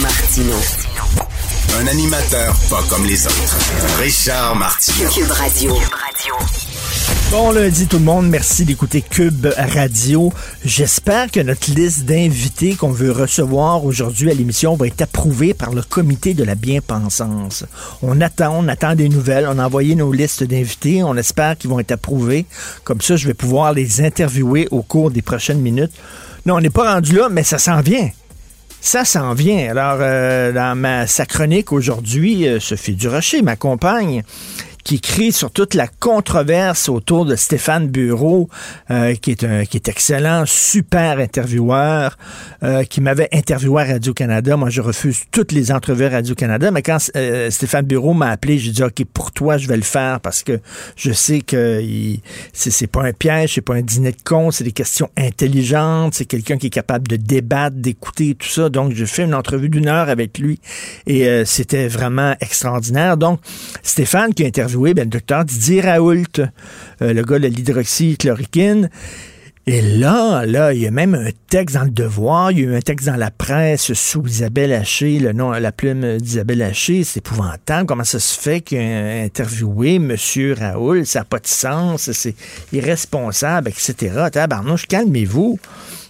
Martino. Un animateur pas comme les autres. Richard Martineau. Cube Radio. Bon lundi tout le monde, merci d'écouter Cube Radio. J'espère que notre liste d'invités qu'on veut recevoir aujourd'hui à l'émission va être approuvée par le comité de la bien-pensance. On attend, on attend des nouvelles, on a envoyé nos listes d'invités, on espère qu'ils vont être approuvés. Comme ça, je vais pouvoir les interviewer au cours des prochaines minutes. Non, on n'est pas rendu là, mais ça s'en vient. Ça s'en vient. Alors, euh, dans ma, sa chronique aujourd'hui, euh, Sophie Durocher, ma compagne, qui écrit sur toute la controverse autour de Stéphane Bureau, euh, qui, est un, qui est excellent, super intervieweur, euh, qui m'avait interviewé à Radio-Canada. Moi, je refuse toutes les entrevues à Radio-Canada, mais quand euh, Stéphane Bureau m'a appelé, j'ai dit, OK, pour toi, je vais le faire parce que je sais que c'est pas un piège, c'est pas un dîner de con, c'est des questions intelligentes, c'est quelqu'un qui est capable de débattre, d'écouter, tout ça. Donc, j'ai fait une entrevue d'une heure avec lui et c'était vraiment extraordinaire. Donc, Stéphane qui a interviewé ben, le docteur Didier Raoult, euh, le gars de l'hydroxychloroquine. Et là, là, il y a même un texte dans le Devoir, il y a eu un texte dans la presse sous Isabelle Haché, le nom, la plume d'Isabelle Haché, c'est épouvantable. Comment ça se fait qu'il a interviewé M. Raoul, ça n'a pas de sens, c'est irresponsable, etc. Tabarnouche, calmez-vous.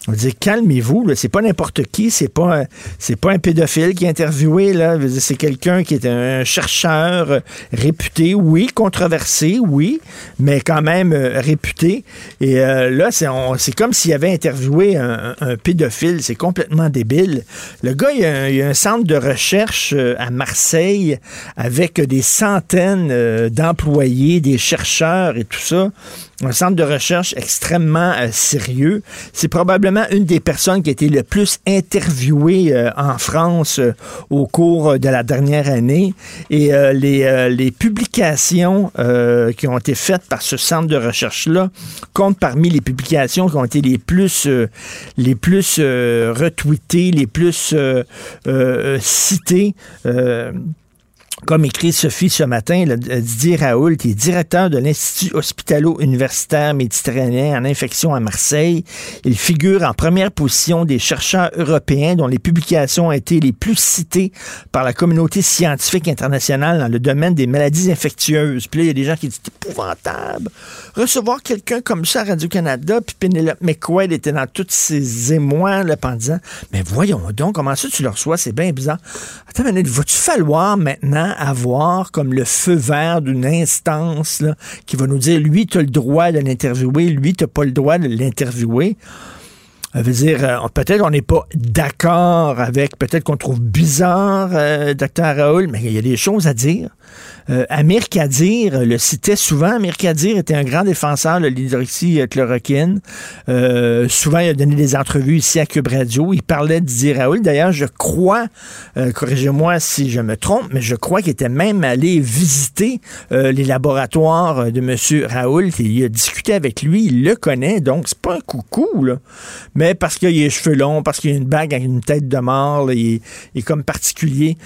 On dire calmez-vous, c'est pas n'importe qui, c'est pas un- c'est pas un pédophile qui est interviewé là, c'est quelqu'un qui est un chercheur réputé, oui, controversé, oui, mais quand même euh, réputé. Et euh, là, c'est comme s'il avait interviewé un, pédophile, c'est complètement débile. Le gars, il y a, un- centre de recherche euh, à Marseille avec des centaines d'employés, des chercheurs et tout ça un centre de recherche extrêmement sérieux. C'est probablement une des personnes qui a été le plus interviewée euh, en France euh, au cours de la dernière année. Et euh, les, euh, les publications euh, qui ont été faites par ce centre de recherche-là comptent parmi les publications qui ont été les plus, euh, les plus euh, retweetées, les plus euh, euh, citées. Comme écrit Sophie ce matin, le- euh, Didier Raoult, qui est directeur de l'Institut hospitalo-universitaire méditerranéen en infection à Marseille. Il figure en première position des chercheurs européens dont les publications ont été les plus citées par la communauté scientifique internationale dans le domaine des maladies infectieuses. Puis là, il y a des gens qui disent c'est épouvantable. Recevoir quelqu'un comme ça à Radio-Canada, puis Penelope McQuaid était dans tous ses émois là, en disant Mais voyons donc, comment ça tu le reçois? C'est bien bizarre. Attends une minute, va-tu falloir maintenant avoir comme le feu vert d'une instance qui va nous dire lui, tu as le droit de l'interviewer, lui, tu n'as pas le droit de l'interviewer? Ça veut dire, euh, peut-être on n'est pas d'accord avec, peut-être qu'on trouve bizarre euh, Dr Raoul, mais il y a des choses à dire. Euh, Amir Kadir le citait souvent. Amir Kadir était un grand défenseur de l'hydroxychloroquine. Euh, souvent, il a donné des entrevues ici à Cube Radio. Il parlait de Didier Raoul. D'ailleurs, je crois, euh, corrigez-moi si je me trompe, mais je crois qu'il était même allé visiter euh, les laboratoires de M. Raoul. Il a discuté avec lui. Il le connaît. Donc, c'est pas un coucou. Mais parce qu'il a les cheveux longs, parce qu'il a une bague avec une tête de mort, là, il est comme particulier.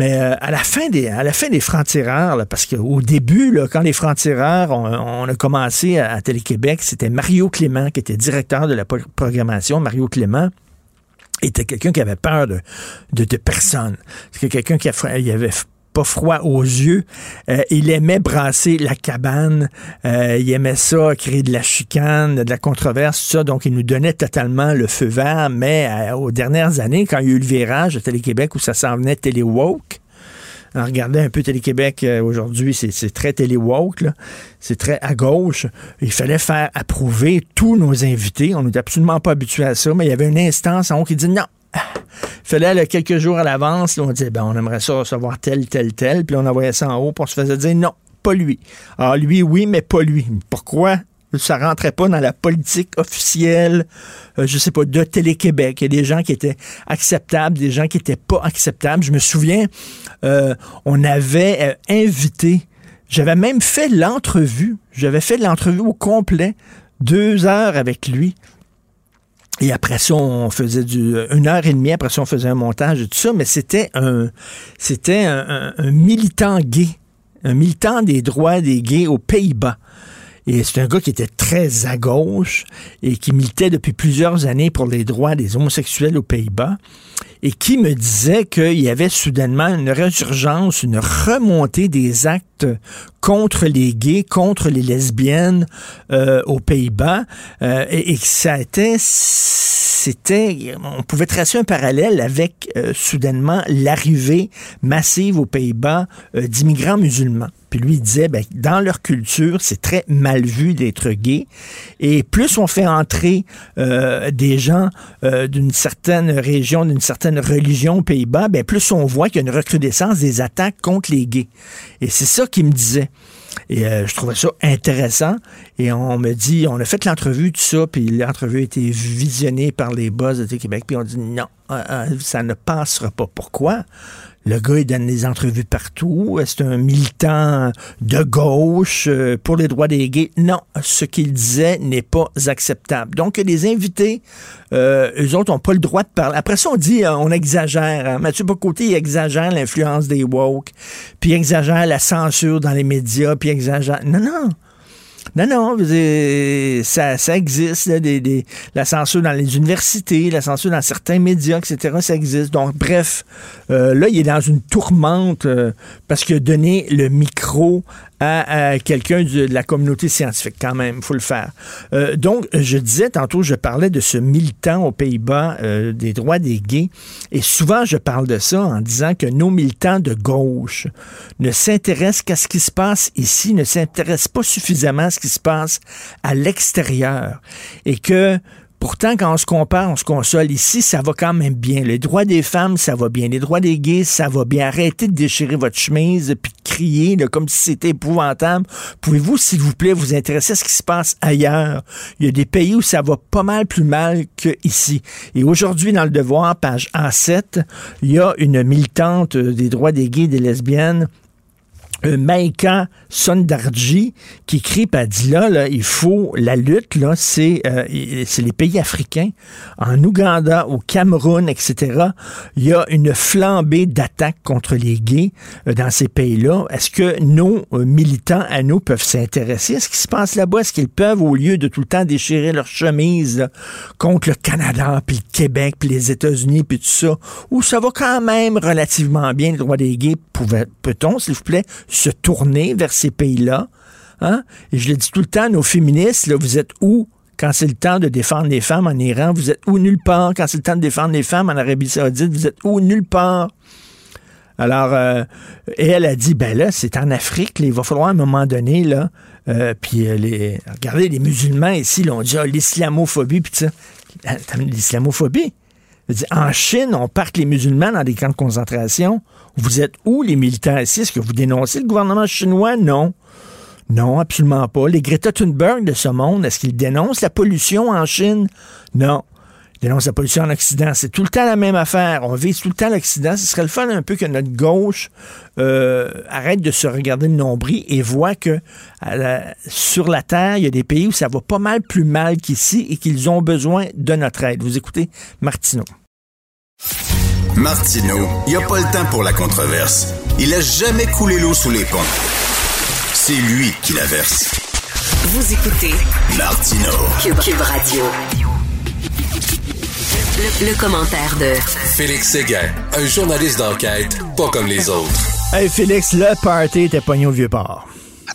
Mais euh, à la fin des francs-tireurs, parce qu'au début, quand les francs-tireurs, on, a commencé à, Télé-Québec, c'était Mario Clément qui était directeur de la pro- programmation. Mario Clément était quelqu'un qui avait peur de, de, personne. C'était quelqu'un qui a, il avait pas froid aux yeux. Euh, il aimait brasser la cabane. Euh, il aimait ça, créer de la chicane, de la controverse, tout ça. Donc, il nous donnait totalement le feu vert. Mais euh, aux dernières années, quand il y a eu le virage de Télé-Québec où ça s'en venait télé-woke, en regardant un peu Télé-Québec aujourd'hui, c'est très télé-woke, c'est très à gauche. Il fallait faire approuver tous nos invités. On n'est absolument pas habitué à ça, mais il y avait une instance en haut qui dit non. Fallait quelques jours à l'avance, on disait ben, on aimerait ça recevoir tel, tel, tel, puis on envoyait ça en haut, puis on se faisait dire non, pas lui. Alors lui, oui, mais pas lui. Pourquoi? Ça rentrait pas dans la politique officielle, euh, je sais pas, de Télé-Québec. Il y a des gens qui étaient acceptables, des gens qui étaient pas acceptables. Je me souviens, euh, on avait euh, invité, j'avais même fait l'entrevue, j'avais fait l'entrevue au complet, deux heures avec lui. Et après ça, on faisait du une heure et demie. Après ça, on faisait un montage et tout ça. Mais c'était un, c'était un, militant gay, un militant des droits des gays aux Pays-Bas. Et c'est un gars qui était très à gauche et qui militait depuis plusieurs années pour les droits des homosexuels aux Pays-Bas et qui me disait qu'il y avait soudainement une résurgence, une remontée des actes contre les gays, contre les lesbiennes euh, aux Pays-Bas, euh, et, que ça était, c'était, on pouvait tracer un parallèle avec euh, soudainement l'arrivée massive aux Pays-Bas d'immigrants musulmans. Puis lui il disait, ben, dans leur culture, c'est très mal vu d'être gay. Et plus on fait entrer des gens d'une certaine région, d'une certaine religion aux Pays-Bas, ben, plus on voit qu'il y a une recrudescence des attaques contre les gays. Et c'est ça qu'il me disait. Et euh, je trouvais ça intéressant. Et on me dit, on a fait l'entrevue, tout ça, puis l'entrevue a été visionnée par les boss de Québec, puis on dit non, euh, euh, ça ne passera pas. Pourquoi? Le gars, il donne des entrevues partout. C'est un militant de gauche euh, pour les droits des gays? Non, ce qu'il disait n'est pas acceptable. Donc, les invités, euh, eux autres n'ont pas le droit de parler. Après ça, on dit, euh, on exagère. Hein. Mathieu Bocoté, il exagère l'influence des woke, puis exagère la censure dans les médias, puis exagère... Non, non. Non, non, ça, ça existe, des, la censure dans les universités, la censure dans certains médias, etc., ça existe. Donc, bref, euh, là, il est dans une tourmente euh, parce qu'il a donné le micro à, quelqu'un de la communauté scientifique, quand même, faut le faire. Euh, donc, je disais tantôt, je parlais de ce militant aux Pays-Bas euh, des droits des gays, et souvent je parle de ça en disant que nos militants de gauche ne s'intéressent qu'à ce qui se passe ici, ne s'intéressent pas suffisamment à ce qui se passe à l'extérieur, et que Pourtant, quand on se compare, on se console. Ici, ça va quand même bien. Les droits des femmes, ça va bien. Les droits des gays, ça va bien. Arrêtez de déchirer votre chemise puis de crier comme si c'était épouvantable. Pouvez-vous, s'il vous plaît, vous intéresser à ce qui se passe ailleurs? Il y a des pays où ça va pas mal plus mal qu'ici. Et aujourd'hui, dans le Devoir, page A7, il y a une militante des droits des gays et des lesbiennes un Maïka Sondarji qui crie, pas dit là, là, il faut la lutte, là, c'est euh, les pays africains, en Ouganda, au Cameroun, etc. Il y a une flambée d'attaques contre les gays euh, dans ces pays-là. Est-ce que nos euh, militants à nous peuvent s'intéresser à ce qui se passe là-bas? Est-ce qu'ils peuvent, au lieu de tout le temps déchirer leur chemise contre le Canada, puis le Québec, puis les États-Unis, puis tout ça, où ça va quand même relativement bien, les droits des gays, peut-on, s'il vous plaît, se tourner vers ces pays-là. Hein? Et je le dis tout le temps, nos féministes, là, vous êtes où quand c'est le temps de défendre les femmes en Iran? Vous êtes où nulle part? Quand c'est le temps de défendre les femmes en Arabie Saoudite, vous êtes où nulle part? Alors, euh, et elle a dit, ben là, c'est en Afrique, il va falloir à un moment donné, là, euh, puis euh, les, regardez, les musulmans ici, l'ont dit, ah, l'islamophobie, puis ça. L'islamophobie? En Chine, on parque les musulmans dans des camps de concentration. Vous êtes où, les militaires ici? Est-ce que vous dénoncez le gouvernement chinois? Non. Non, absolument pas. Les Greta Thunberg de ce monde, est-ce qu'ils dénoncent la pollution en Chine? Non. Ils dénoncent la pollution en Occident. C'est tout le temps la même affaire. On vise tout le temps l'Occident. Ce serait le fun un peu que notre gauche euh, arrête de se regarder le nombril et voit que sur la Terre, il y a des pays où ça va pas mal plus mal qu'ici et qu'ils ont besoin de notre aide. Vous écoutez Martineau. Martineau, il n'y a pas le temps pour la controverse. Il a jamais coulé l'eau sous les ponts. C'est lui qui la verse. Vous écoutez Martineau. Cube, Radio. Le, commentaire de Félix Séguin, un journaliste d'enquête pas comme les autres. Hey Félix, le party était pogné au vieux port.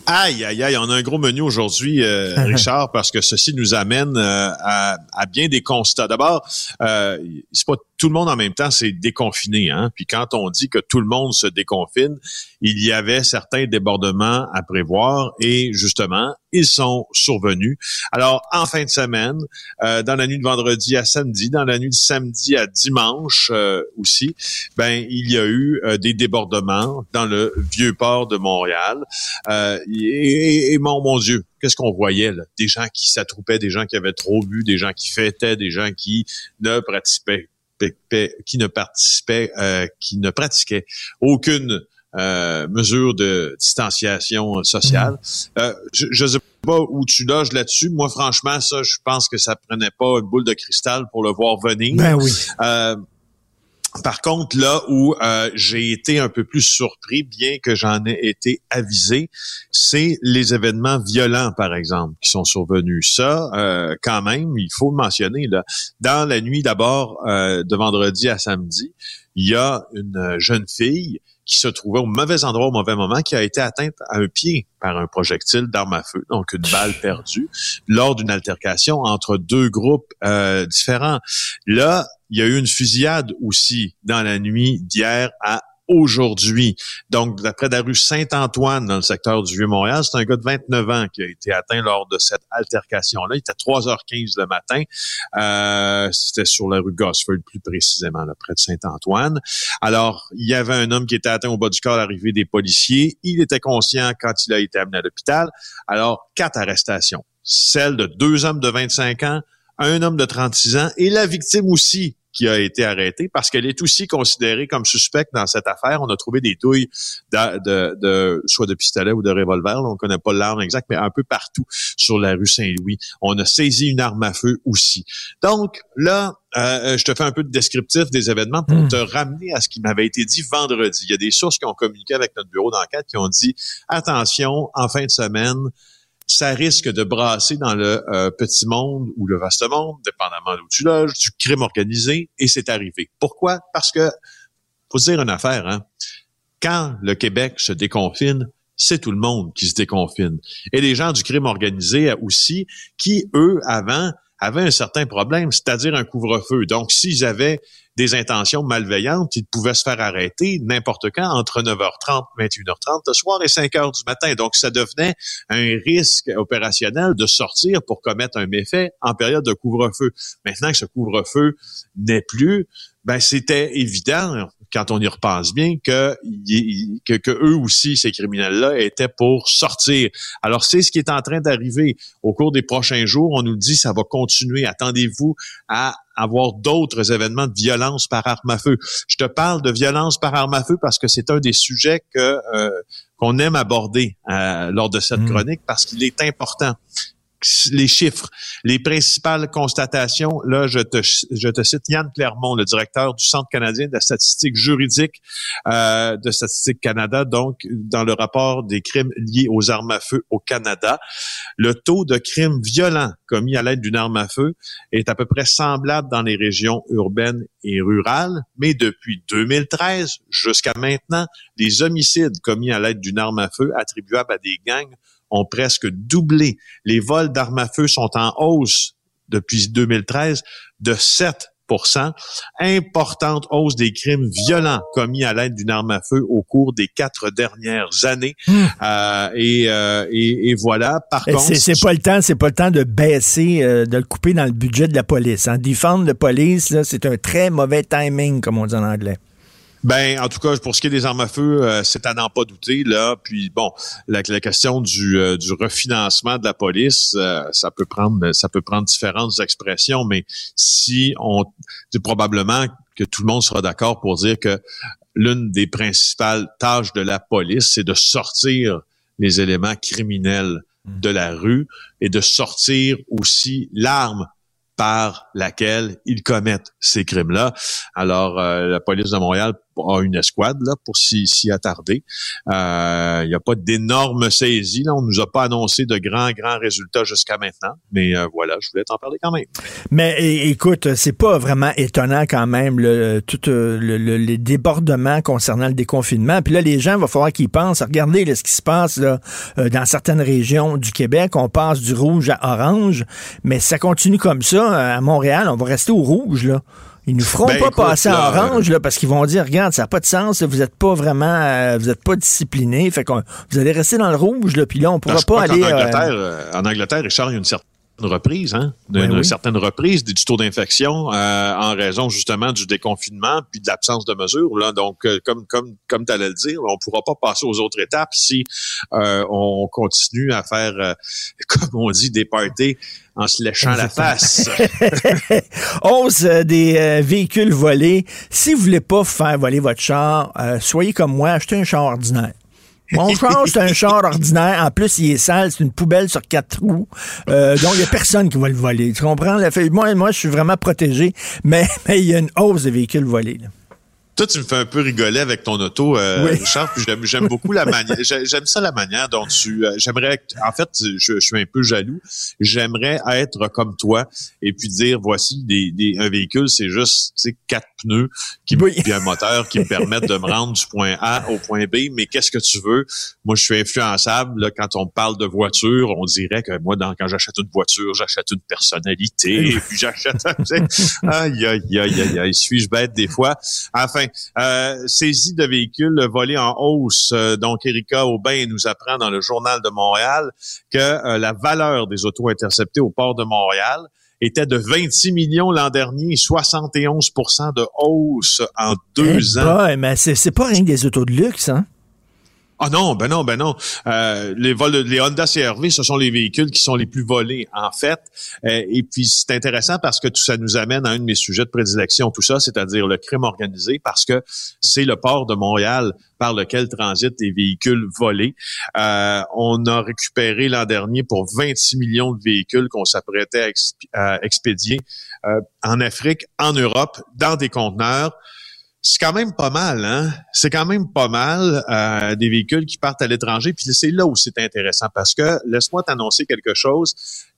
Aïe, aïe, aïe, on a un gros menu aujourd'hui, euh, Richard, parce que ceci nous amène euh, à, à, bien des constats. D'abord, euh, c'est pas tout le monde en même temps s'est déconfiné. Hein? Puis quand on dit que tout le monde se déconfine, il y avait certains débordements à prévoir et justement, ils sont survenus. Alors, en fin de semaine, euh, dans la nuit de vendredi à samedi, dans la nuit de samedi à dimanche euh, aussi, ben il y a eu euh, des débordements dans le vieux port de Montréal. et, mon, Dieu, qu'est-ce qu'on voyait là? Des gens qui s'attroupaient, des gens qui avaient trop bu, des gens qui fêtaient, des gens qui ne participaient qui ne participaient, euh, qui ne pratiquaient aucune euh, mesure de distanciation sociale. Mmh. Euh, je ne sais pas où tu loges là-dessus. Moi, franchement, ça, je pense que ça prenait pas une boule de cristal pour le voir venir. Ben oui. Par contre, là où euh, j'ai été un peu plus surpris, bien que j'en ai été avisé, c'est les événements violents, par exemple, qui sont survenus. Ça, euh, quand même, il faut le mentionner. Là. Dans la nuit d'abord, euh, de vendredi à samedi, il y a une jeune fille qui se trouvait au mauvais endroit au mauvais moment, qui a été atteinte à un pied par un projectile d'arme à feu, donc une balle perdue, lors d'une altercation entre deux groupes euh, différents. Là, il y a eu une fusillade aussi dans la nuit d'hier à aujourd'hui. Donc, d'après la rue Saint-Antoine, dans le secteur du Vieux-Montréal, c'est un gars de 29 ans qui a été atteint lors de cette altercation-là. Il était à 3h15 le matin. Euh, C'était sur la rue Gosford, plus précisément, là, près de Saint-Antoine. Alors, il y avait un homme qui était atteint au bas du corps à l'arrivée des policiers. Il était conscient quand il a été amené à l'hôpital. Alors, quatre arrestations. Celle de deux hommes de 25 ans, un homme de 36 ans et la victime aussi qui a été arrêtée parce qu'elle est aussi considérée comme suspecte dans cette affaire. On a trouvé des douilles de, de, soit de pistolet ou de revolver. on ne connaît pas l'arme exacte, mais un peu partout sur la rue Saint-Louis. On a saisi une arme à feu aussi. Donc là, euh, je te fais un peu de descriptif des événements pour hmm. te ramener à ce qui m'avait été dit vendredi. Il y a des sources qui ont communiqué avec notre bureau d'enquête qui ont dit attention, en fin de semaine, ça risque de brasser dans le euh, petit monde ou le vaste monde, dépendamment d'où tu loges, du crime organisé, et c'est arrivé. Pourquoi? Parce que, faut dire une affaire, hein? quand le Québec se déconfine, c'est tout le monde qui se déconfine. Et les gens du crime organisé aussi, qui, eux, avant, avaient un certain problème, c'est-à-dire un couvre-feu. Donc, s'ils avaient des intentions malveillantes, ils pouvaient se faire arrêter n'importe quand entre 9h30, 21h30 le soir et 5h du matin. Donc, ça devenait un risque opérationnel de sortir pour commettre un méfait en période de couvre-feu. Maintenant que ce couvre-feu n'est plus, ben c'était évident quand on y repense bien, que, que, eux aussi, ces criminels-là, étaient pour sortir. Alors, c'est ce qui est en train d'arriver au cours des prochains jours. On nous dit ça va continuer. Attendez-vous à avoir d'autres événements de violence par arme à feu. Je te parle de violence par arme à feu parce que c'est un des sujets que euh, qu'on aime aborder euh, lors de cette mmh. chronique parce qu'il est important les chiffres, les principales constatations. Là, je te, je te cite Yann Clermont, le directeur du Centre canadien de la statistique juridique euh, de Statistique Canada, donc dans le rapport des crimes liés aux armes à feu au Canada. Le taux de crimes violents commis à l'aide d'une arme à feu est à peu près semblable dans les régions urbaines et rurales, mais depuis 2013 jusqu'à maintenant, les homicides commis à l'aide d'une arme à feu attribuables à des gangs ont presque doublé. Les vols d'armes à feu sont en hausse depuis 2013 de 7% importante hausse des crimes violents commis à l'aide d'une arme à feu au cours des quatre dernières années. Hmm. Euh, euh, et, voilà. Par contre, c'est pas le temps, c'est pas le temps de baisser, euh, de le couper dans le budget de la police. Hein. Défendre la police, c'est un très mauvais timing, comme on dit en anglais. Ben, en tout cas, pour ce qui est des armes à feu, euh, c'est à n'en pas douter là. Puis bon, la, question du, euh, du refinancement de la police, euh, ça peut prendre, ça peut prendre différentes expressions, mais si on, c'est probablement que tout le monde sera d'accord pour dire que l'une des principales tâches de la police, c'est de sortir les éléments criminels de la rue et de sortir aussi l'arme par laquelle ils commettent ces crimes-là. Alors, la police de Montréal a une escouade là, pour s'y, attarder. Euh, il n'y a pas d'énormes saisies. Là. On nous a pas annoncé de grands, grands résultats jusqu'à maintenant. Mais euh, voilà, je voulais t'en parler quand même. Mais écoute, c'est pas vraiment étonnant quand même, le, tout euh, les débordements concernant le déconfinement. Puis là, les gens, il va falloir qu'ils pensent. Regardez ce qui se passe là, dans certaines régions du Québec. On passe du rouge à orange. Mais ça continue comme ça. À Montréal, on va rester au rouge. là. Ils nous feront ben, pas passer en orange là, parce qu'ils vont dire regarde, ça n'a pas de sens, vous n'êtes pas vraiment euh, vous êtes pas discipliné, fait que vous allez rester dans le rouge là, puis là on pourra pas aller en Angleterre, euh, en Angleterre, Richard, il y a une certaine reprise, hein, Oui, oui. certaine reprise du taux d'infection euh, en raison justement du déconfinement puis de l'absence de mesures. Là, donc, euh, comme comme comme tu allais le dire, on pourra pas passer aux autres étapes si euh, on continue à faire, euh, comme on dit, des parties en se léchant la face. Hausse euh, des euh, véhicules volés. Si vous voulez pas faire voler votre char, euh, soyez comme moi, achetez un char ordinaire. Mon char, c'est un char ordinaire. En plus, il est sale. C'est une poubelle sur quatre roues. Euh, donc, il n'y a personne qui va le voler. Tu comprends? Moi, moi, je suis vraiment protégé. Mais mais il y a une hausse de véhicules volés. là. Toi, tu me fais un peu rigoler avec ton auto, euh, Oui. Richard. J'aime, beaucoup la manière. j'ai- J'aime ça la manière dont tu. euh, j'aimerais. En fait, je, je suis un peu jaloux. J'aimerais être comme toi et puis dire voici des, des- un véhicule, c'est juste quatre pneus qui Oui. puis un moteur qui me permettent de me rendre du point A au point B. Mais qu'est-ce que tu veux? Moi, je suis influençable. Là, quand on parle de voiture, on dirait que moi, dans, quand j'achète une voiture, j'achète une personnalité. et puis j'achète. aïe, aïe, aïe, aïe, aïe. Suis-je bête des fois? Enfin. Euh, saisie de véhicules volés en hausse. Euh, donc, Erika Aubin nous apprend dans le Journal de Montréal que euh, la valeur des autos interceptées au port de Montréal était de 26 millions l'an dernier, 71% de hausse en deux Eh ans. boy, mais c'est c'est pas rien que des autos de luxe, hein? Ah non, ben non, ben non. Euh, les vols, les Honda CRV, ce sont les véhicules qui sont les plus volés, en fait. Euh, et puis c'est intéressant parce que tout ça nous amène à un de mes sujets de prédilection, tout ça, c'est-à-dire le crime organisé, parce que c'est le port de Montréal par lequel transitent les véhicules volés. Euh, on a récupéré l'an dernier pour 26 millions de véhicules qu'on s'apprêtait à, à expédier euh, en Afrique, en Europe, dans des conteneurs. C'est quand même pas mal, hein? C'est quand même pas mal euh, des véhicules qui partent à l'étranger. Puis c'est là où c'est intéressant parce que laisse-moi t'annoncer quelque chose.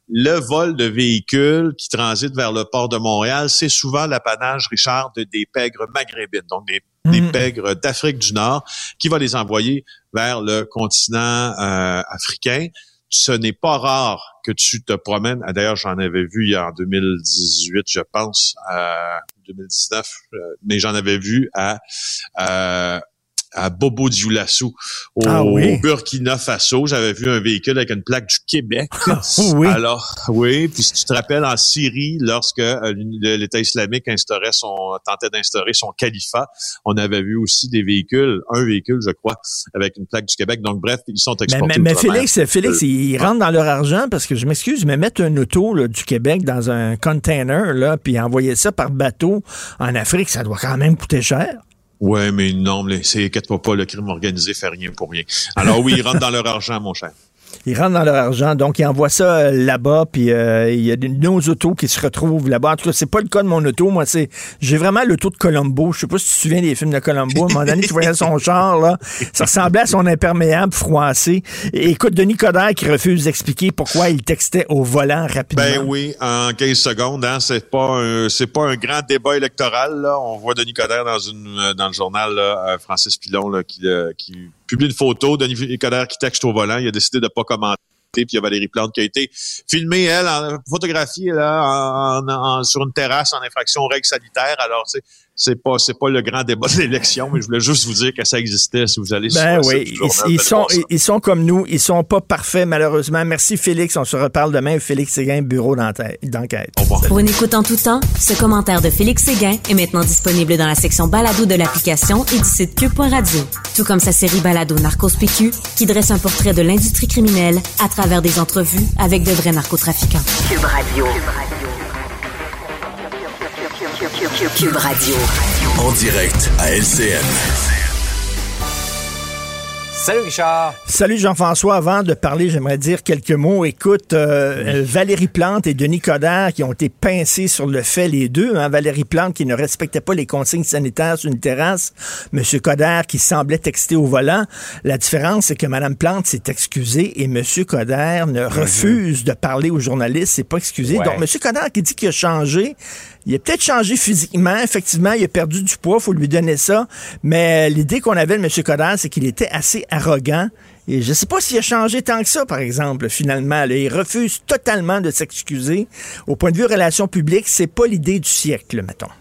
Le vol de véhicules qui transitent vers le port de Montréal, c'est souvent l'apanage, Richard, de des pègres maghrébines, donc des, des Mhm. pègres d'Afrique du Nord, qui va les envoyer vers le continent euh, africain. Ce n'est pas rare que tu te promènes. ah, D'ailleurs, j'en avais vu il y a en 2018, je pense, euh, 2019, euh, mais j'en avais vu à euh, à Bobo Dioulasso, au, Ah oui. au Burkina Faso. J'avais vu un véhicule avec une plaque du Québec. oui. Alors, oui, puis si tu te rappelles, en Syrie, lorsque euh, l'État islamique instaurait son, tentait d'instaurer son califat, on avait vu aussi des véhicules, un véhicule, je crois, avec une plaque du Québec. Donc, bref, ils sont exportés mais, mais. Félix, Félix, ils rentrent dans leur argent parce que je m'excuse, mais mettre un auto là, du Québec dans un container, là, puis envoyer ça par bateau en Afrique, ça doit quand même coûter cher. Ouais, mais non, mais c'est, inquiète-toi pas, le crime organisé fait rien pour rien. Alors oui, ils rentrent dans leur argent, mon cher. Ils rentrent dans leur argent, donc ils envoient ça euh, là-bas, puis euh, il y a nos autos qui se retrouvent là-bas. En tout cas, c'est pas le cas de mon auto. Moi, c'est j'ai vraiment l'auto de Colombo. Je sais pas si tu te souviens des films de Colombo. À un moment donné, tu voyais son char, là. Ça ressemblait à son imperméable froissé. Écoute, Denis Coderre qui refuse d'expliquer pourquoi il textait au volant rapidement. Ben oui, en 15 secondes, hein, c'est pas un, c'est pas un grand débat électoral. Là. On voit Denis Coderre dans une dans le journal là, euh, Francis Pilon là, qui, euh, qui publie une photo. Denis Coderre qui texte au volant. Il a décidé de pas commenter. Puis il y a Valérie Plante qui a été filmée, elle, en photographiée là, en, en- en- sur une terrasse en infraction aux règles sanitaires. Alors, tu sais, c'est pas c'est pas le grand débat de l'élection, mais je voulais juste vous dire que ça existait si vous allez Ben sur le oui, ils, ils sont, ils, sont comme nous, ils sont pas parfaits malheureusement. Merci Félix, on se reparle demain. Félix Séguin, bureau d'enquête. d'enquête. Au revoir. Pour une écoute en tout temps, ce commentaire de Félix Séguin est maintenant disponible dans la section balado de l'application et du site cube.radio. Tout comme sa série balado Narcos PQ, qui dresse un portrait de l'industrie criminelle à travers des entrevues avec de vrais narcotrafiquants. Cube Radio. Cube Radio. En direct à LCN. Salut Richard. Salut Jean-François. Avant de parler, j'aimerais dire quelques mots. Écoute, euh, Valérie Plante et Denis Coderre qui ont été pincés sur le fait, les deux. Hein. Valérie Plante qui ne respectait pas les consignes sanitaires sur une terrasse. Monsieur Coderre qui semblait texter au volant. La différence, c'est que Madame Plante s'est excusée et Monsieur Coderre ne refuse de parler aux journalistes. C'est pas excusé. Ouais. Donc, Monsieur Coderre qui dit qu'il a changé. Il a peut-être changé physiquement, effectivement, il a perdu du poids, faut lui donner ça. Mais l'idée qu'on avait de M. Coderre, c'est qu'il était assez arrogant. Et je sais pas s'il a changé tant que ça, par exemple, finalement. là. il refuse totalement de s'excuser. Au point de vue relations publiques, c'est pas l'idée du siècle, mettons.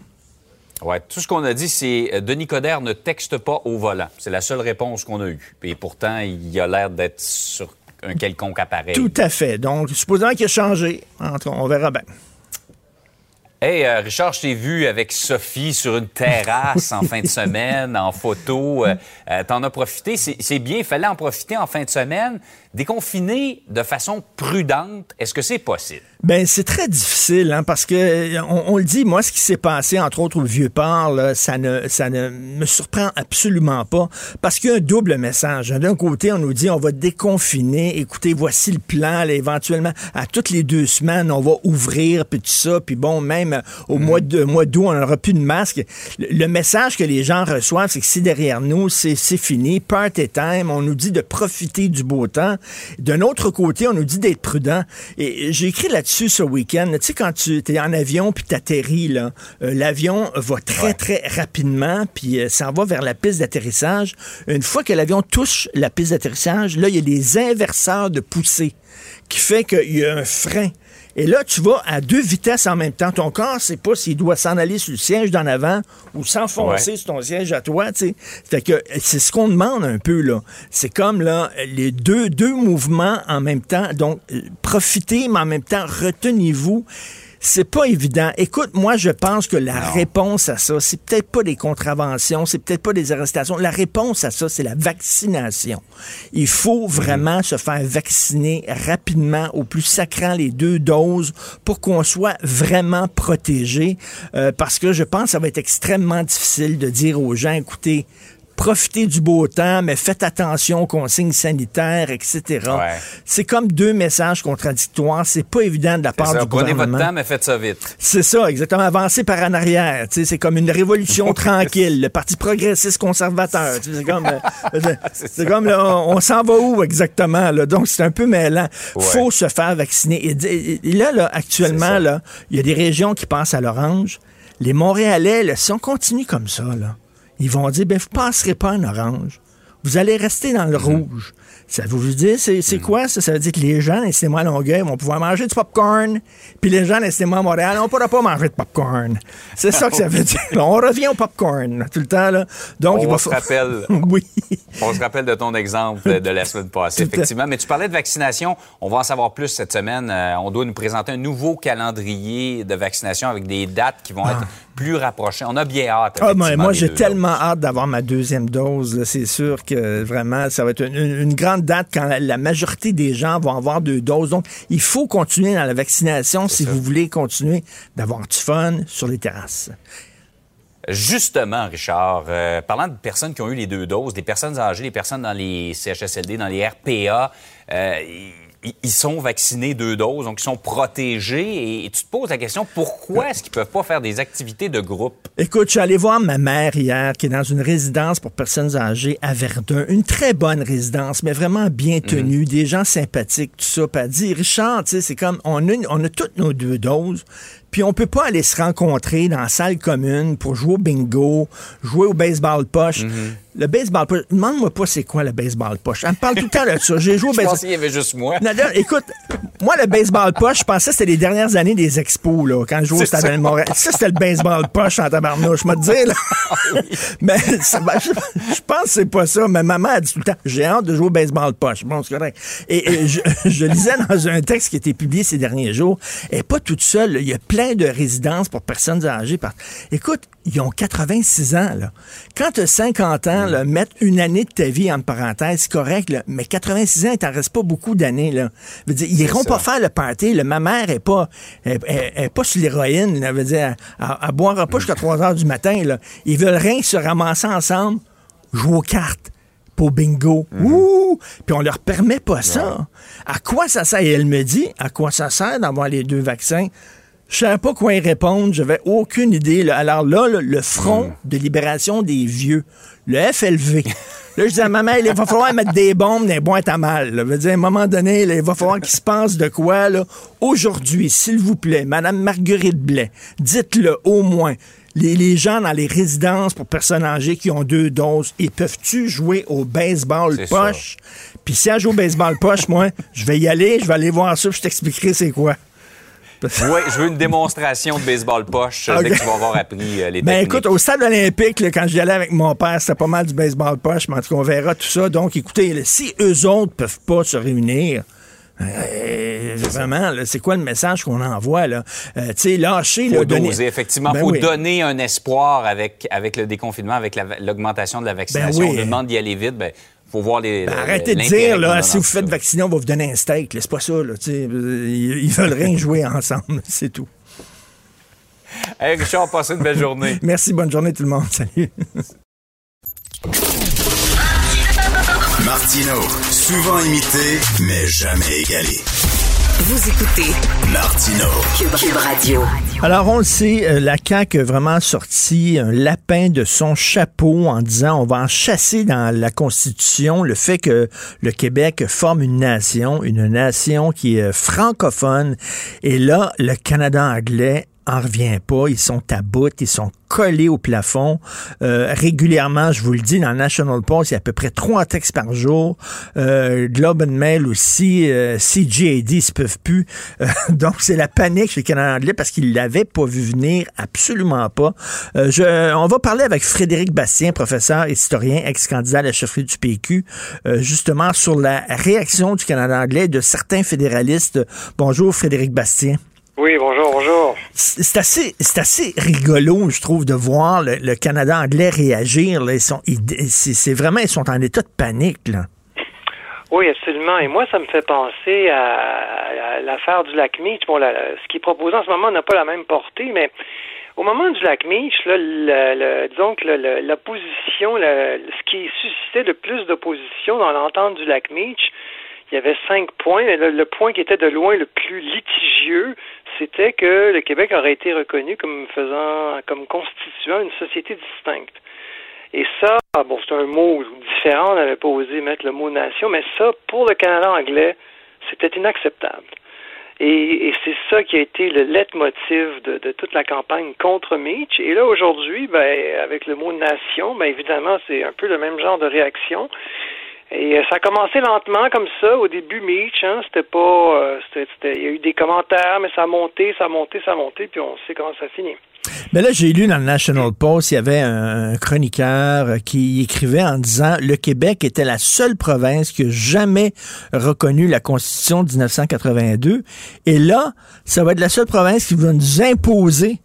Ouais, tout ce qu'on a dit, c'est euh, Denis Coderre ne texte pas au volant. C'est la seule réponse qu'on a eue. Et pourtant, il a l'air d'être sur un quelconque appareil. Tout à fait. Donc, supposons qu'il a changé. On verra bien. Hey, euh, Richard, je t'ai vu avec Sophie sur une terrasse en fin de semaine, en photo. Euh, euh, T'en as profité. C'est bien, il fallait en profiter en fin de semaine. Déconfiner de façon prudente, est-ce que c'est possible? Ben c'est très difficile hein, parce que on, le dit moi ce qui s'est passé entre autres au vieux port ça ne ça ne me surprend absolument pas parce qu'il y a un double message. D'un côté on nous dit on va déconfiner, écoutez voici le plan éventuellement à toutes les deux semaines on va ouvrir puis tout ça puis bon même au mm. mois de mois d'août on n'aura plus de masque. Le, message que les gens reçoivent c'est que si derrière nous c'est fini, party time, on nous dit de profiter du beau temps. D'un autre côté on nous dit d'être prudent et j'ai écrit là ce week-end. Tu sais, quand tu es en avion puis t'atterris, là, euh, l'avion va très, très rapidement puis euh, ça va vers la piste d'atterrissage. Une fois que l'avion touche la piste d'atterrissage, là, il y a des inverseurs de poussée qui fait qu'il y a un frein. Et là, tu vas à deux vitesses en même temps. Ton corps sait pas s'il doit s'en aller sur le siège d'en avant ou s'enfoncer sur ton siège à toi, tu sais. que c'est ce qu'on demande un peu, là. C'est comme, là, les deux, deux mouvements en même temps. Donc, euh, profitez, mais en même temps, retenez-vous c'est pas évident. Écoute, moi, je pense que la réponse à ça, c'est peut-être pas des contraventions, c'est peut-être pas des arrestations. La réponse à ça, c'est la vaccination. Il faut vraiment se faire vacciner rapidement, au plus sacrant les deux doses, pour qu'on soit vraiment protégé. Euh, parce que je pense que ça va être extrêmement difficile de dire aux gens, écoutez, profitez du beau temps, mais faites attention aux consignes sanitaires, etc. C'est comme deux messages contradictoires. C'est pas évident de la part ça, du prenez gouvernement. votre temps, mais faites ça vite. C'est ça, exactement. Avancez par en arrière. C'est comme une révolution tranquille. Le Parti progressiste conservateur. C'est comme, euh, c'est comme on, s'en va où exactement? Là? Donc, c'est un peu mêlant. faut se faire vacciner. Et, là, là, actuellement, là, il y a des régions qui passent à l'orange. Les Montréalais, là, si on continue comme ça, là, ils vont dire, ben, vous passerez pas en orange. Vous allez rester dans le mhm. rouge. Ça veut vous dire, c'est, mhm. quoi ça? Ça veut dire que les gens mois à Longueuil vont pouvoir manger du popcorn, puis les gens mois à Montréal, on ne pourra pas manger de popcorn. C'est ça que ça veut dire. On revient au popcorn tout le temps. Là. Donc, on se rappelle. oui. On se rappelle de ton exemple de la semaine passée, effectivement. Mais tu parlais de vaccination. On va en savoir plus cette semaine. Euh, on doit nous présenter un nouveau calendrier de vaccination avec des dates qui vont ah. être plus rapprochées. On a bien hâte. Ah, moi, j'ai tellement hâte d'avoir ma deuxième dose. C'est sûr que vraiment, ça va être une, grande date quand la, majorité des gens vont avoir deux doses. Donc, il faut continuer dans la vaccination si vous voulez continuer d'avoir du fun sur les terrasses. Justement, Richard, euh, parlant de personnes qui ont eu les deux doses, des personnes âgées, des personnes dans les CHSLD, dans les RPA, euh, ils sont vaccinés deux doses, donc ils sont protégés. Et tu te poses la question, pourquoi est-ce qu'ils peuvent pas faire des activités de groupe? Écoute, je suis allé voir ma mère hier, qui est dans une résidence pour personnes âgées à Verdun. Une très bonne résidence, mais vraiment bien tenue, mhm. des gens sympathiques, tout ça. Puis elle dit, Richard, tu sais, c'est comme, on a, on a toutes nos deux doses, puis on peut pas aller se rencontrer dans la salle commune pour jouer au bingo, jouer au baseball poche. Mhm. Le baseball poche, demande-moi pas c'est quoi le baseball poche. Elle me parle tout le temps de ça. J'ai joué au baseball. Je pensais qu'il y avait juste moi. Non, écoute, moi, le baseball poche, je pensais que c'était les dernières années des expos, là, quand je jouais au Stade de Montréal. Ça, c'était le baseball poche en tabarnouche, je me dire, là. Ah mais je, pense que c'est pas ça. Mais maman a dit tout le temps, j'ai hâte de jouer au baseball poche. Bon, c'est correct. Et, je, je, lisais dans un texte qui a été publié ces derniers jours, et pas toute seule, il y a plein de résidences pour personnes âgées. Écoute, ils ont 86 ans. Là. Quand tu as 50 ans, là, mettre une année de ta vie en parenthèse, c'est correct, là, mais 86 ans, il t'en reste pas beaucoup d'années. Là. Veut dire, ils iront pas faire le party. Là. Ma mère est pas, est, pas sur l'héroïne. Veut dire, elle, elle, boira pas jusqu'à 3 heures du matin. Là. Ils veulent rien se ramasser ensemble, jouer aux cartes pour bingo. Mhm. Ouh! Puis on leur permet pas ça. À quoi ça sert? Et elle me dit, à quoi ça sert d'avoir les deux vaccins? Je savais pas quoi y répondre, j'avais aucune idée. Alors là, le, Front hmm. de libération des vieux, le FLV. Là, je disais à ma mère, il va falloir mettre des bombes dans les boîtes à mal. Là. veux dire, à un moment donné, il va falloir qu'il se passe de quoi. là. Aujourd'hui, s'il vous plaît, Madame Marguerite Blais, dites-le au moins. Les, gens dans les résidences pour personnes âgées qui ont deux doses, ils peuvent-tu jouer au baseball poche? Puis si elle joue au baseball poche, moi, je vais y aller, je vais aller voir ça, je t'expliquerai c'est quoi. Oui, je veux une démonstration de baseball poche dès que tu vas avoir appris euh, les Ben techniques. écoute, au stade olympique, là, quand j'y allais avec mon père, c'était pas mal du baseball poche, mais en tout cas, on verra tout ça. Donc, écoutez, là, si eux autres peuvent pas se réunir, euh, vraiment, c'est quoi le message qu'on envoie, là? Euh, tu sais, lâcher, faut là, donner- doser, effectivement. Il Ben faut oui. donner un espoir avec, avec le déconfinement, avec la- l'augmentation de la vaccination. Ben oui. On demande d'y aller vite. Ben, faut voir les. Ben, arrêtez de dire, là, si vous faites ça. vacciner, on va vous donner un steak. là. C'est pas ça, là. ils veulent rien jouer ensemble, c'est tout. Hey, Richard, passez une belle journée. Merci, bonne journée tout le monde. Salut. Martino, souvent imité, mais jamais égalé. Vous écoutez Martino, Cube, Radio. Alors, on le sait, euh, la CAQ a vraiment sorti un lapin de son chapeau en disant on va en chasser dans la Constitution le fait que le Québec forme une nation, une nation qui est euh, francophone. Et là, le Canada anglais en revient pas. Ils sont à bout, ils sont collés au plafond. Euh, régulièrement, je vous le dis, dans le National Post, il y a à peu près trois textes par jour. Euh, Globe and Mail aussi, euh, CGAD, ils se peuvent plus. Euh, donc, c'est la panique chez Canada anglais parce qu'ils l'avaient pas vu venir, absolument pas. Euh, je, on va parler avec Frédéric Bastien, professeur historien, ex-candidat à la chefferie du PQ, justement sur la réaction du Canada anglais de certains fédéralistes. Bonjour, Frédéric Bastien. Oui, bonjour, bonjour. C'est assez, c'est assez rigolo, je trouve, de voir le, Canada anglais réagir. C'est, vraiment, ils sont en état de panique. Oui, absolument. Et moi, ça me fait penser à, l'affaire du lac Meach. Ce qui est proposé en ce moment n'a pas la même portée, mais au moment du lac Meach, là, disons que le- ce qui suscitait le plus d'opposition dans l'entente du lac Meach, il y avait cinq points. le point qui était de loin le plus litigieux, c'était que le Québec aurait été reconnu comme faisant, comme constituant une société distincte. Et ça, bon, c'est un mot différent, on n'avait pas osé mettre le mot nation, mais ça, pour le Canada anglais, c'était inacceptable. Et, et c'est ça qui a été le leitmotiv de, de toute la campagne contre Mitch. Et là, aujourd'hui, ben, avec le mot nation, ben, évidemment, c'est un peu le même genre de réaction. Et euh, ça a commencé lentement comme ça. Au début, Mitch, hein, c'était pas, euh, c'était, il y a eu des commentaires, mais ça a monté, ça a monté, ça a monté, puis on sait comment ça finit. Mais là, j'ai lu dans le National Post, il y avait un, chroniqueur qui écrivait en disant le Québec était la seule province qui a jamais reconnu la Constitution de 1982. Et là, ça va être la seule province qui va nous imposer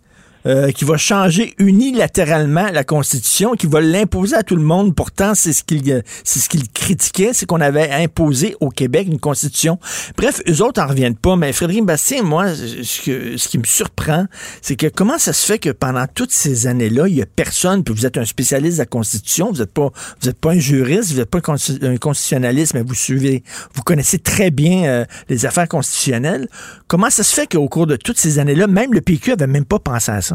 euh, qui va changer unilatéralement la Constitution, qui va l'imposer à tout le monde. Pourtant, c'est ce qu'il c'est ce qu'il critiquait, c'est qu'on avait imposé au Québec une Constitution. Bref, eux autres en reviennent pas. Mais Frédéric Bastien, moi, ce, que- ce qui me surprend, c'est que comment ça se fait que pendant toutes ces années-là, il y a personne, puis vous êtes un spécialiste de la Constitution, vous n'êtes pas vous êtes pas un juriste, vous n'êtes pas un constitutionnaliste, mais vous suivez, vous connaissez très bien euh, les affaires constitutionnelles. Comment ça se fait qu'au cours de toutes ces années-là, même le PQ avait même pas pensé à ça?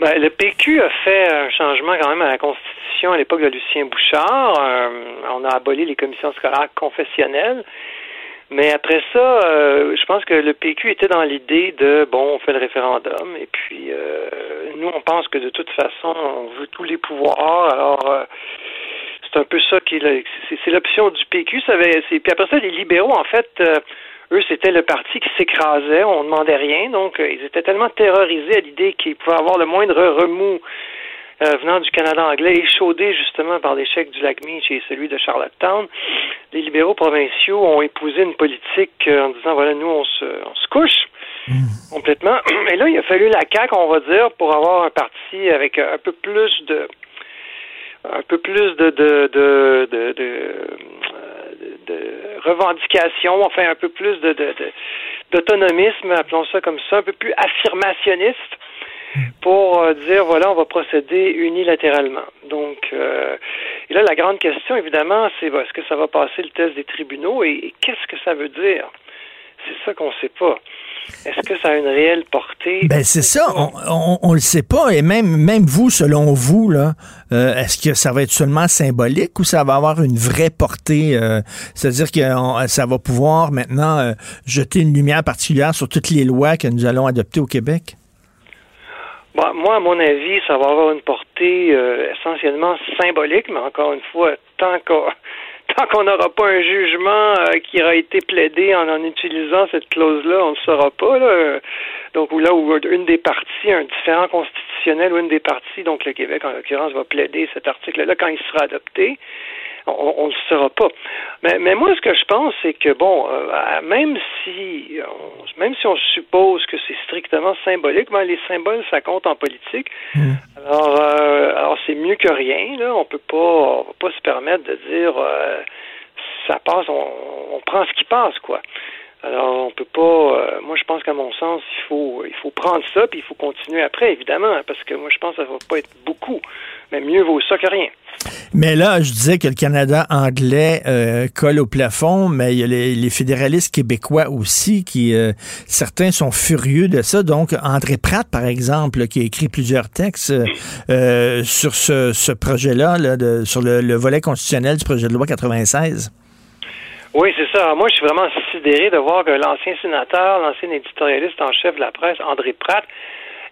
Ben, le PQ a fait un changement quand même à la Constitution à l'époque de Lucien Bouchard. Euh, on a aboli les commissions scolaires confessionnelles. Mais après ça, euh, je pense que le PQ était dans l'idée de bon, on fait le référendum et puis euh, nous on pense que de toute façon on veut tous les pouvoirs. Alors euh, c'est un peu ça qui c'est l'option du PQ. Ça avait, puis après ça, les libéraux en fait. Eux, c'était le parti qui s'écrasait, on demandait rien, donc euh, ils étaient tellement terrorisés à l'idée qu'ils pouvaient avoir le moindre remous euh, venant du Canada anglais, échaudé justement par l'échec du lac Meach et celui de Charlottetown. Les libéraux provinciaux ont épousé une politique euh, en disant voilà, nous, on se, on se couche complètement. Et là, il a fallu la CAQ, on va dire, pour avoir un parti avec un peu plus de un peu plus de de de de, de, de revendications, enfin un peu plus d'autonomisme, appelons ça comme ça, un peu plus affirmationniste pour euh, dire voilà, on va procéder unilatéralement. Donc, euh, et là, la grande question, évidemment, c'est est-ce que ça va passer le test des tribunaux et, et qu'est-ce que ça veut dire? C'est ça qu'on ne sait pas. Est-ce que ça a une réelle portée? Ben c'est ça, on, on, on le sait pas. Et même, même vous, selon vous, là, euh, est-ce que ça va être seulement symbolique ou ça va avoir une vraie portée? euh, C'est-à-dire que on- ça va pouvoir maintenant euh, jeter une lumière particulière sur toutes les lois que nous allons adopter au Québec? Bon, moi, à mon avis, ça va avoir une portée euh, essentiellement symbolique, mais encore une fois, tant qu'à tant qu'on n'aura pas un jugement euh, qui aura été plaidé en, utilisant cette clause-là, on ne saura pas. Là. Donc, là où une des parties, un différent constitutionnel ou une des parties, donc le Québec en l'occurrence, va plaider cet article-là quand il sera adopté, on ne le saura pas. Mais, mais, moi, ce que je pense, c'est que, bon, euh, même si même si on suppose que c'est strictement symbolique, ben, les symboles, ça compte en politique. Mm. Alors, euh, alors c'est mieux que rien. Là. On peut pas, on va pas se permettre de dire euh, ça passe, on, on, prend ce qui passe, quoi. Alors, on peut pas. Euh, moi, je pense qu'à mon sens, il faut, il faut prendre ça, puis il faut continuer après, évidemment, parce que moi, je pense que ça va pas être beaucoup, mais mieux vaut ça que rien. Mais là, je disais que le Canada anglais euh, colle au plafond, mais il y a les, fédéralistes québécois aussi qui, euh, certains sont furieux de ça. Donc, André Pratt, par exemple, qui a écrit plusieurs textes sur ce, projet-là, sur le, le volet constitutionnel du projet de loi 96. Oui, c'est ça. Moi, je suis vraiment sidéré de voir que l'ancien sénateur, l'ancien éditorialiste en chef de la presse, André Pratt,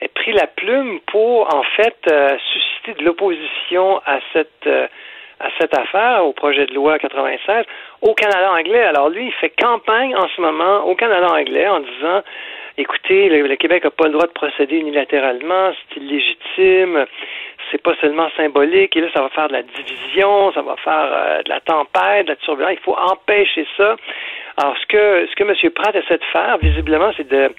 ait pris la plume pour, en fait, euh, susciter de l'opposition à cette euh, à cette affaire, au projet de loi 96, au Canada anglais. Alors lui, il fait campagne en ce moment au Canada anglais en disant écoutez, le, Québec n'a pas le droit de procéder unilatéralement, c'est illégitime, c'est pas seulement symbolique, et là, ça va faire de la division, ça va faire euh, de la tempête, de la turbulence, il faut empêcher ça. Alors, ce que, ce que M. Pratt essaie de faire, visiblement, c'est de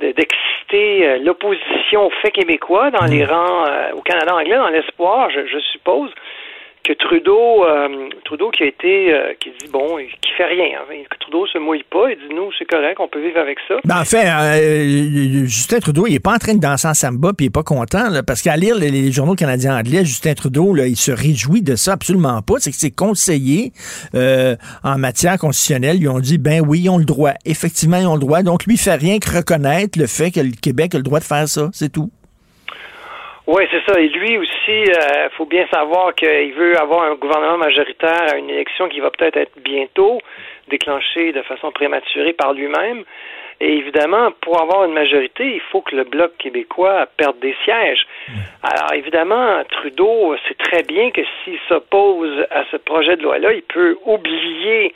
d'exciter euh, l'opposition au fait québécois dans les rangs euh, au Canada anglais, dans l'espoir, je suppose, que Trudeau, euh, Trudeau qui a été, euh, qui dit bon, qui fait rien. Hein. Trudeau se mouille pas. Il dit nous, c'est correct, on peut vivre avec ça. Ben, en fait, euh, Justin Trudeau, il est pas en train de danser en samba, puis il est pas content, parce qu'à lire les, journaux canadiens anglais, Justin Trudeau, là, il se réjouit de ça absolument pas. C'est que ses conseillers en matière constitutionnelle, ils ont dit ben oui, ils ont le droit. Effectivement, ils ont le droit. Donc lui, il fait rien que reconnaître le fait que le Québec a le droit de faire ça. C'est tout. Oui, c'est ça. Et lui aussi, il euh, faut bien savoir qu'il veut avoir un gouvernement majoritaire à une élection qui va peut-être être bientôt déclenchée de façon prématurée par lui-même. Et évidemment, pour avoir une majorité, il faut que le Bloc québécois perde des sièges. Alors évidemment, Trudeau sait très bien que s'il s'oppose à ce projet de loi-là, il peut oublier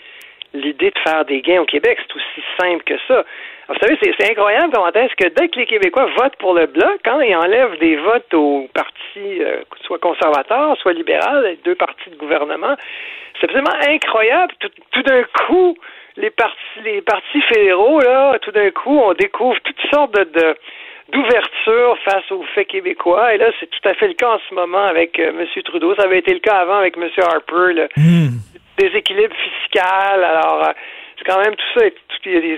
l'idée de faire des gains au Québec. C'est aussi simple que ça. Vous savez, c'est incroyable comment est-ce que dès que les Québécois votent pour le Bloc, quand ils enlèvent des votes aux partis, euh, soit conservateurs, soit libéraux, les deux partis de gouvernement, c'est absolument incroyable. Tout, d'un coup, les partis, les partis fédéraux, là, tout d'un coup, on découvre toutes sortes de, d'ouverture face aux faits québécois. Et là, c'est tout à fait le cas en ce moment avec euh, M. Trudeau. Ça avait été le cas avant avec M. Harper, le hmm. déséquilibre fiscal. Alors, euh, c'est quand même tout ça,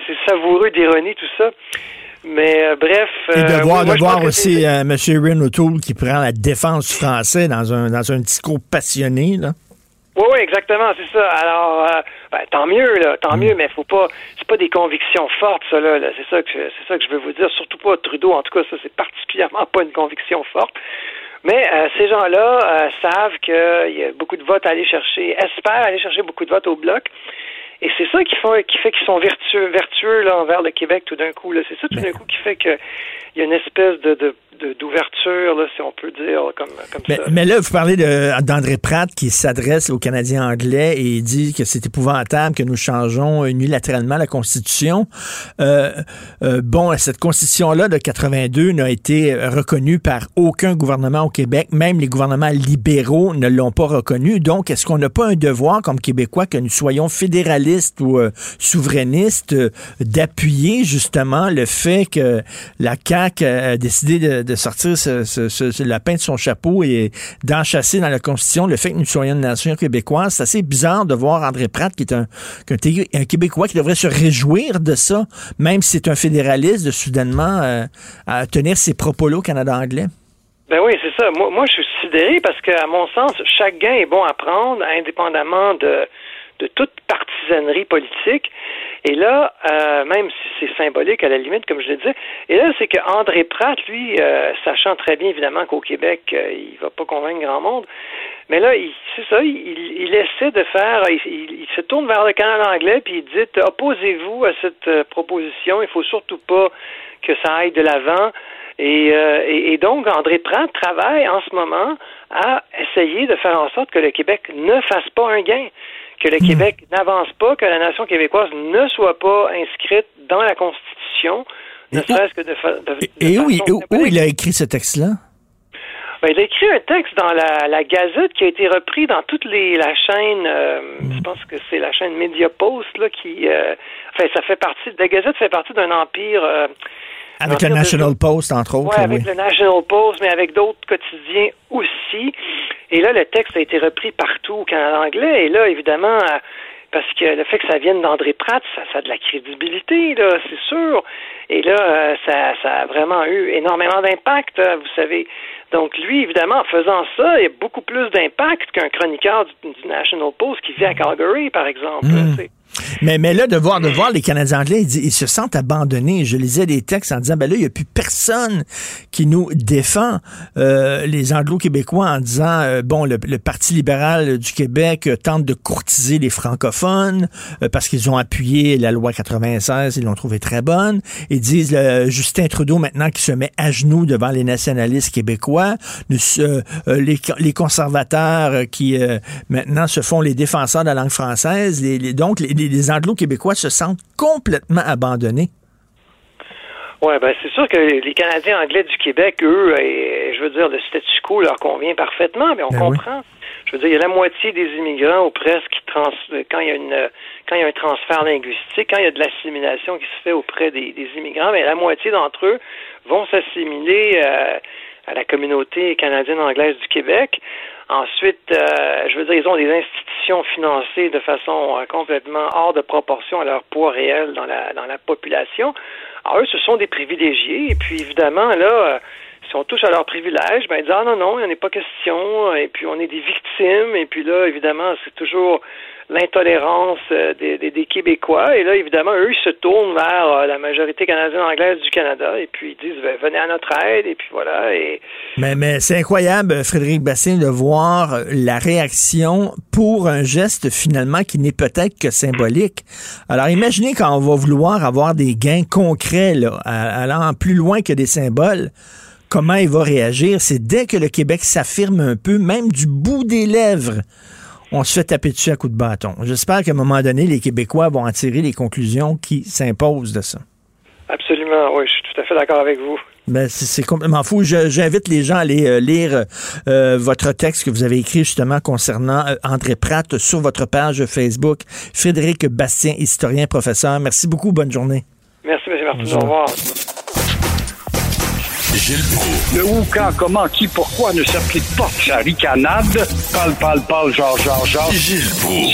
c'est savoureux d'ironie, tout ça. Mais euh, bref. Et de voir, de voir aussi euh, M. Erin O'Toole qui prend la défense du français dans un, dans un discours passionné, là. Oui, oui, exactement, c'est ça. Alors, euh, ben, tant mieux, là, tant mieux, mais faut pas, c'est pas des convictions fortes, ça, là. C'est ça que, c'est ça que je veux vous dire. Surtout pas Trudeau. En tout cas, ça, c'est particulièrement pas une conviction forte. Mais ces gens-là savent qu'il y a beaucoup de votes à aller chercher, espèrent aller chercher beaucoup de votes au bloc. Et c'est ça qui fait, qui fait qu'ils sont vertueux, vertueux là, envers le Québec tout d'un coup. C'est ça tout d'un coup qui fait qu'il y a une espèce de, de d'ouverture, si on peut dire, comme, comme mais, ça. Mais là, vous parlez d'André Pratt qui s'adresse aux Canadiens anglais et dit que c'est épouvantable que nous changeons unilatéralement la Constitution. Euh, euh, bon, cette Constitution-là de 82 n'a été reconnue par aucun gouvernement au Québec. Même les gouvernements libéraux ne l'ont pas reconnue. Donc, est-ce qu'on n'a pas un devoir, comme Québécois, que nous soyons fédéralistes ou euh, souverainistes, d'appuyer justement le fait que la CAQ a décidé de sortir ce, ce, lapin de son chapeau et d'enchasser dans la Constitution le fait que nous soyons une nation québécoise. C'est assez bizarre de voir André Pratt, qui est un, Québécois qui devrait se réjouir de ça, même si c'est un fédéraliste, de soudainement euh, tenir ses propos-là au Canada anglais. Ben oui, c'est ça. Moi, je suis sidéré parce qu'à mon sens, chaque gain est bon à prendre, indépendamment de toute partisanerie politique. Et là, euh, même si c'est symbolique à la limite, comme je le disais, et là, c'est que André Pratt, lui, euh, sachant très bien évidemment qu'au Québec, euh, il va pas convaincre grand monde, mais là, c'est ça, il, il, essaie de faire, il, il, se tourne vers le Canada anglais, puis il dit opposez-vous à cette proposition, il faut surtout pas que ça aille de l'avant. Et, euh, et, donc, André Pratt travaille en ce moment à essayer de faire en sorte que le Québec ne fasse pas un gain, que le hmm. Québec n'avance pas, que la nation québécoise ne soit pas inscrite dans la Constitution, ne serait-ce que de, de, Et, où, où il a écrit ce texte-là? Ben, il a écrit un texte dans la, la, Gazette qui a été repris dans toutes les la chaîne. Euh, mm. Je pense que c'est la chaîne Mediapost là qui. Euh, enfin, ça fait partie. La Gazette fait partie d'un empire. Euh, avec le National Post, entre autres. Ouais, avec le National Post, mais avec d'autres quotidiens aussi. Et là, le texte a été repris partout au Canada anglais. Et là, évidemment, parce que le fait que ça vienne d'André Pratt, ça, ça, a de la crédibilité, là, c'est sûr. Et là, ça, ça a vraiment eu énormément d'impact, vous savez. Donc, lui, évidemment, en faisant ça, il y a beaucoup plus d'impact qu'un chroniqueur du, National Post qui vit à Calgary, par exemple. Hmm. Mais, mais là, de voir, de voir les Canadiens anglais, ils, se sentent abandonnés. Je lisais des textes en disant, ben là, il n'y a plus personne qui nous défend. Euh, les anglo-québécois en disant, euh, bon, le, Parti libéral du Québec euh, tente de courtiser les francophones parce qu'ils ont appuyé la loi 96, ils l'ont trouvé très bonne. Ils disent, Justin Trudeau, maintenant, qui se met à genoux devant les nationalistes québécois. les, les, conservateurs qui, maintenant, se font les défenseurs de la langue française. Les, donc, les, les, Anglo-Québécois se sentent complètement abandonnés. Oui, ben c'est sûr que les Canadiens anglais du Québec, eux, et, je veux dire, le statu quo leur convient parfaitement, mais on ben comprend. Je veux dire, il y a la moitié des immigrants ou presque qui trans quand il y a une quand il y a un transfert linguistique, quand il y a de l'assimilation qui se fait auprès des, immigrants, mais la moitié d'entre eux vont s'assimiler euh, à la communauté canadienne anglaise du Québec. Ensuite, euh, je veux dire, ils ont des institutions financées de façon euh, complètement hors de proportion à leur poids réel dans la dans la population. Alors eux, ce sont des privilégiés. Et puis évidemment, là, euh, si on touche à leurs privilèges, ben ils disent ah non non, il n'y en a pas question. Et puis on est des victimes. Et puis là, évidemment, c'est toujours l'intolérance euh, des, des, Québécois. Et là, évidemment, eux, ils se tournent vers euh, la majorité canadienne-anglaise du Canada et puis ils disent ben, venez à notre aide et puis voilà. Et... Mais, mais c'est incroyable, Frédéric Bastien, de voir la réaction pour un geste finalement qui n'est peut-être que symbolique. Alors imaginez quand on va vouloir avoir des gains concrets, là, allant plus loin que des symboles comment il va réagir, c'est dès que le Québec s'affirme un peu, même du bout des lèvres, on se fait taper dessus à coups de bâton. J'espère qu'à un moment donné, les Québécois vont en tirer les conclusions qui s'imposent de ça. Absolument, oui, je suis tout à fait d'accord avec vous. Ben, c'est complètement fou. J'invite les gens à aller euh, lire euh, votre texte que vous avez écrit justement concernant euh, André Pratt sur votre page Facebook. Frédéric Bastien, historien, professeur. Merci beaucoup. Bonne journée. Merci, M. Martin. Au revoir. Gilles Le où, quand, comment, qui, pourquoi ne s'applique pas sa ricanade? Parle, parle, parle, genre, genre, genre. Gilles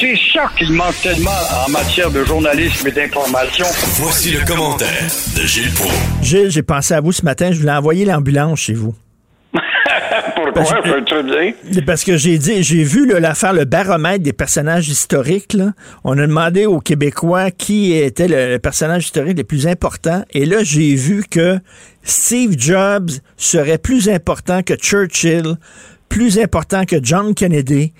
C'est ça qu'il manque tellement en matière de journalisme et d'information. Voici le commentaire de Gilles Proulx. Gilles, j'ai pensé à vous ce matin. Je voulais envoyer l'ambulance chez vous. Parce, très bien. Parce que j'ai dit, j'ai vu l'affaire, le baromètre des personnages historiques. Là. On a demandé aux Québécois qui était le personnage historique le plus important. Et là, j'ai vu que Steve Jobs serait plus important que Churchill, plus important que John Kennedy,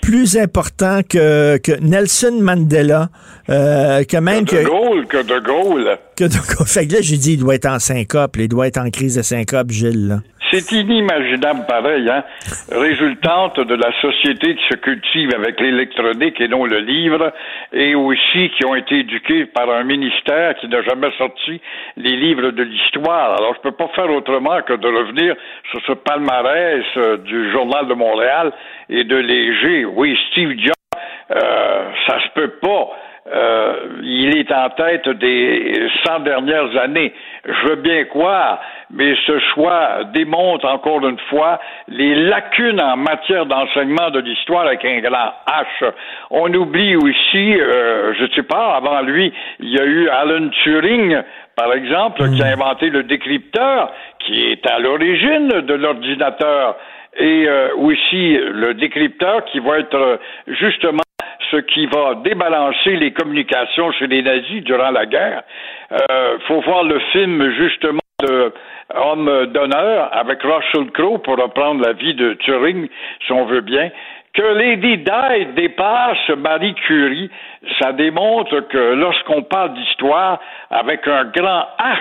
plus important que, que Nelson Mandela, euh, que même que... De Gaulle, que de Gaulle. Que de Gaulle. Fait que là, j'ai dit, il doit être en syncope, il doit être en crise de syncope, Gilles. Là. C'est inimaginable pareil, hein? Résultante de la société qui se cultive avec l'électronique et non le livre, et aussi qui ont été éduqués par un ministère qui n'a jamais sorti les livres de l'histoire. Alors, je peux pas faire autrement que de revenir sur ce palmarès euh, du Journal de Montréal et de Léger. Oui, Steve Jobs, euh, ça se peut pas. Euh, il est en tête des 100 dernières années. Je veux bien croire, mais ce choix démontre encore une fois les lacunes en matière d'enseignement de l'histoire avec un grand H. On oublie aussi, euh, je ne sais pas, avant lui, il y a eu Alan Turing, par exemple, qui a hmm. inventé le décrypteur, qui est à l'origine de l'ordinateur et euh, aussi le décrypteur qui va être justement ce qui va débalancer les communications chez les nazis durant la guerre. Euh, faut voir le film justement de Homme d'honneur avec Russell Crowe pour reprendre la vie de Turing, si on veut bien. Que Lady Di dépasse Marie Curie, ça démontre que lorsqu'on parle d'histoire avec un grand H,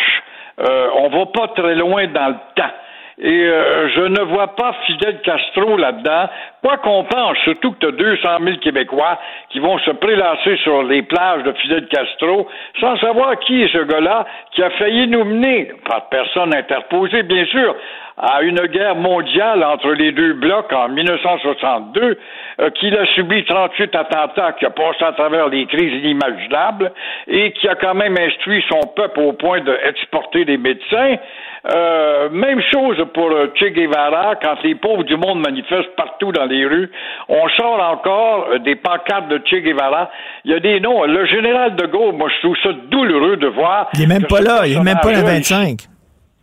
euh, on va pas très loin dans le temps. Et euh, je ne vois pas Fidel Castro là-dedans. Quoi qu'on pense, surtout que tu as 200 000 Québécois qui vont se prélasser sur les plages de Fidel Castro sans savoir qui est ce gars-là qui a failli nous mener, par personne interposée, bien sûr, à une guerre mondiale entre les deux blocs en 1962, euh, qu'il a subi 38 attentats, qui a passé à travers les crises inimaginables et qui a quand même instruit son peuple au point d'exporter des médecins. Euh, même chose pour euh, Che Guevara, quand les pauvres du monde manifestent partout dans les rues, on sort encore euh, des pancartes de Che Guevara. Il y a des noms. Le général de Gaulle, moi, je trouve ça douloureux de voir. Il est même pas là, il est même pas le 25.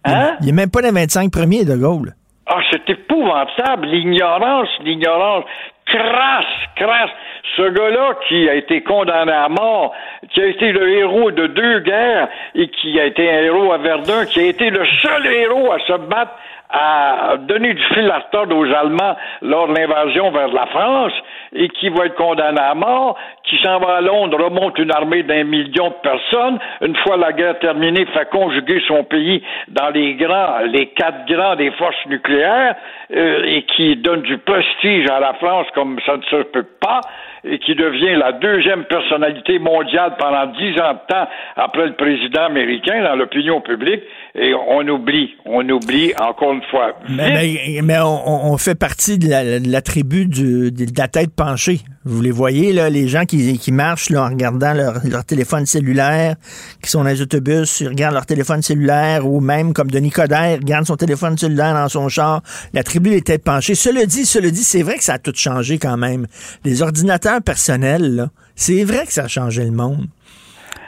Hein? Il est même pas le 25 premiers de Gaulle. Ah, c'est épouvantable, l'ignorance, l'ignorance crasse, crasse. Ce gars-là qui a été condamné à mort, qui a été le héros de deux guerres et qui a été un héros à Verdun, qui a été le seul héros à se battre à donner du fil à retordre aux Allemands lors de l'invasion vers la France et qui va être condamné à mort, qui s'en va à Londres, remonte une armée d'un million de personnes, une fois la guerre terminée, fait conjuguer son pays dans les grands, les quatre grands des forces nucléaires euh, et qui donne du prestige à la France comme ça ne se peut pas et qui devient la deuxième personnalité mondiale pendant dix ans de temps après le président américain dans l'opinion publique et on oublie, on oublie encore une fois. Mais, on, fait partie de la, de la tribu du, de la tête penchée. Vous les voyez, là, les gens qui, qui marchent là, en regardant leur, leur, téléphone cellulaire, qui sont dans les autobus, ils regardent leur téléphone cellulaire, ou même comme Denis Coderre, regarde son téléphone cellulaire dans son char. La tribu des têtes penchées. Cela dit, cela dit, c'est vrai que ça a tout changé quand même. Les ordinateurs personnels, c'est vrai que ça a changé le monde.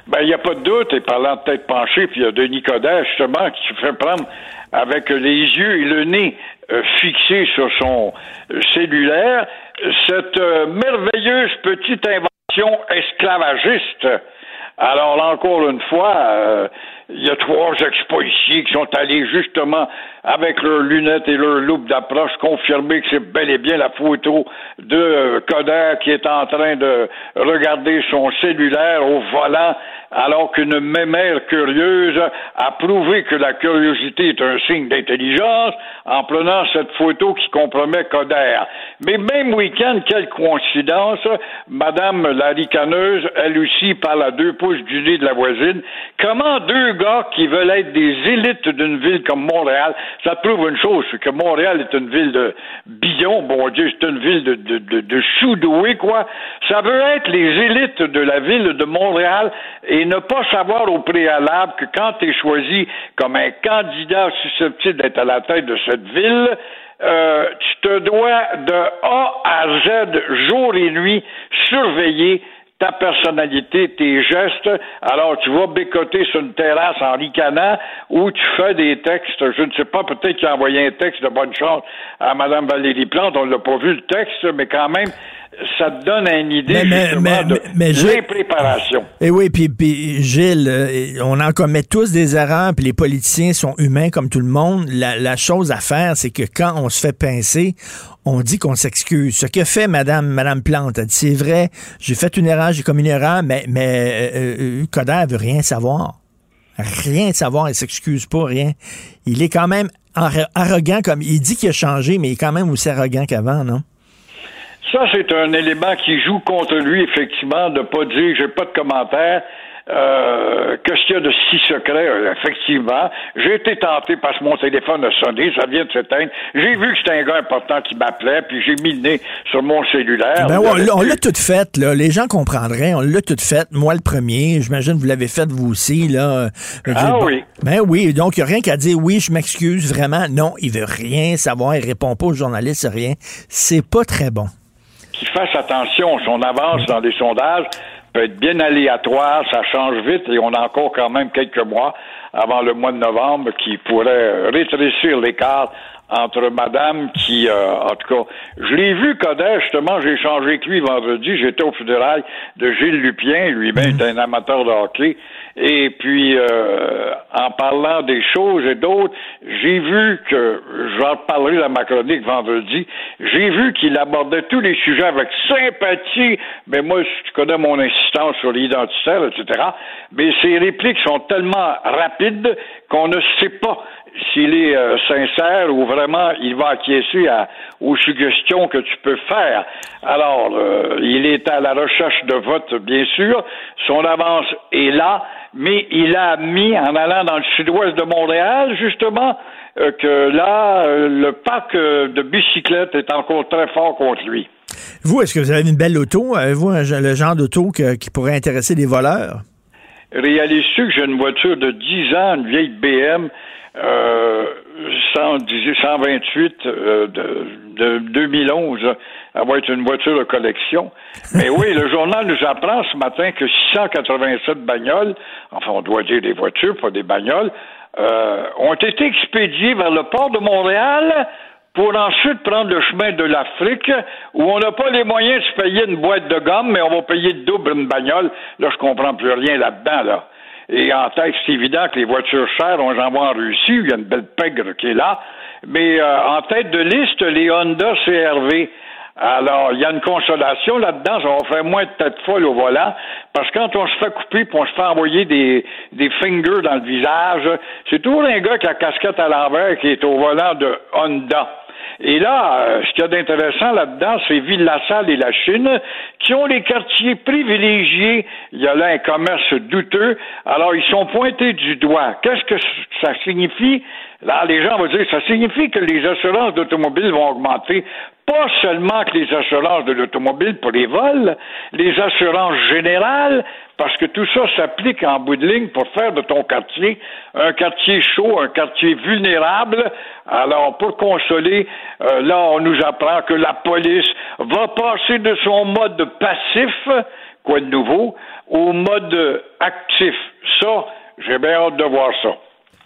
Ben, il n'y a pas de doute, et parlant de tête penchée, puis il y a Denis Coderre, justement, qui se fait prendre avec les yeux et le nez euh, fixés sur son euh, cellulaire, cette euh, merveilleuse petite invention esclavagiste. Alors là, encore une fois, euh, il y a trois ex-policiers qui sont allés justement avec leurs lunettes et leur loupe d'approche confirmer que c'est bel et bien la photo de euh, Coder qui est en train de regarder son cellulaire au volant alors qu'une mémère curieuse a prouvé que la curiosité est un signe d'intelligence en prenant cette photo qui compromet Coder. Mais même week-end, quelle coïncidence, Madame la ricaneuse, elle aussi parle à deux pouces du nez de la voisine. Comment deux gars qui veulent être des élites d'une ville comme Montréal, ça prouve une chose, c'est que Montréal est une ville de billons, bon Dieu, c'est une ville de, de, de, de quoi. Ça veut être les élites de la ville de Montréal et ne pas savoir au préalable que quand tu es choisi comme un candidat susceptible d'être à la tête de cette ville, euh, tu te dois de A à Z, jour et nuit, surveiller ta personnalité, tes gestes. Alors, tu vas bécoter sur une terrasse en ricanant ou tu fais des textes. Je ne sais pas, peut-être qu'il a envoyé un texte de bonne chance à Mme Valérie Plante. On ne l'a pas vu, le texte, mais quand même, ça te donne une idée mais, mais, de mais, l'impréparation. Et eh oui, puis, puis Gilles, euh, on en commet tous des erreurs, puis les politiciens sont humains comme tout le monde. La, la chose à faire, c'est que quand on se fait pincer, on dit qu'on s'excuse. Ce que fait Madame, Madame Plante, elle dit c'est vrai, j'ai fait une erreur, j'ai commis une erreur, mais, mais euh, euh, Coder veut rien savoir. Rien savoir, il s'excuse pas, rien. Il est quand même arrogant, comme il dit qu'il a changé, mais il est quand même aussi arrogant qu'avant, non? Ça, c'est un élément qui joue contre lui, effectivement, de pas dire j'ai pas de commentaires. Euh, Qu'est-ce qu'il y a de si secret, euh, effectivement. J'ai été tenté parce que mon téléphone a sonné, ça vient de s'éteindre. J'ai vu que c'était un gars important qui m'appelait, puis j'ai mis le nez sur mon cellulaire. Ben on l'a tout fait, là. Les gens comprendraient, on l'a tout fait. Moi, le premier, j'imagine que vous l'avez fait vous aussi, là. Ah oui. Ben oui, donc il n'y a rien qu'à dire oui, je m'excuse, vraiment. Non, il veut rien savoir, il répond pas aux journalistes, rien. C'est pas très bon qu'il fasse attention. Son avance dans les sondages peut être bien aléatoire, ça change vite et on a encore quand même quelques mois avant le mois de novembre qui pourrait rétrécir l'écart entre madame qui, euh, en tout cas, je l'ai vu, Codet, justement, j'ai échangé avec lui vendredi, j'étais au funérailles de Gilles Lupien, lui-même est un amateur de hockey, et puis, euh, en parlant des choses et d'autres, j'ai vu que, j'en parlerai dans ma chronique vendredi, j'ai vu qu'il abordait tous les sujets avec sympathie, mais moi, tu connais mon insistance sur l'identitaire, etc., mais ses répliques sont tellement rapides qu'on ne sait pas s'il est euh, sincère ou vraiment il va acquiescer aux suggestions que tu peux faire. Alors, euh, il est à la recherche de vote, bien sûr. Son avance est là, mais il a mis, en allant dans le sud-ouest de Montréal, justement, euh, que là, le parc de bicyclettes est encore très fort contre lui. Vous, est-ce que vous avez une belle auto? Avez-vous le genre d'auto qui pourrait intéresser des voleurs? Réalisez que j'ai une voiture de 10 ans, une vieille BM, euh, 128 euh, de, de 2011. Elle va être une voiture de collection. Mais oui, le journal nous apprend ce matin que 687 bagnoles, enfin on doit dire des voitures, pas des bagnoles, euh, ont été expédiées vers le port de Montréal pour ensuite prendre le chemin de l'Afrique, où on n'a pas les moyens de se payer une boîte de gomme, mais on va payer double une bagnole. Là, je comprends plus rien là-dedans, là. Et en tête, c'est évident que les voitures chères, on en voit en Russie, il y a une belle pègre qui est là. Mais euh, en tête de liste, les Honda CRV. Alors, il y a une consolation là-dedans, ça va faire moins de tête folle au volant, parce que quand on se fait couper puis on se fait envoyer des, des fingers dans le visage, c'est toujours un gars qui a la casquette à l'envers qui est au volant de Honda. Et là, euh, ce qu'il y a d'intéressant là-dedans, c'est Ville-la-Salle et la Chine, qui ont les quartiers privilégiés. Il y a là un commerce douteux. Alors, ils sont pointés du doigt. Qu'est-ce que ça signifie? Là, les gens vont dire, ça signifie que les assurances d'automobile vont augmenter pas seulement que les assurances de l'automobile pour les vols, les assurances générales, parce que tout ça s'applique en bout de ligne pour faire de ton quartier un quartier chaud, un quartier vulnérable. Alors, pour consoler, euh, là, on nous apprend que la police va passer de son mode passif, quoi de nouveau, au mode actif. Ça, j'ai bien hâte de voir ça.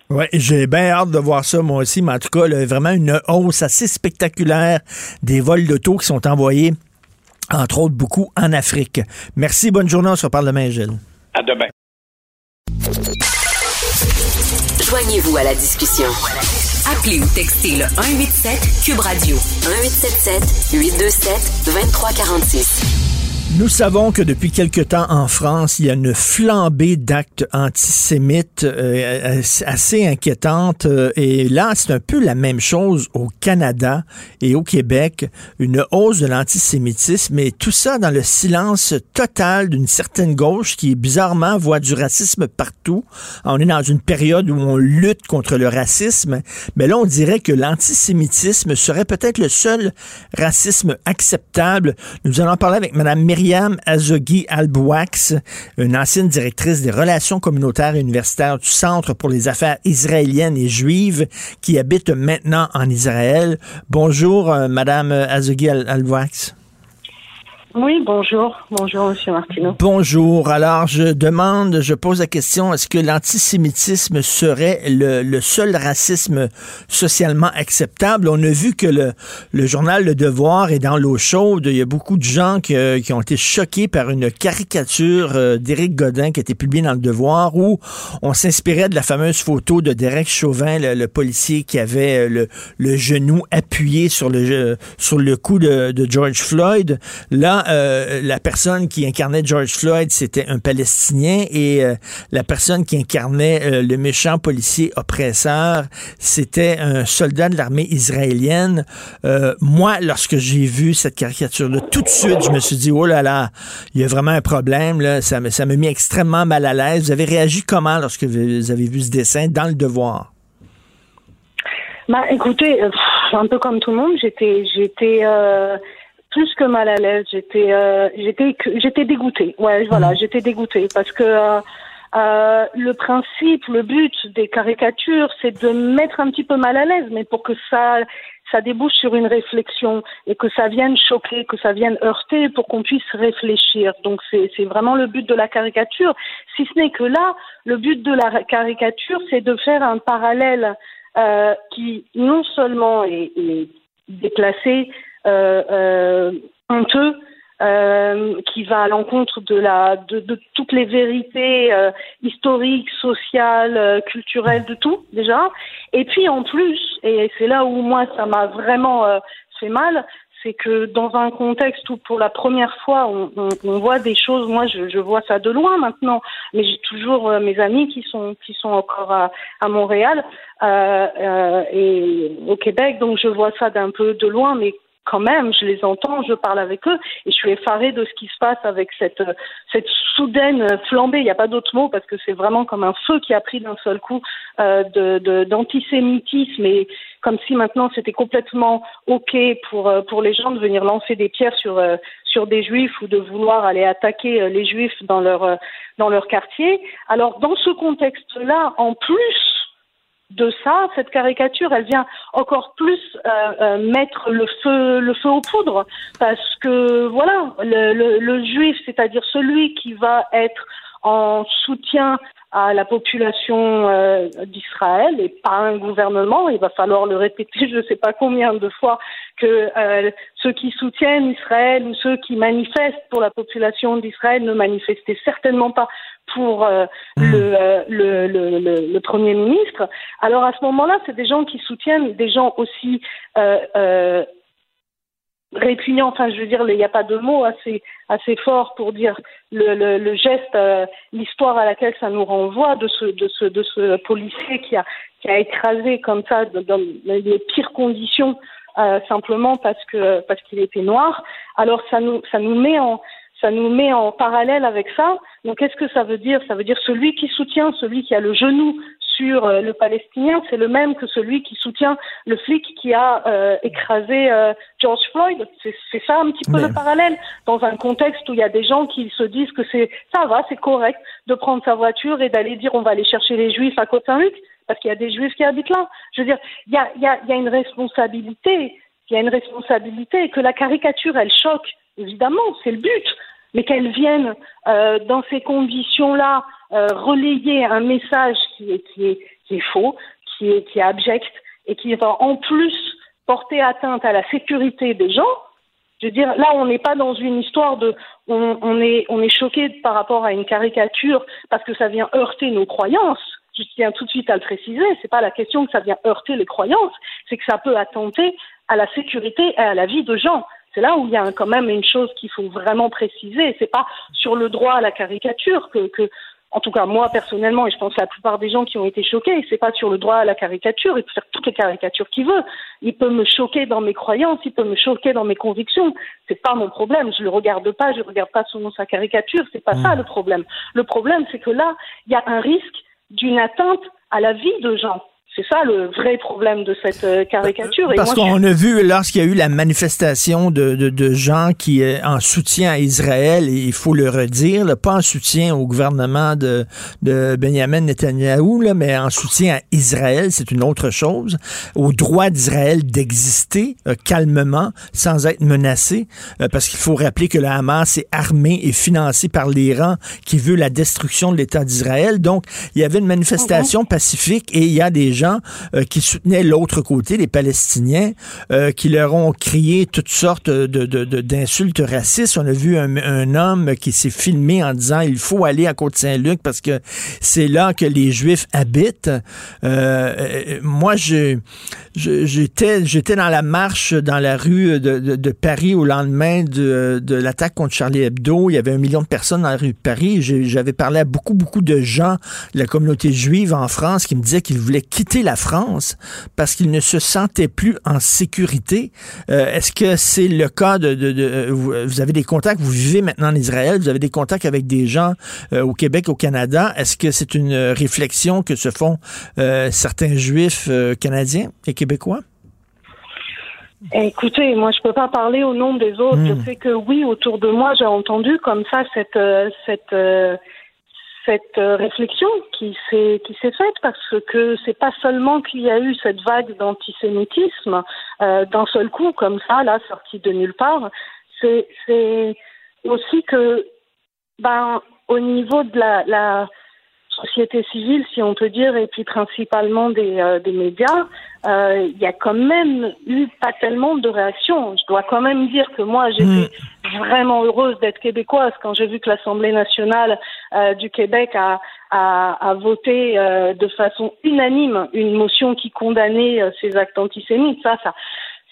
Oui, j'ai bien hâte de voir ça, moi aussi, mais en tout cas, là, vraiment une hausse assez spectaculaire des vols d'auto qui sont envoyés, entre autres, beaucoup en Afrique. Merci, bonne journée, on se reparle demain, Gilles. À demain. Joignez-vous à la discussion. Appelez ou textez le 187 Cube Radio 1877 827 2346. Nous savons que depuis quelque temps en France, il y a une flambée d'actes antisémites euh, assez inquiétante. Euh, et là, c'est un peu la même chose au Canada et au Québec. Une hausse de l'antisémitisme et tout ça dans le silence total d'une certaine gauche qui, bizarrement, voit du racisme partout. On est dans une période où on lutte contre le racisme. Mais là, on dirait que l'antisémitisme serait peut-être le seul racisme acceptable. Nous allons parler avec Mme Myriam Azogui Albouax, une ancienne directrice des relations communautaires et universitaires du Centre pour les affaires israéliennes et juives qui habite maintenant en Israël. Bonjour, euh, Madame Albouax. Oui, bonjour. Bonjour, Monsieur Martineau. Bonjour. Alors, je demande, je pose la question, est-ce que l'antisémitisme serait le, seul racisme socialement acceptable? On a vu que le, journal Le Devoir est dans l'eau chaude. Il y a beaucoup de gens qui, qui ont été choqués par une caricature euh, d'Éric Godin qui a été publiée dans Le Devoir où on s'inspirait de la fameuse photo de Derek Chauvin, le, policier qui avait le, le, genou appuyé sur le, sur le cou de, de George Floyd. Là, euh, la personne qui incarnait George Floyd, c'était un Palestinien et euh, la personne qui incarnait euh, le méchant policier oppresseur, c'était un soldat de l'armée israélienne. moi, lorsque j'ai vu cette caricature-là, tout de suite, je me suis dit, oh là là, il y a vraiment un problème. Là. Ça m'a ça mis extrêmement mal à l'aise. Vous avez réagi comment lorsque vous avez vu ce dessin dans le devoir? Bah, écoutez, un peu comme tout le monde, j'étais, j'étais, plus que mal à l'aise. J'étais, euh, j'étais, j'étais dégoûtée. Ouais, voilà, mhm. j'étais dégoûtée parce que euh, euh, le principe, le but des caricatures, c'est de mettre un petit peu mal à l'aise, mais pour que ça, ça débouche sur une réflexion et que ça vienne choquer, que ça vienne heurter, pour qu'on puisse réfléchir. Donc c'est, c'est vraiment le but de la caricature. Si ce n'est que là, le but de la caricature, c'est de faire un parallèle euh, qui non seulement est, est déplacé, honteux, euh, qui va à l'encontre de la de, toutes les vérités euh, historiques, sociales, euh, culturelles, de tout déjà. Et puis en plus, et c'est là où moi ça m'a vraiment euh, fait mal, c'est que dans un contexte où pour la première fois on, voit des choses, moi je, je, vois ça de loin maintenant, mais j'ai toujours euh, mes amis qui sont qui sont encore à, à Montréal euh, euh, et au Québec, donc je vois ça d'un peu de loin, mais quand même, je les entends, je parle avec eux et je suis effarée de ce qui se passe avec cette, cette soudaine flambée. Il n'y a pas d'autre mot parce que c'est vraiment comme un feu qui a pris d'un seul coup euh, de, d'antisémitisme et comme si maintenant c'était complètement ok pour pour les gens de venir lancer des pierres sur sur des juifs ou de vouloir aller attaquer les juifs dans leur dans leur quartier. Alors dans ce contexte-là, en plus de ça, cette caricature, elle vient encore plus euh, euh, mettre le feu, le feu aux poudres, parce que voilà, le, le, le juif, c'est-à-dire celui qui va être en soutien à la population euh, d'Israël et pas un gouvernement. Il va falloir le répéter je ne sais pas combien de fois que euh, ceux qui soutiennent Israël ou ceux qui manifestent pour la population d'Israël ne manifestaient certainement pas pour euh, le, le, le, le, le, Premier ministre. Alors à ce moment-là, c'est des gens qui soutiennent des gens aussi répugnant. Enfin, je veux dire, il n'y a pas de mots assez assez fort pour dire le, le, le geste, euh, l'histoire à laquelle ça nous renvoie de ce de ce de ce policier qui a qui a écrasé comme ça dans les pires conditions euh, simplement parce que parce qu'il était noir. Alors ça nous ça nous met en ça nous met en parallèle avec ça. Donc, qu'est-ce que ça veut dire Ça veut dire celui qui soutient, celui qui a le genou sur euh, le Palestinien, c'est le même que celui qui soutient le flic qui a euh, écrasé euh, George Floyd. C'est ça un petit peu le parallèle dans un contexte où il y a des gens qui se disent que c'est ça va, c'est correct de prendre sa voiture et d'aller dire on va aller chercher les Juifs à Côte-Saint-Luc parce qu'il y a des Juifs qui habitent là. Je veux dire, il y a, y, a, y a une responsabilité, il y a une responsabilité et que la caricature elle choque. Évidemment, c'est le but, mais qu'elle vienne euh, dans ces conditions-là euh, relayer un message qui est, faux, qui est, qui abject et qui va en plus porter atteinte à la sécurité des gens. Je veux dire, là, on n'est pas dans une histoire de, on, on est, on est choqué par rapport à une caricature parce que ça vient heurter nos croyances. Je tiens tout de suite à le préciser. C'est pas la question que ça vient heurter les croyances, c'est que ça peut attenter à la sécurité et à la vie de gens. C'est là où il y a quand même une chose qu'il faut vraiment préciser. C'est pas sur le droit à la caricature que, que en tout cas moi personnellement, et je pense que la plupart des gens qui ont été choqués, c'est pas sur le droit à la caricature, il peut faire toutes les caricatures qu'il veut. Il peut me choquer dans mes croyances, il peut me choquer dans mes convictions. C'est pas mon problème. Je le regarde pas, je regarde pas selon sa caricature. C'est pas mmh. ça le problème. Le problème, c'est que là, il y a un risque d'une atteinte à la vie de gens. C'est ça le vrai problème de cette euh, caricature. Parce qu'on a vu lorsqu'il y a eu la manifestation de, de, de gens qui euh, en soutien à Israël, et il faut le redire, là, pas en soutien au gouvernement de, de Benjamin Netanyahou, là, mais en soutien à Israël, c'est une autre chose, au droit d'Israël d'exister euh, calmement, sans être menacé, euh, parce qu'il faut rappeler que le Hamas est armé et financé par l'Iran qui veut la destruction de l'État d'Israël. Donc, il y avait une manifestation okay. pacifique et il y a des gens euh, qui soutenaient l'autre côté, les Palestiniens, euh, qui leur ont crié toutes sortes d'insultes de, de, racistes. On a vu un, homme qui s'est filmé en disant il faut aller à Côte-Saint-Luc parce que c'est là que les Juifs habitent. Euh, moi, j'étais j'étais dans la marche dans la rue de, de Paris au lendemain de, de l'attaque contre Charlie Hebdo. Il y avait un million de personnes dans la rue de Paris. J'avais parlé à beaucoup, beaucoup de gens de la communauté juive en France qui me disaient qu'ils voulaient quitter la France parce qu'ils ne se sentaient plus en sécurité. Euh, Est-ce que c'est le cas de, de, de, vous avez des contacts, vous vivez maintenant en Israël, vous avez des contacts avec des gens euh, au Québec, au Canada. Est-ce que c'est une réflexion que se font euh, certains juifs euh, canadiens et québécois? Écoutez, moi je peux pas parler au nom des autres. Mmh. Je sais que oui, autour de moi, j'ai entendu comme ça cette cette cette réflexion qui s'est faite parce que c'est pas seulement qu'il y a eu cette vague d'antisémitisme euh, d'un seul coup comme ça là sortie de nulle part c'est aussi que ben au niveau de la, société civile, si on peut dire, et puis principalement des, euh, médias, euh, il y a quand même eu pas tellement de réactions. Je dois quand même dire que moi, j'étais Hmm. Vraiment heureuse d'être québécoise quand j'ai vu que l'Assemblée nationale euh, du Québec a, a, a voté euh, de façon unanime une motion qui condamnait euh, ces actes antisémites. Ça, ça,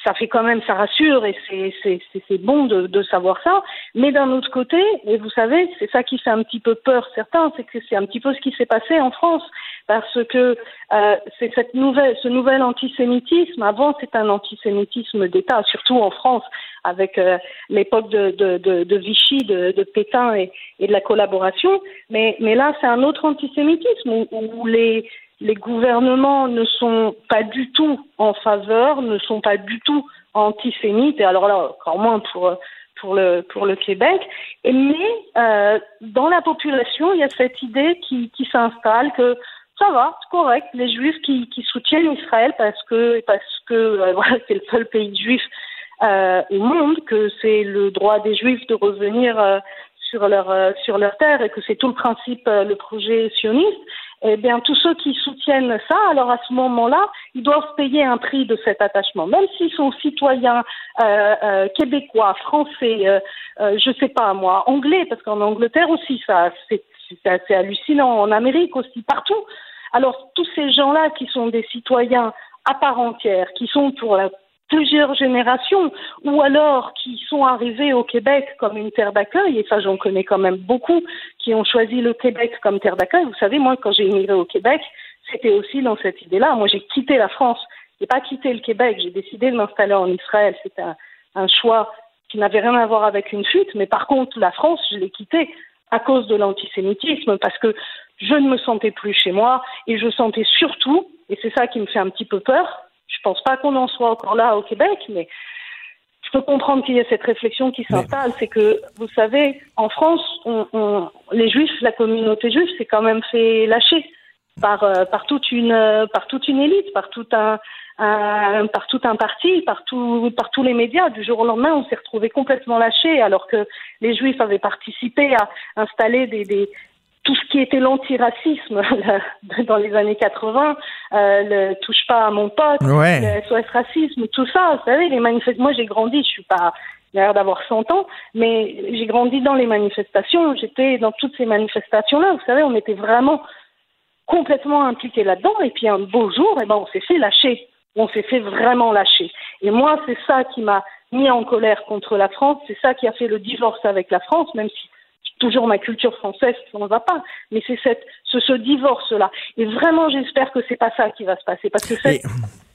ça fait quand même, ça rassure et c'est bon de, de savoir ça. Mais d'un autre côté, et vous savez, c'est ça qui fait un petit peu peur certains, c'est que c'est un petit peu ce qui s'est passé en France, parce que euh, c'est cette nouvelle, ce nouvel antisémitisme. Avant, c'est un antisémitisme d'État, surtout en France, avec euh, l'époque de, de, de, de Vichy, de, Pétain et, et de la collaboration. Mais mais là, c'est un autre antisémitisme où, où les les gouvernements ne sont pas du tout en faveur, ne sont pas du tout antisémites, et alors là, encore moins pour, pour, le, pour le Québec. Et, mais euh, dans la population, il y a cette idée qui, qui s'installe que ça va, c'est correct, les juifs qui, qui soutiennent Israël parce que, parce que euh, voilà, c'est le seul pays juif euh, au monde, que c'est le droit des juifs de revenir euh, sur leur euh, sur leur terre et que c'est tout le principe, euh, le projet sioniste, eh bien tous ceux qui soutiennent ça, alors à ce moment-là, ils doivent payer un prix de cet attachement, même s'ils sont citoyens québécois, français, je sais pas moi, anglais, parce qu'en Angleterre aussi, ça c'est c'est assez hallucinant, en Amérique aussi, partout. Alors tous ces gens-là qui sont des citoyens à part entière, qui sont pour plusieurs générations, ou alors qui sont arrivés au Québec comme une terre d'accueil, et ça j'en connais quand même beaucoup, qui ont choisi le Québec comme terre d'accueil. Vous savez, moi quand j'ai immigré au Québec, c'était aussi dans cette idée-là. Moi j'ai quitté la France, j'ai pas quitté le Québec, j'ai décidé de m'installer en Israël. C'était un, un choix qui n'avait rien à voir avec une fuite, mais par contre la France, je l'ai quittée à cause de l'antisémitisme, parce que je ne me sentais plus chez moi, et je sentais surtout, et c'est ça qui me fait un petit peu peur, je pense pas qu'on en soit encore là au Québec, mais je peux comprendre qu'il y ait cette réflexion qui s'installe. C'est que, vous savez, en France, on, on, les Juifs, la communauté juive, s'est quand même fait lâcher par, euh, par, toute, une, euh, par toute une élite, par tout un, un, par tout un parti, par, tout, par tous les médias. Du jour au lendemain, on s'est retrouvé complètement lâché, alors que les Juifs avaient participé à installer des, des tout ce qui était l'antiracisme dans les années 80, euh, le touche pas à mon pote, Ouais. le SOS racisme, tout ça, vous savez, les manifestations. Moi, j'ai grandi, je suis pas, l'air d'avoir 100 ans, mais j'ai grandi dans les manifestations, j'étais dans toutes ces manifestations-là, vous savez, on était vraiment complètement impliqués là-dedans, et puis un beau jour, eh ben, on s'est fait lâcher, on s'est fait vraiment lâcher. Et moi, c'est ça qui m'a mis en colère contre la France, c'est ça qui a fait le divorce avec la France, même si toujours ma culture française, ça ne va pas. Mais c'est ce, ce divorce-là. Et vraiment, j'espère que c'est pas ça qui va se passer, parce que cette,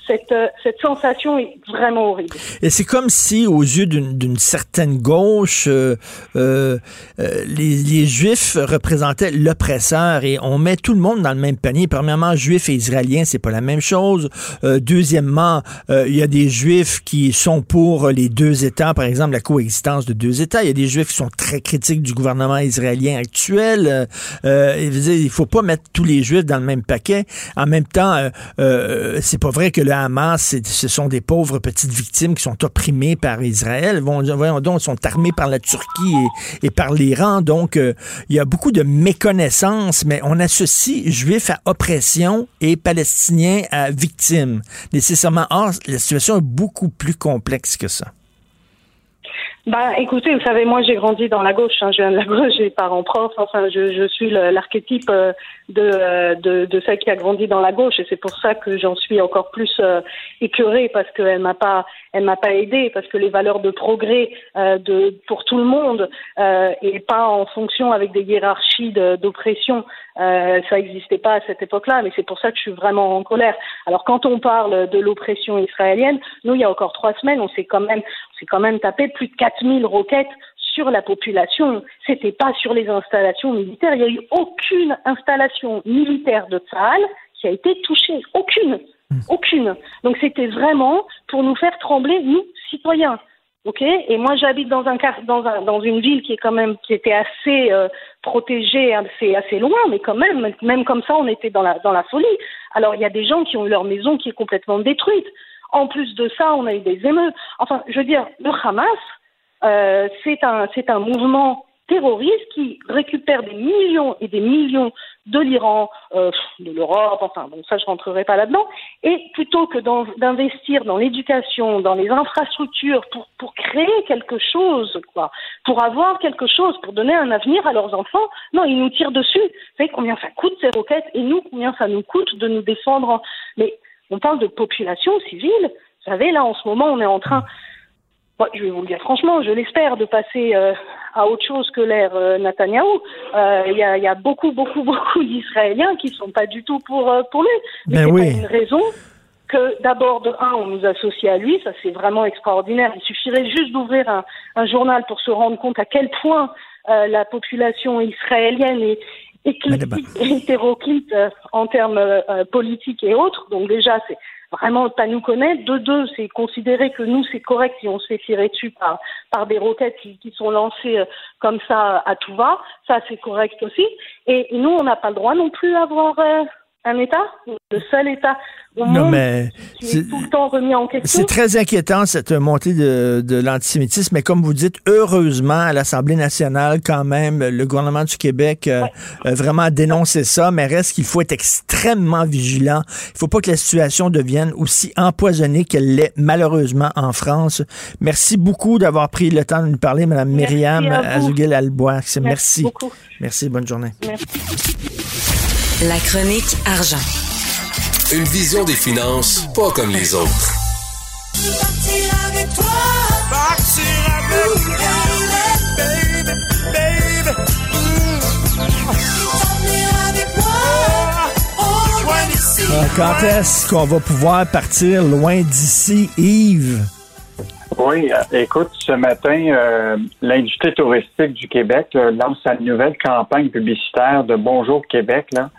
cette, euh, cette sensation est vraiment horrible. Et c'est comme si, aux yeux d'une certaine gauche, euh, euh, les, Juifs représentaient l'oppresseur et on met tout le monde dans le même panier. Premièrement, Juifs et Israéliens, c'est pas la même chose. Deuxièmement, il y a des Juifs qui sont pour les deux États, par exemple la coexistence de deux États. Il y a des Juifs qui sont très critiques du gouvernement israélien actuel. Il faut pas mettre tous les Juifs dans le même paquet. En même temps, c'est pas vrai que le Hamas, ce sont des pauvres petites victimes qui sont opprimées par Israël. Bon, voyons donc, sont armés par la Turquie et, par l'Iran. Donc, euh, il y a beaucoup de méconnaissance, mais on associe juifs à oppression et palestiniens à victimes. Nécessairement. La situation est beaucoup plus complexe que ça. Bah, écoutez, vous savez, moi, j'ai grandi dans la gauche. Hein, je viens de la gauche, j'ai parents profs. Enfin, je, suis l'archétype euh, de, euh, de, de celle qui a grandi dans la gauche, et c'est pour ça que j'en suis encore plus euh, écœurée parce qu'elle m'a pas, elle m'a pas aidée, parce que les valeurs de progrès euh, de pour tout le monde euh, et pas en fonction avec des hiérarchies de- d'oppression, euh, ça n'existait pas à cette époque-là. Mais c'est pour ça que je suis vraiment en colère. Alors, quand on parle de l'oppression israélienne, nous, il y a encore trois semaines, on s'est quand même, on s'est quand même tapé plus de 4000 roquettes sur la population. C'était pas sur les installations militaires. Il n'y a eu aucune installation militaire de Tsahal qui a été touchée. Aucune. Aucune. Donc c'était vraiment pour nous faire trembler, nous, citoyens. Ok? Et moi, j'habite dans un quart- dans un dans une ville qui est quand même qui était assez euh, protégée, assez assez loin, mais quand même, même comme ça, on était dans la dans la folie. Alors il y a des gens qui ont eu leur maison qui est complètement détruite. En plus de ça, on a eu des émeutes. Enfin, je veux dire, le Hamas, euh, c'est un c'est un mouvement terroristes qui récupèrent des millions et des millions de l'Iran, euh, de l'Europe, enfin bon, ça je rentrerai pas là-dedans, et plutôt que d'investir dans l'éducation, dans les infrastructures pour, pour créer quelque chose, quoi, pour avoir quelque chose, pour donner un avenir à leurs enfants, non, ils nous tirent dessus. Vous savez combien ça coûte ces roquettes? Et nous, combien ça nous coûte de nous défendre. Mais on parle de population civile. Vous savez, là, en ce moment, on est en train je vais vous le dire franchement, je l'espère de passer euh, à autre chose que l'ère euh, Netanyahou. Euh, il y, a, y, a, beaucoup, beaucoup, beaucoup d'Israéliens qui sont pas du tout pour euh, pour lui. Mais ben oui. pas une raison que d'abord de un, on nous associe à lui, ça c'est vraiment extraordinaire. Il suffirait juste d'ouvrir un, un, journal pour se rendre compte à quel point la population israélienne est hétéroclite en termes politiques et autres. Donc déjà, c'est vraiment pas nous connaître. De deux, c'est considérer que nous, c'est correct si on se fait tirer dessus par, par des roquettes qui, qui sont lancées euh, comme ça à tout va. Ça, c'est correct aussi. Et nous, on n'a pas le droit non plus d'avoir euh, un État, le seul État au monde qui est, tout le temps remis en question? C'est très inquiétant cette montée de, de l'antisémitisme, mais comme vous dites, heureusement à l'Assemblée nationale, quand même, le gouvernement du Québec euh, a vraiment dénoncé ça, mais reste qu'il faut être extrêmement vigilant. Il ne faut pas que la situation devienne aussi empoisonnée qu'elle l'est malheureusement en France. Merci beaucoup d'avoir pris le temps de nous parler, Mme Myriam Azugel-Albois. Merci. Merci. Merci, bonne journée. Merci. La chronique argent. Une vision des finances pas comme les autres. Euh, quand est-ce qu'on va pouvoir partir loin d'ici, Yves? Oui, euh, écoute, ce matin, euh, l'industrie touristique du Québec lance sa nouvelle campagne publicitaire de Bonjour Québec. Là.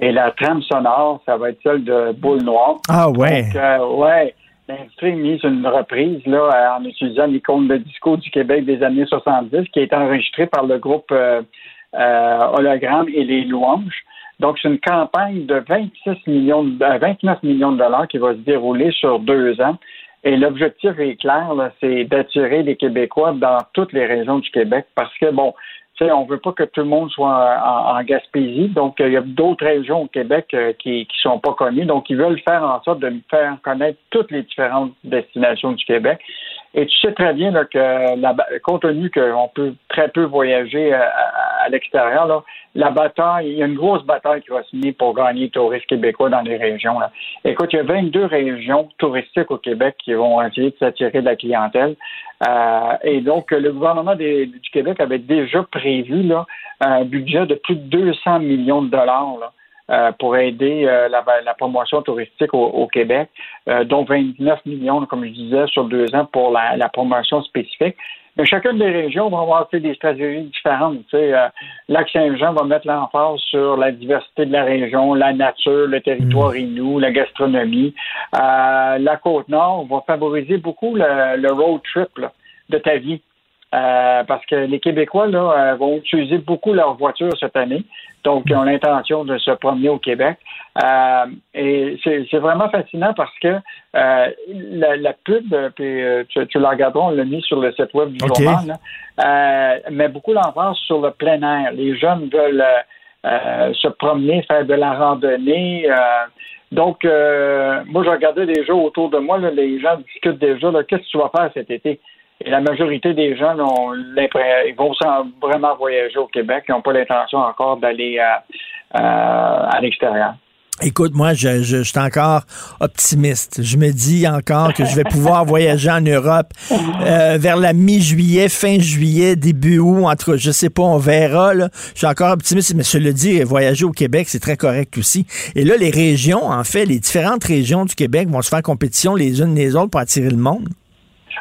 Et la trame sonore, ça va être celle de Boule Noire. Ah ouais. Donc, euh, ouais. L'industrie a mis une reprise là, en utilisant l'icône de disco du Québec des années 70 qui été enregistrée par le groupe euh, euh, Hologramme et les Louanges. Donc, c'est une campagne de 26 millions, de, 29 millions de dollars qui va se dérouler sur deux ans. Et l'objectif est clair, c'est d'attirer les Québécois dans toutes les régions du Québec parce que, bon, sais, on veut pas que tout le monde soit en, Gaspésie. Donc, il y a d'autres régions au Québec euh, qui ne sont pas connues. Donc, ils veulent faire en sorte de faire connaître toutes les différentes destinations du Québec. Et tu sais très bien là, que, compte tenu qu'on peut très peu voyager euh, à, l'extérieur, la bataille, il y a une grosse bataille qui va se mener pour gagner les touristes québécois dans les régions. Là. Écoute, il y a 22 régions touristiques au Québec qui vont essayer de s'attirer de la clientèle. Euh, et donc, le gouvernement du Québec avait déjà prévu là, un budget de plus de 200 millions de dollars. Là, euh, pour aider euh, la, la, promotion touristique au, Québec, euh, dont 29 millions, comme je disais, sur deux ans pour la, la promotion spécifique. Mais chacune des régions va avoir des stratégies différentes. Tu sais, Lac-Saint-Jean va mettre l'emphase sur la diversité de la région, la nature, le territoire mmh. inou, la gastronomie. la Côte-Nord va favoriser beaucoup le, le road trip de ta vie. Parce que les Québécois là, vont utiliser beaucoup leur voiture cette année. Donc, ils ont l'intention de se promener au Québec. Euh, et c'est vraiment fascinant parce que euh, la, pub, puis euh, tu, la regarderas, on l'a mis sur le site web du journal, met beaucoup l'emphase sur le plein air. Les jeunes veulent se promener, faire de la randonnée. donc, moi, je regardais déjà autour de moi, les gens discutent déjà, qu'est-ce que tu vas faire cet été? Et la majorité des gens ont ils vont vraiment voyager au Québec. Ils n'ont pas l'intention encore d'aller à, à l'extérieur. Écoute, moi, je, je, suis encore optimiste. Je me dis encore que je vais pouvoir voyager en Europe euh, vers la mi-juillet, fin juillet, début août. Entre, je sais pas, on verra. Là. Je suis encore optimiste, mais je le dis, voyager au Québec, c'est très correct aussi. Et là, les régions, en fait, les différentes régions du Québec vont se faire compétition les unes les autres pour attirer le monde.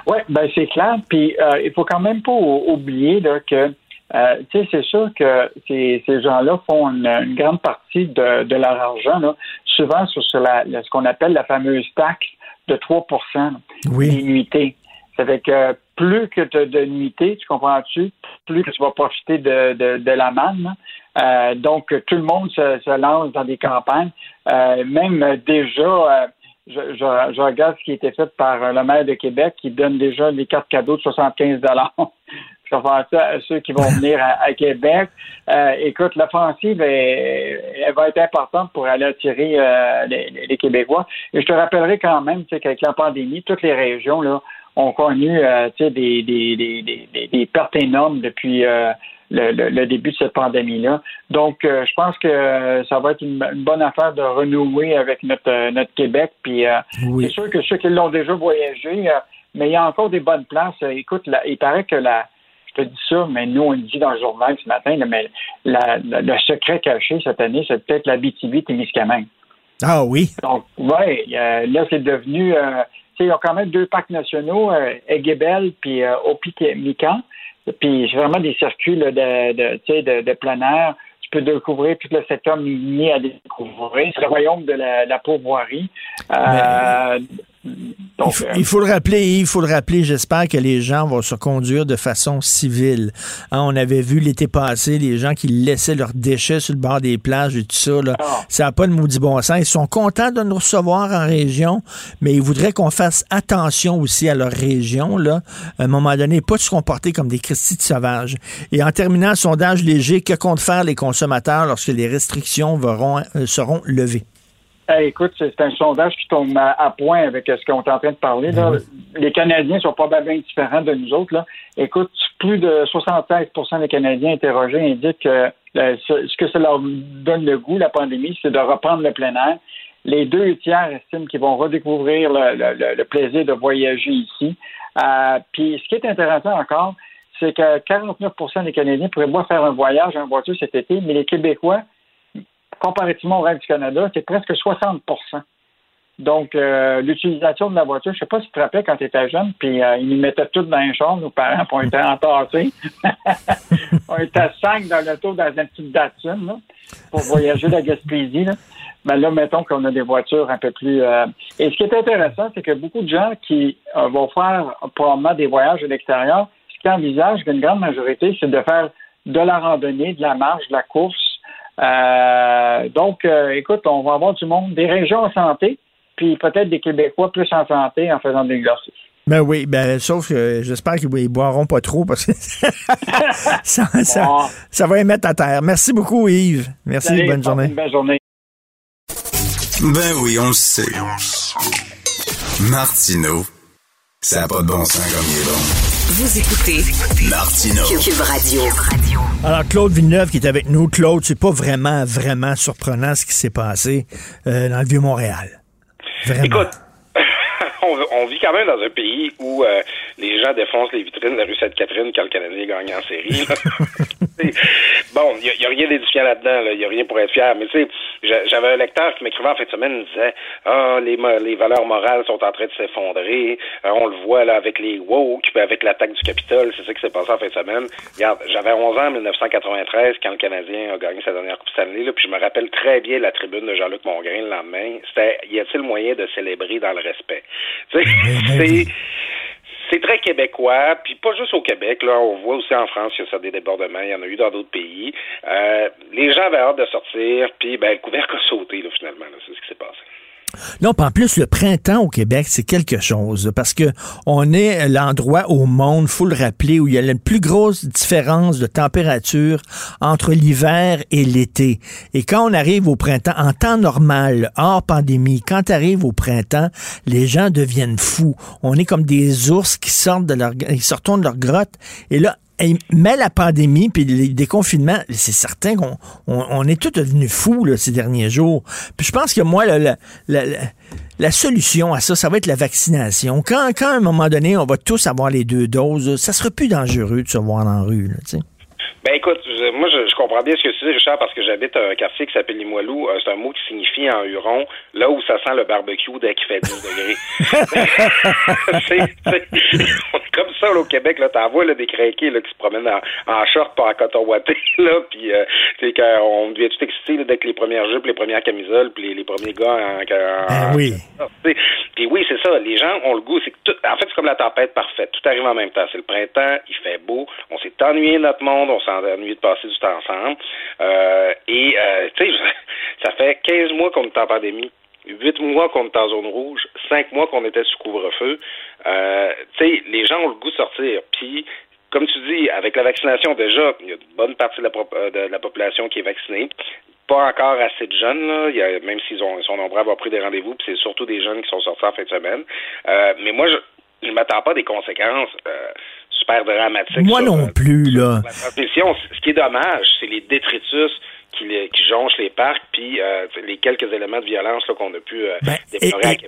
Oui, ben c'est clair. Puis euh, il faut quand même pas oublier là, que euh, tu sais, c'est sûr que ces, ces gens-là font une, grande partie de, de leur argent, là, souvent sur, la, ce qu'on appelle la fameuse taxe de 3% oui. des Ça fait que plus que tu as de nuitées, tu comprends-tu, plus que tu vas profiter de, de, de la manne. Euh, donc, tout le monde se, se, lance dans des campagnes. Euh, même déjà, je, je, regarde ce qui a été fait par le maire de Québec qui donne déjà des cartes cadeaux de 75 je vais faire ça à ceux qui vont venir à, Québec. Euh, écoute, l'offensive, elle va être importante pour aller attirer euh, les, Québécois. Et je te rappellerai quand même qu'avec la pandémie, toutes les régions là, ont connu euh, des, des, des, des, pertes énormes depuis le, début de cette pandémie-là. Donc, je pense que ça va être une, bonne affaire de renouer avec notre, notre Québec. Puis, c'est sûr que ceux qui l'ont déjà voyagé, mais il y a encore des bonnes places. Écoute, il paraît que la, je te dis ça, mais nous, on le dit dans le journal ce matin, mais le secret caché cette année, c'est peut-être la BTB Témiscamingue. Ah oui? Donc, oui, là, c'est devenu... Sais, ils ont quand même deux parcs nationaux, euh, puis euh. Puis c'est vraiment des circuits de, de, de, plein air. Tu peux découvrir tout le secteur minier à découvrir. C'est le royaume de la, la pourvoirie. Euh, il, faut, le rappeler, il faut le rappeler. J'espère que les gens vont se conduire de façon civile. Hein, on avait vu l'été passé les gens qui laissaient leurs déchets sur le bord des plages et tout ça. Là. Ah. Ça n'a pas de maudit bon sens. Ils sont contents de nous recevoir en région, mais ils voudraient qu'on fasse attention aussi à leur région. Là. À un moment donné, pas de se comporter comme des Christie de sauvages. Et en terminant, sondage léger, que comptent faire les consommateurs lorsque les restrictions euh, seront levées? Écoute, c'est un sondage qui tombe à, point avec ce qu'on est en train de parler. Là. Les Canadiens sont probablement différents de nous autres. Là. Écoute, plus de 76% des Canadiens interrogés indiquent que ce que ça leur donne le goût, la pandémie, c'est de reprendre le plein air. Les deux tiers estiment qu'ils vont redécouvrir le, plaisir de voyager ici. Euh, puis ce qui est intéressant encore, c'est que 49% des Canadiens pourraient faire un voyage en voiture cet été, mais les Québécois comparativement au reste du Canada, c'est presque 60% donc, euh, l'utilisation de la voiture, je ne sais pas si tu te rappelles quand tu étais jeune, puis euh, ils nous mettaient tous dans les chambres, nos parents, puis on était entassés. on était cinq dans le tour dans une petite Datsun, pour voyager la Gaspésie. Là. Mais là, mettons qu'on a des voitures un peu plus... Euh, et ce qui est intéressant, c'est que beaucoup de gens qui vont faire probablement des voyages à l'extérieur, ce qu'ils envisagent, qu'une grande majorité, c'est de faire de la randonnée, de la marche, de la course, euh, donc, euh, écoute, on va avoir du monde, des régions en santé, puis peut-être des Québécois plus en santé en faisant des exercices. Ben oui, ben sauf que j'espère qu'ils ne boiront pas trop parce que ça, ça, va les mettre à terre. Merci beaucoup, Yves. Merci, bonne journée. Bonne journée. Ben oui, on le sait. Martino, ça n'a pas de bon sens comme il est bon. Vous écoutez Martino. Cube Radio. Alors, Claude Villeneuve qui est avec nous. Claude, c'est pas vraiment, vraiment surprenant ce qui s'est passé euh, dans le Vieux-Montréal. Vraiment. Écoute, on, vit quand même dans un pays où euh, les gens défoncent les vitrines de la rue Sainte-Catherine quand le Canadien gagne en série. bon, il n'y a, rien d'édifiant là-dedans, il n'y a rien pour être fier. Mais tu sais, j'avais un lecteur qui m'écrivait en fin de semaine, il disait Ah, les, les valeurs morales sont en train de s'effondrer. Euh, on le voit là avec les woke, puis avec l'attaque du Capitole, c'est ça qui s'est passé en fin de semaine. Regarde, j'avais 11 ans en 1993 quand le Canadien a gagné sa dernière Coupe Stanley, là, puis je me rappelle très bien la tribune de Jean-Luc Mongrain le lendemain. C'était Y a-t-il moyen de célébrer dans le respect? c'est c'est très québécois, puis pas juste au Québec. Là, on voit aussi en France qu'il y a des débordements. Il y en a eu dans d'autres pays. Euh, les gens avaient hâte de sortir, puis ben, le couvercle a sauté là, finalement. C'est ce qui s'est passé. Non, en plus, le printemps au Québec, c'est quelque chose, parce que on est l'endroit au monde, faut le rappeler, où il y a la plus grosse différence de température entre l'hiver et l'été. Et quand on arrive au printemps, en temps normal, hors pandémie, quand arrive au printemps, les gens deviennent fous. On est comme des ours qui sortent de leur, ils sortent de leur grotte. Et là, mais la pandémie puis les déconfinements, c'est certain qu'on on, est tous devenus fous ces derniers jours. Puis je pense que moi, la, la, solution à ça, ça va être la vaccination. Quand, quand à un moment donné, on va tous avoir les deux doses, ça sera plus dangereux de se voir en rue. Ben écoute, moi je, je, comprends bien ce que tu dis, Richard, parce que j'habite un quartier qui s'appelle Limoilou. Euh, c'est un mot qui signifie en huron là où ça sent le barbecue dès qu'il fait 10 degrés. on est comme ça là, au Québec, là, t'en vois là, des craqués là, qui se promènent en, en short par en coton watté, là, puis euh, on devient tout excité là, dès que les premières jupes, les premières camisoles, puis les, les premiers gars en, en, ben oui. Puis oui, c'est ça, les gens ont le goût, c'est que tout, en fait c'est comme la tempête parfaite, tout arrive en même temps. C'est le printemps, il fait beau, on s'est ennuyé notre monde, on s'est ennuyé de passer du temps ensemble. Euh, et, euh, tu sais, ça fait 15 mois qu'on est en pandémie. Huit mois qu'on est en zone rouge, cinq mois qu'on était sous couvre-feu. Euh, tu sais, les gens ont le goût de sortir. Puis, comme tu dis, avec la vaccination, déjà, il y a une bonne partie de la, euh, de la population qui est vaccinée pas encore assez de jeunes, là. Même s'ils ont, sont nombreux à avoir pris des rendez-vous, puis c'est surtout des jeunes qui sont sortis en fin de semaine. Mais moi, je ne m'attends pas des conséquences super dramatiques. Moi non plus, là. La transmission, ce qui est dommage, c'est les détritus qui, qui jonchent les parcs, puis euh, les quelques éléments de violence qu'on a pu euh, ben,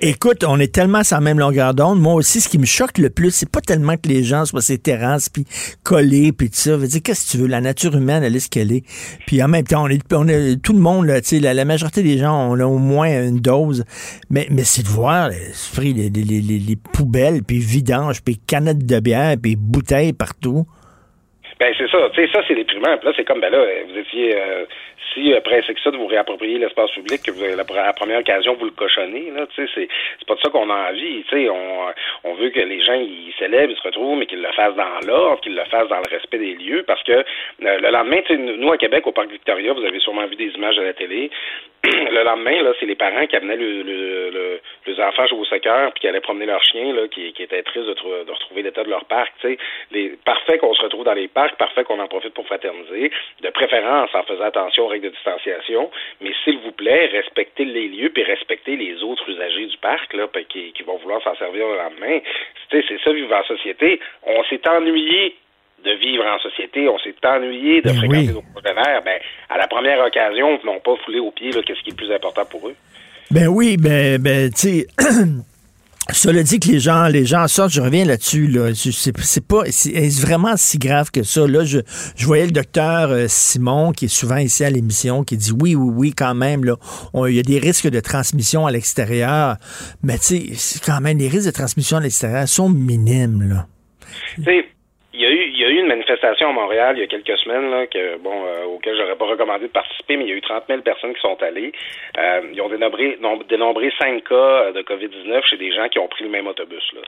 Écoute, on est tellement sur la même longueur d'onde. Moi aussi, ce qui me choque le plus, c'est pas tellement que les gens soient ces terrasses, puis collés, puis tout ça. Veux dire, qu'est-ce que tu veux? La nature humaine, elle est ce qu'elle est. Puis en même temps, on est, on est tout le monde, là, la, la majorité des gens ont au moins une dose. Mais, mais c'est de voir les, les, les, les poubelles, puis vidanges, puis canettes de bière, puis bouteilles partout. Ben c'est ça, tu sais, ça c'est déprimant. Puis là, c'est comme ben là, vous étiez euh, si après c'est que ça de vous réapproprier l'espace public, que vous avez la, première occasion vous le cochonnez, là, tu sais, c'est, c'est pas de ça qu'on a envie. Tu sais, on, on veut que les gens ils célèbrent, ils se retrouvent, mais qu'ils le fassent dans l'ordre, qu'ils le fassent dans le respect des lieux, parce que euh, le lendemain, nous à Québec, au parc Victoria, vous avez sûrement vu des images à la télé. le lendemain, là, c'est les parents qui amenaient le, le, le, les enfants jouer au soccer, puis qui allaient promener leurs chiens, qui, étaient tristes de, retrouver l'état de leur parc. Parfait qu'on se retrouve dans les parcs, parfait qu'on en profite pour fraterniser, de préférence en faisant attention aux règles de distanciation, mais s'il vous plaît, respectez les lieux puis respectez les autres usagers du parc qui, qui vont vouloir s'en servir le lendemain. C'est ça vivre en société. On s'est ennuyé de vivre en société, on s'est ennuyé de ben fréquenter nos partenaires, ben, à la première occasion, ils n'ont pas foulé au pied qu'est-ce qui est le plus important pour eux. Ben oui, ben, ben tu sais, Cela dit que les gens, les gens sortent, je reviens là-dessus, là, c'est pas, c'est vraiment si grave que ça? Là, je, je voyais le docteur euh, Simon, qui est souvent ici à l'émission, qui dit oui, oui, oui, quand même, là, il y a des risques de transmission à l'extérieur, mais tu sais, quand même, les risques de transmission à l'extérieur sont minimes, là. Il y, a eu, il y a eu une manifestation à Montréal il y a quelques semaines là, que, bon, euh, auquel j'aurais pas recommandé de participer, mais il y a eu 30 000 personnes qui sont allées. Euh, ils ont dénombré, dénombré 5 cas de COVID-19 chez des gens qui ont pris le même autobus. Là,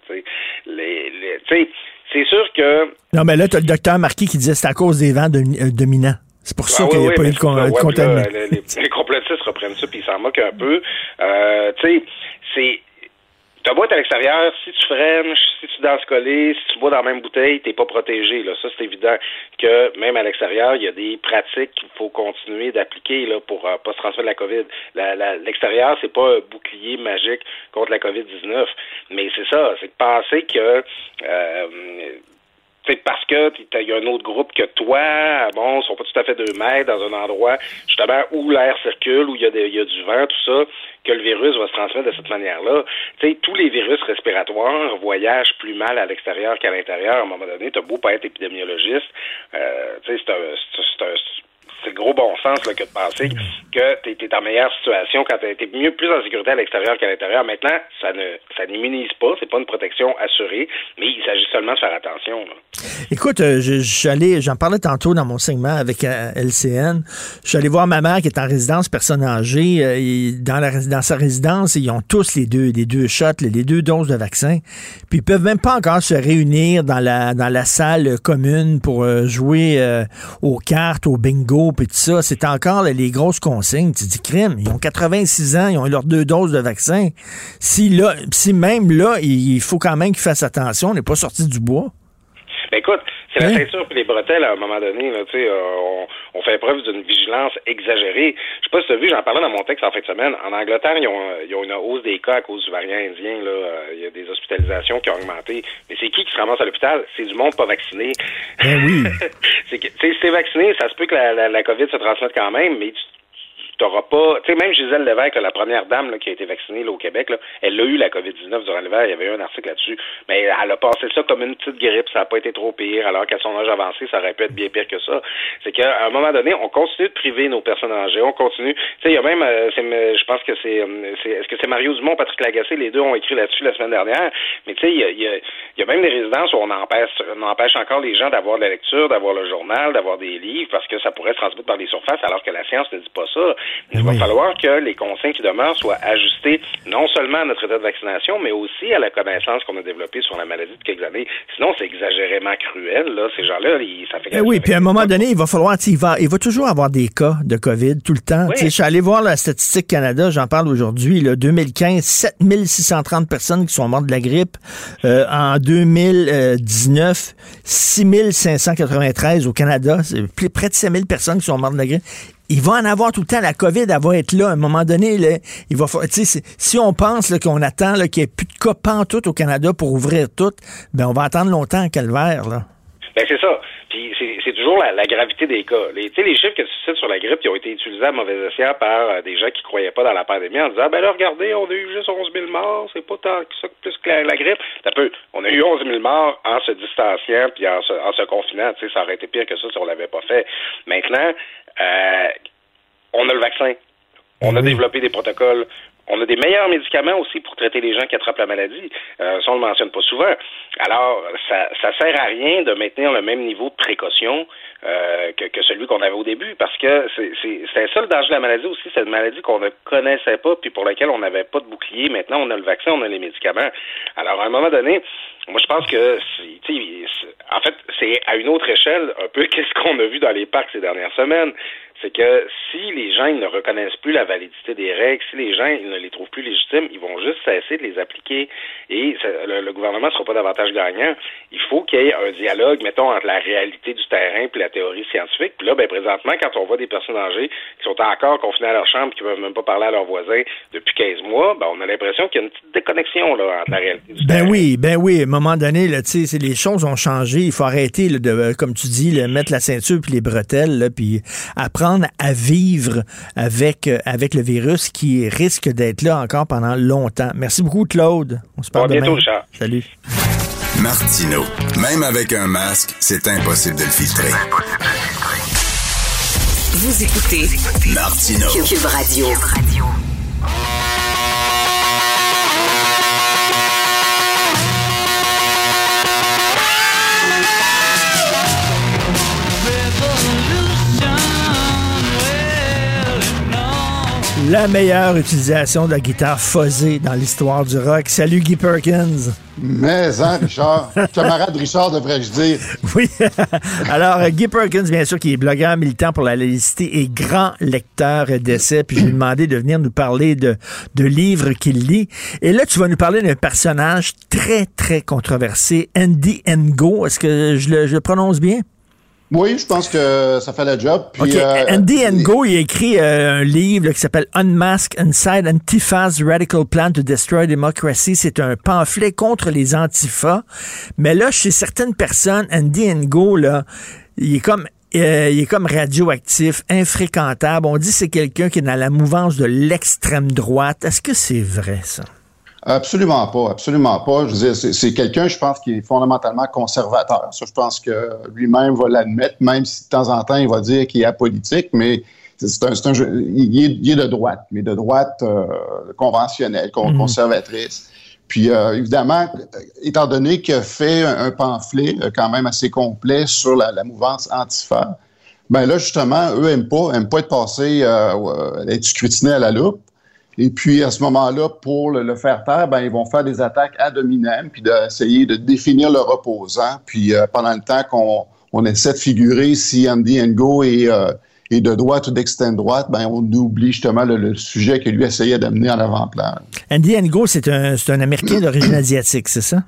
les, les, c'est sûr que... Non, mais là, tu as le docteur Marquis qui disait que c'est à cause des vents euh, dominants. C'est pour ça ah qu'il n'y a pas eu de, contamination. Les, les, complotistes reprennent ça puis ils s'en moquent un peu. Euh, tu sais, c'est ta boîte à l'extérieur, si tu freines, si tu danses collé, si tu bois dans la même bouteille, t'es pas protégé. Là. Ça, c'est évident que même à l'extérieur, il y a des pratiques qu'il faut continuer d'appliquer là, pour euh, pas se transmettre la COVID. l'extérieur, c'est pas un bouclier magique contre la COVID-19. Mais c'est ça, c'est de penser que euh, c'est parce que il y a un autre groupe que toi, bon, ils sont pas tout à fait deux mètres dans un endroit justement où l'air circule, où il y, a y a du vent, tout ça, que le virus va se transmettre de cette manière-là. Tu sais, tous les virus respiratoires voyagent plus mal à l'extérieur qu'à l'intérieur. À un moment donné, tu as beau pas être épidémiologiste, euh, tu sais, c'est un, le gros bon sens là, que de penser que tu es, en meilleure situation quand tu es mieux plus en sécurité à l'extérieur qu'à l'intérieur. Maintenant, ça ne ça n'immunise pas, c'est pas une protection assurée, mais il s'agit seulement de faire attention. Écoute, euh, j'en parlais tantôt dans mon segment avec euh, LCN. Je suis allé voir ma mère qui est en résidence personne âgée. Euh, dans, la, dans sa résidence, ils ont tous les deux, les deux shots, les, deux doses de vaccin. Puis ils peuvent même pas encore se réunir dans la, dans la salle commune pour jouer aux cartes, au bingo, C'est encore les grosses consignes. Tu dis crime. Ils ont 86 ans, ils ont leurs deux doses de vaccin. Si, là, si même là, il faut quand même qu'ils fassent attention, on n'est pas sorti du bois. Ben écoute, c'est la hein? ceinture et les bretelles à un moment donné. Là, euh, on, on fait preuve d'une vigilance exagérée. Je sais pas si tu as vu, j'en parlais dans mon texte en fin de semaine. En Angleterre, ils ont, ils ont une hausse des cas à cause du variant indien. Là. Euh, il y a des hospitalisations qui ont augmenté. Mais c'est qui qui se ramasse à l'hôpital? C'est du monde pas vacciné. Ben oui. c'est si t'es vacciné, ça se peut que la, la, la COVID se transmette quand même, mais tu t'auras pas. Tu sais, même Gisèle Lévesque, la première dame là, qui a été vaccinée là, au Québec, là, elle a eu la COVID-19 durant l'hiver. Il y avait eu un article là-dessus. Mais elle a passé ça comme une petite grippe. Ça n'a pas été trop pire. Alors qu'à son âge avancé, ça aurait pu être bien pire que ça. C'est qu'à un moment donné, on continue de priver nos personnes âgées. On continue. Tu sais, il y a même, euh, je pense que euh, c'est, est-ce que c'est Mario Dumont, Patrick Lagacé, les deux ont écrit là-dessus la semaine dernière. Mais tu sais, il y a, y, y a, même des résidences où on empêche, on empêche encore les gens d'avoir de la lecture, d'avoir le journal, d'avoir des livres, parce que ça pourrait se transmettre par les surfaces, alors que la science ne dit pas ça. Il va falloir que les consignes qui demeurent soient ajustées non seulement à notre état de vaccination, mais aussi à la connaissance qu'on a développée sur la maladie de quelques années. Sinon, c'est exagérément cruel. Là. Ces gens-là, ça fait... Eh oui, puis à un moment donné, il va falloir, il va, il va toujours avoir des cas de COVID tout le temps. Je suis allé voir la statistique Canada, j'en parle aujourd'hui, 2015, 7630 personnes qui sont mortes de la grippe. Euh, en 2019, 6593 au Canada. C'est près de 5000 personnes qui sont mortes de la grippe il va en avoir tout le temps. La COVID, elle va être là. À un moment donné, là, il va si on pense qu'on attend qu'il n'y ait plus de cas pantoute au Canada pour ouvrir tout, ben on va attendre longtemps à calvaire. Là. Ben c'est ça. Puis c'est toujours la, gravité des cas. Les, les chiffres que tu cites sur la grippe qui ont été utilisés à mauvais escient par euh, des gens qui croyaient pas dans la pandémie en disant ben là regardez, on a eu juste 11 000 morts, c'est pas tant que ça plus que la, grippe. Ça peut, on a eu 11 000 morts en se distanciant puis en se, en se confinant. Ça aurait été pire que ça si on l'avait pas fait. Maintenant, euh, on a le vaccin. On a développé des protocoles. On a des meilleurs médicaments aussi pour traiter les gens qui attrapent la maladie. Euh, ça, on ne le mentionne pas souvent. Alors, ça, ça sert à rien de maintenir le même niveau de précaution euh, que, que, celui qu'on avait au début, parce que c'est ça le danger de la maladie aussi, c'est une maladie qu'on ne connaissait pas, puis pour laquelle on n'avait pas de bouclier. Maintenant, on a le vaccin, on a les médicaments. Alors, à un moment donné, moi, je pense que, en fait, c'est à une autre échelle un peu qu'est-ce qu'on a vu dans les parcs ces dernières semaines c'est que si les gens ne reconnaissent plus la validité des règles, si les gens ils ne les trouvent plus légitimes, ils vont juste cesser de les appliquer et le, gouvernement ne sera pas davantage gagnant. Il faut qu'il y ait un dialogue, mettons, entre la réalité du terrain et la théorie scientifique. Puis là, ben, présentement, quand on voit des personnes âgées qui sont encore confinées à leur chambre qui ne peuvent même pas parler à leurs voisins depuis 15 mois, ben, on a l'impression qu'il y a une petite déconnexion là, entre la réalité du ben oui, ben oui. À un moment donné, là, les choses ont changé. Il faut arrêter, de, comme tu dis, mettre la ceinture puis les bretelles, là, puis apprendre à vivre avec, euh, avec le virus qui risque d'être là encore pendant longtemps. Merci beaucoup, Claude. On se parle bientôt, Richard. Salut. Martino, même avec un masque, c'est impossible de le filtrer. Vous écoutez Martino. Cube Radio. La meilleure utilisation de la guitare fuzzée dans l'histoire du rock. Salut Guy Perkins. Mais, hein, Richard? Camarade Richard, devrais-je dire. Oui. Alors, Guy Perkins, bien sûr, qui est blogueur militant pour la laïcité et grand lecteur d'essais. Puis, je lui ai demandé de venir nous parler de, de livres qu'il lit. Et là, tu vas nous parler d'un personnage très, très controversé, Andy Ngo. Est-ce que je le, je le prononce bien? Oui, je pense que ça fait le job. Puis, euh, Andy Ngo, il a écrit euh, un livre qui s'appelle Unmask Inside Antifa's Radical Plan to Destroy Democracy. C'est un pamphlet contre les antifas. Mais là, chez certaines personnes, Andy Ngo, là, il est comme euh, il est comme radioactif, infréquentable. On dit que c'est quelqu'un qui est dans la mouvance de l'extrême droite. Est-ce que c'est vrai, ça? Absolument pas, absolument pas. Je veux dire, c'est quelqu'un, je pense, qui est fondamentalement conservateur. Ça, je pense que lui-même va l'admettre, même si de temps en temps, il va dire qu'il est apolitique, mais c'est un, un jeu, il, est, de droite, mais de droite euh, conventionnelle, mhm. conservatrice. Puis euh, évidemment, étant donné qu'il a fait un, pamphlet euh, quand même assez complet sur la, mouvance antifa, ben là justement, eux aiment pas, aiment pas être passés, euh, être scrutinés à la loupe. Et puis, à ce moment-là, pour le, faire taire, ben, ils vont faire des attaques à dominem, puis d'essayer de définir leur opposant. Puis, euh, pendant le temps qu'on on essaie de figurer si Andy Ngo est, euh, est de droite ou d'extrême droite, ben, on oublie justement le, sujet que lui essayait d'amener en avant-plan. Andy Ngo, c'est un, un Américain d'origine asiatique, c'est ça?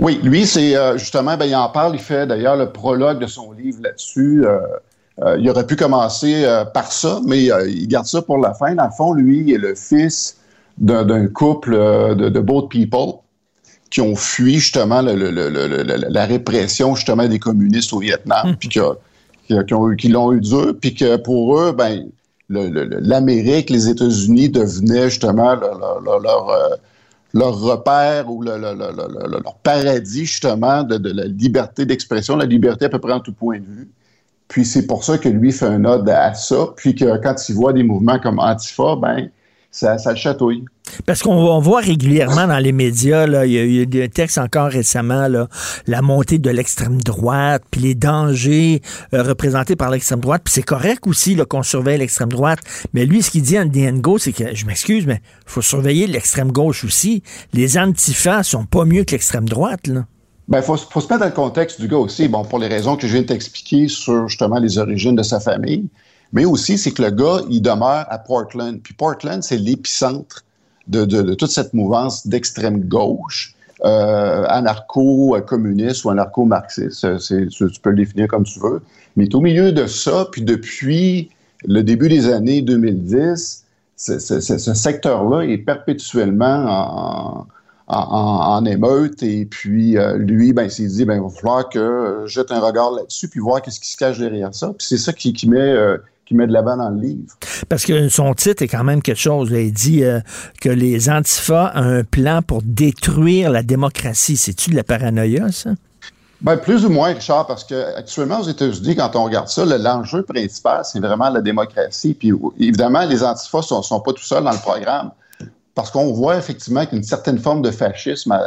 Oui, lui, c'est euh, justement, ben, il en parle, il fait d'ailleurs le prologue de son livre là-dessus. Euh, il aurait pu commencer euh, par ça, mais euh, il garde ça pour la fin. Dans le fond, lui, il est le fils d'un couple de, de boat people qui ont fui justement la répression justement des communistes au Vietnam, hmm. puis qui, qui, l'ont eu dur, puis que pour eux, ben l'Amérique, les États-Unis devenaient justement leur, leur, repère ou leur paradis justement de, de la liberté d'expression, la liberté à peu près en tout point de vue. Puis c'est pour ça que lui fait un ode à ça. Puis que quand il voit des mouvements comme Antifa, ben ça, ça le chatouille. Parce qu'on voit régulièrement dans les médias, il, y a, eu des textes encore récemment, la montée de l'extrême droite, puis les dangers euh, représentés par l'extrême droite. Puis c'est correct aussi qu'on surveille l'extrême droite. Mais lui, ce qu'il dit en DNGO, c'est que, je m'excuse, mais faut surveiller l'extrême gauche aussi. Les antifas sont pas mieux que l'extrême droite. Là. Ben, faut, faut se mettre dans le contexte du gars aussi. Bon, pour les raisons que je viens de t'expliquer sur justement les origines de sa famille, mais aussi c'est que le gars, il demeure à Portland. Puis Portland, c'est l'épicentre de, de, toute cette mouvance d'extrême gauche, euh, anarcho-communiste ou anarcho-marxiste. Tu peux le définir comme tu veux. Mais au milieu de ça, puis depuis le début des années 2010, ce secteur-là est perpétuellement en en, émeute. Et puis, euh, lui, ben, il s'est dit, ben, il va falloir que je jette un regard là-dessus, puis voir qu'est-ce qui se cache derrière ça. Puis c'est ça qui, met... Euh, qui met de l'avant dans le livre. Parce que son titre est quand même quelque chose. Il dit euh, que les antifas ont un plan pour détruire la démocratie. C'est-tu de la paranoïa, ça? Ben, plus ou moins, Richard, parce que actuellement aux États-Unis, quand on regarde ça, l'enjeu principal, c'est vraiment la démocratie. Puis évidemment, les antifas sont, sont pas tout seuls dans le programme parce qu'on voit effectivement qu'une certaine forme de fascisme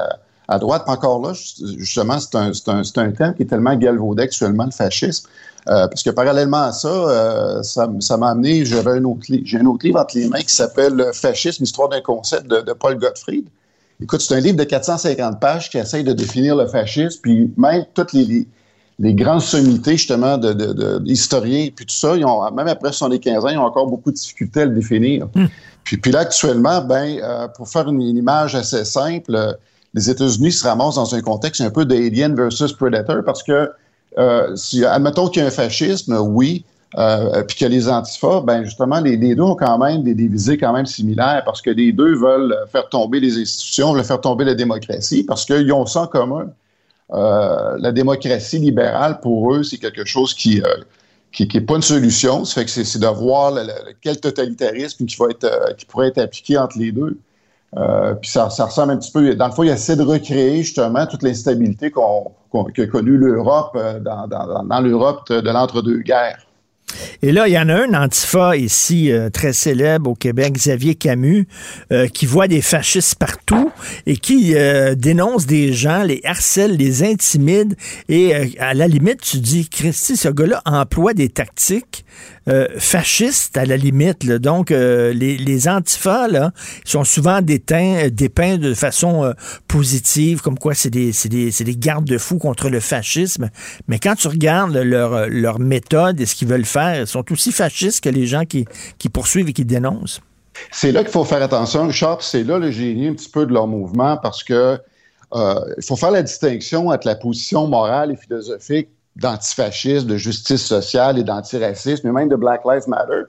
à, droite. Encore là, justement, c'est un, un, thème qui est tellement galvaudé actuellement, le fascisme. Euh, parce que parallèlement à ça, euh, ça, m'a amené, j'ai un, autre, un livre entre les mains qui s'appelle Fascisme, histoire d'un concept de, Paul Gottfried. Écoute, c'est un livre de 450 pages qui essaye de définir le fascisme, puis même toutes les, les grandes sommités, justement, d'historiens, de, puis tout ça, ils ont, même après 75 ans, ils ont encore beaucoup de difficultés à le définir. Hmm. Puis, puis là, actuellement, ben, euh, pour faire une, image assez simple, euh, les États-Unis se ramassent dans un contexte un peu d'Alien versus Predator parce que, euh, si, admettons qu'il y a un fascisme, oui, puis qu'il y a les antifas, ben justement, les, deux ont quand même des, visées quand même similaires parce que les deux veulent faire tomber les institutions, veulent faire tomber la démocratie parce qu'ils ont ça en commun. La démocratie libérale, pour eux, c'est quelque chose qui, qui n'est pas une solution. Ça fait que c'est de voir quel totalitarisme qui, va être, euh, qui pourrait être appliqué entre les deux. Euh, puis ça, ça, ressemble un petit peu. Dans le fond, il essaie de recréer justement toute l'instabilité qu'a connue l'Europe euh, dans, dans, dans l'Europe de l'entre-deux-guerres. Et là, il y en a un antifa ici euh, très célèbre au Québec, Xavier Camus, euh, qui voit des fascistes partout et qui euh, dénonce des gens, les harcèle, les intimide. Et à la limite, tu dis, Christy, ce gars-là emploie des tactiques euh, fascistes à la limite. Donc, euh, les, les antifas là, sont souvent dépeints, dépeints de façon positive, comme quoi c'est des, des, des garde-fous contre le fascisme. Mais quand tu regardes leur, leur méthode et ce qu'ils veulent faire, sont aussi fascistes que les gens qui, poursuivent et qui dénoncent? C'est là qu'il faut faire attention, Richard. C'est là le génie un petit peu de leur mouvement parce que euh, il faut faire la distinction entre la position morale et philosophique d'antifascisme, de justice sociale et d'antiracisme, et même de Black Lives Matter.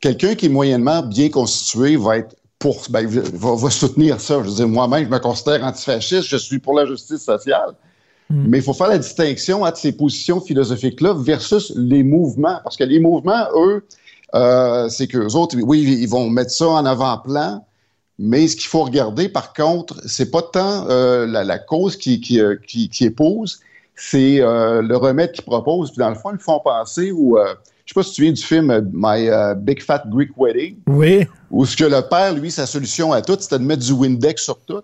Quelqu'un qui est moyennement bien constitué va être pour, ben, va, soutenir ça. Je veux dire, moi-même, je me considère antifasciste, je suis pour la justice sociale. Hmm. Mais il faut faire la distinction entre ces positions philosophiques-là versus les mouvements. Parce que les mouvements, eux, euh, c'est qu'eux autres, oui, ils vont mettre ça en avant-plan, mais ce qu'il faut regarder, par contre, c'est pas tant euh, la, cause qui, qui, euh, qui, qui épouse, c'est le remède qu'ils proposent. Puis dans le fond, ils font penser ou je sais pas si tu viens du film My Big Fat Greek Wedding. Oui. Où ce que le père, lui, sa solution à tout, c'était de mettre du Windex sur tout.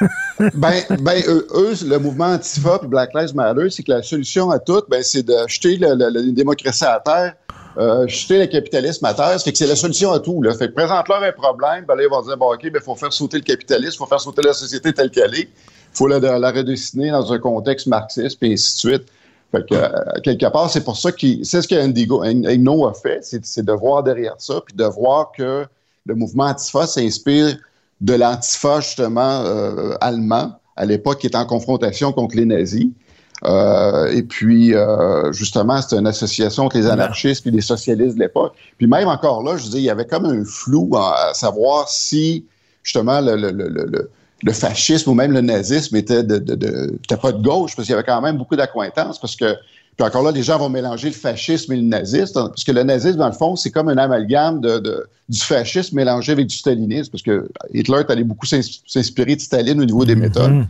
ben, ben eux, le mouvement Antifa et Black Lives Matter, c'est que la solution à tout, ben, c'est de jeter la démocratie à terre, euh, jeter le capitalisme à terre. Fait que c'est la solution à tout. Là. Fait que présente-leur un problème, ben là, ils vont dire, bon, OK, il ben, faut faire sauter le capitalisme, il faut faire sauter la société telle qu'elle est. Il faut la, la, redessiner dans un contexte marxiste, puis ainsi de suite. Fait que, euh, quelque part, c'est pour ça que c'est ce qu'Indigo a fait, c'est de voir derrière ça, puis de voir que le mouvement Antifa s'inspire de l'Antifa, justement, euh, allemand, à l'époque, qui était en confrontation contre les nazis. Euh, et puis, euh, justement, c'était une association entre les anarchistes et les socialistes de l'époque. Puis même encore là, je dis, il y avait comme un flou à, savoir si, justement, le, le, le, le, fascisme ou même le nazisme était de, de, de, pas de gauche, parce qu'il y avait quand même beaucoup d'accointances, parce que puis encore là, les gens vont mélanger le fascisme et le nazisme, parce que le nazisme, dans le fond, c'est comme un amalgame de, du fascisme mélangé avec du stalinisme, parce que Hitler allait beaucoup s'inspirer de Staline au niveau des méthodes. Mhm.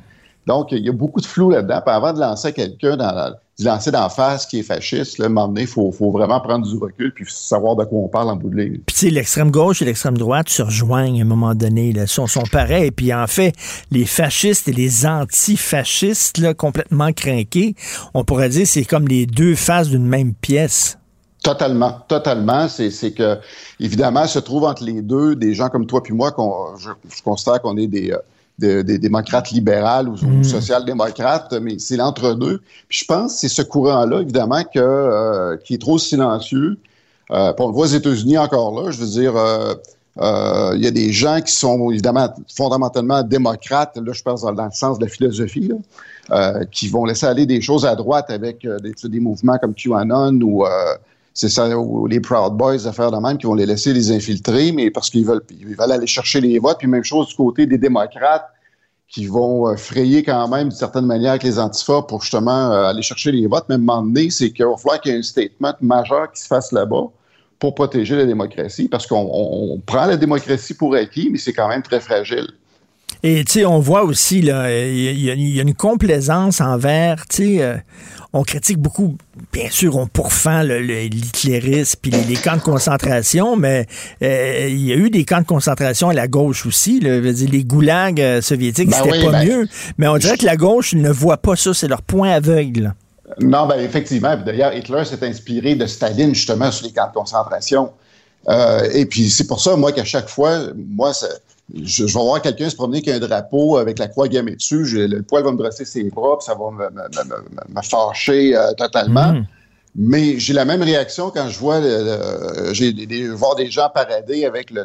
Donc, il y a beaucoup de flou là-dedans. Puis avant de lancer quelqu'un dans la, de lancer d'en face qui est fasciste, là, à un moment donné, il faut, faut, vraiment prendre du recul puis savoir de quoi on parle en bout de ligne. Puis tu sais, l'extrême gauche et l'extrême droite se rejoignent à un moment donné, là, sont, sont pareils. Puis en fait, les fascistes et les antifascistes, là, complètement craqués, on pourrait dire c'est comme les deux faces d'une même pièce. Totalement, totalement. C'est que, évidemment, se trouve entre les deux des gens comme toi puis moi, qu'on, je, je considère qu'on est des, euh, des démocrates libérales ou, mm. social-démocrates, mais c'est l'entre-deux. Puis je pense que c'est ce courant-là, évidemment, que, euh, qui est trop silencieux. Euh, on le voit aux États-Unis encore là. Je veux dire, euh, euh, il y a des gens qui sont évidemment fondamentalement démocrates, là je pense dans, le sens de la philosophie, là, qui vont laisser aller des choses à droite avec des, des mouvements comme QAnon ou c'est ça, les Proud Boys à faire de même qui vont les laisser les infiltrer, mais parce qu'ils veulent, ils veulent aller chercher les votes. Puis même chose du côté des démocrates qui vont euh, frayer quand même d'une certaine manière avec les antifas pour justement euh, aller chercher les votes. Un moment donné, c'est qu'il va falloir qu'il y ait un statement majeur qui se fasse là-bas pour protéger la démocratie, parce qu'on prend la démocratie pour acquis, mais c'est quand même très fragile. Et tu sais, on voit aussi, là, il y, a une complaisance envers, tu sais, euh, on critique beaucoup, bien sûr, on pourfend l'hitlérisme puis les, camps de concentration, mais euh, il y a eu des camps de concentration à la gauche aussi. Là, dire, les goulags euh, soviétiques, ben c'était pas ben, mieux. Mais on dirait que la gauche ne voit pas ça, c'est leur point aveugle. Non, ben effectivement. D'ailleurs, Hitler s'est inspiré de Staline justement sur les camps de concentration. et puis c'est pour ça, moi, qu'à chaque fois, moi, je, vais voir quelqu'un se promener avec un drapeau avec la croix gammée dessus, le poil va me brosser ses bras, puis ça va me, fâcher euh, totalement. Mm. Mais j'ai la même réaction quand je vois j'ai des, voir des gens parader avec le,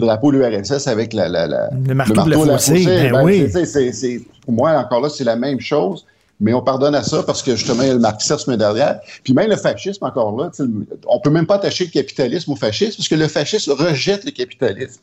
drapeau de l'URSS avec la, le marteau, de la fossée. Ben ben, oui. pour moi, encore là, c'est la même chose. Mais on pardonne à ça parce que justement, il y a le marxisme derrière. Puis même le fascisme, encore là, on peut même pas attacher le capitalisme au fascisme parce que le fascisme rejette le capitalisme.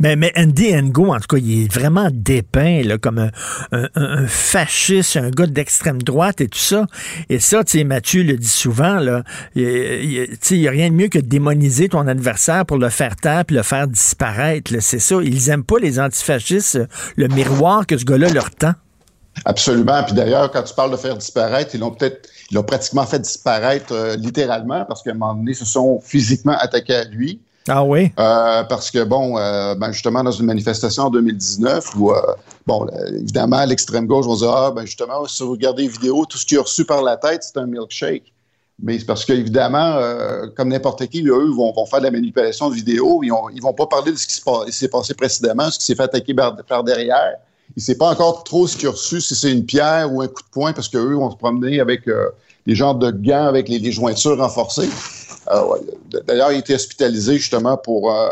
Mais, mais Andy Ngo, en tout cas, il est vraiment dépeint là, comme un, fasciste, un gars d'extrême droite et tout ça. Et ça, tu sais, Mathieu le dit souvent, là, il n'y a rien de mieux que de démoniser ton adversaire pour le faire taire puis le faire disparaître. C'est ça. Ils aiment pas les antifascistes, le miroir que ce gars-là leur tend. Absolument. Puis d'ailleurs, quand tu parles de faire disparaître, ils l'ont peut-être, ils l'ont pratiquement fait disparaître euh, littéralement parce qu'à un moment donné, ils se sont physiquement attaqués à lui. Ah oui? Euh, parce que, bon, euh, ben justement, dans une manifestation en 2019, où, euh, bon, évidemment, l'extrême gauche va dire, ah, ben justement, si vous regardez les vidéos, tout ce qui est reçu par la tête, c'est un milkshake. Mais c'est parce qu'évidemment, comme n'importe qui, eux vont, faire de la manipulation de vidéos. Ils, ils vont pas parler de ce qui s'est passé précédemment, ce qui s'est fait attaquer par, derrière. Il ne sait pas encore trop ce qu'il a reçu, si c'est une pierre ou un coup de poing, parce qu'eux vont se promener avec des genres de gants avec les, les jointures renforcées. Euh, d'ailleurs, il a été hospitalisé justement pour, euh,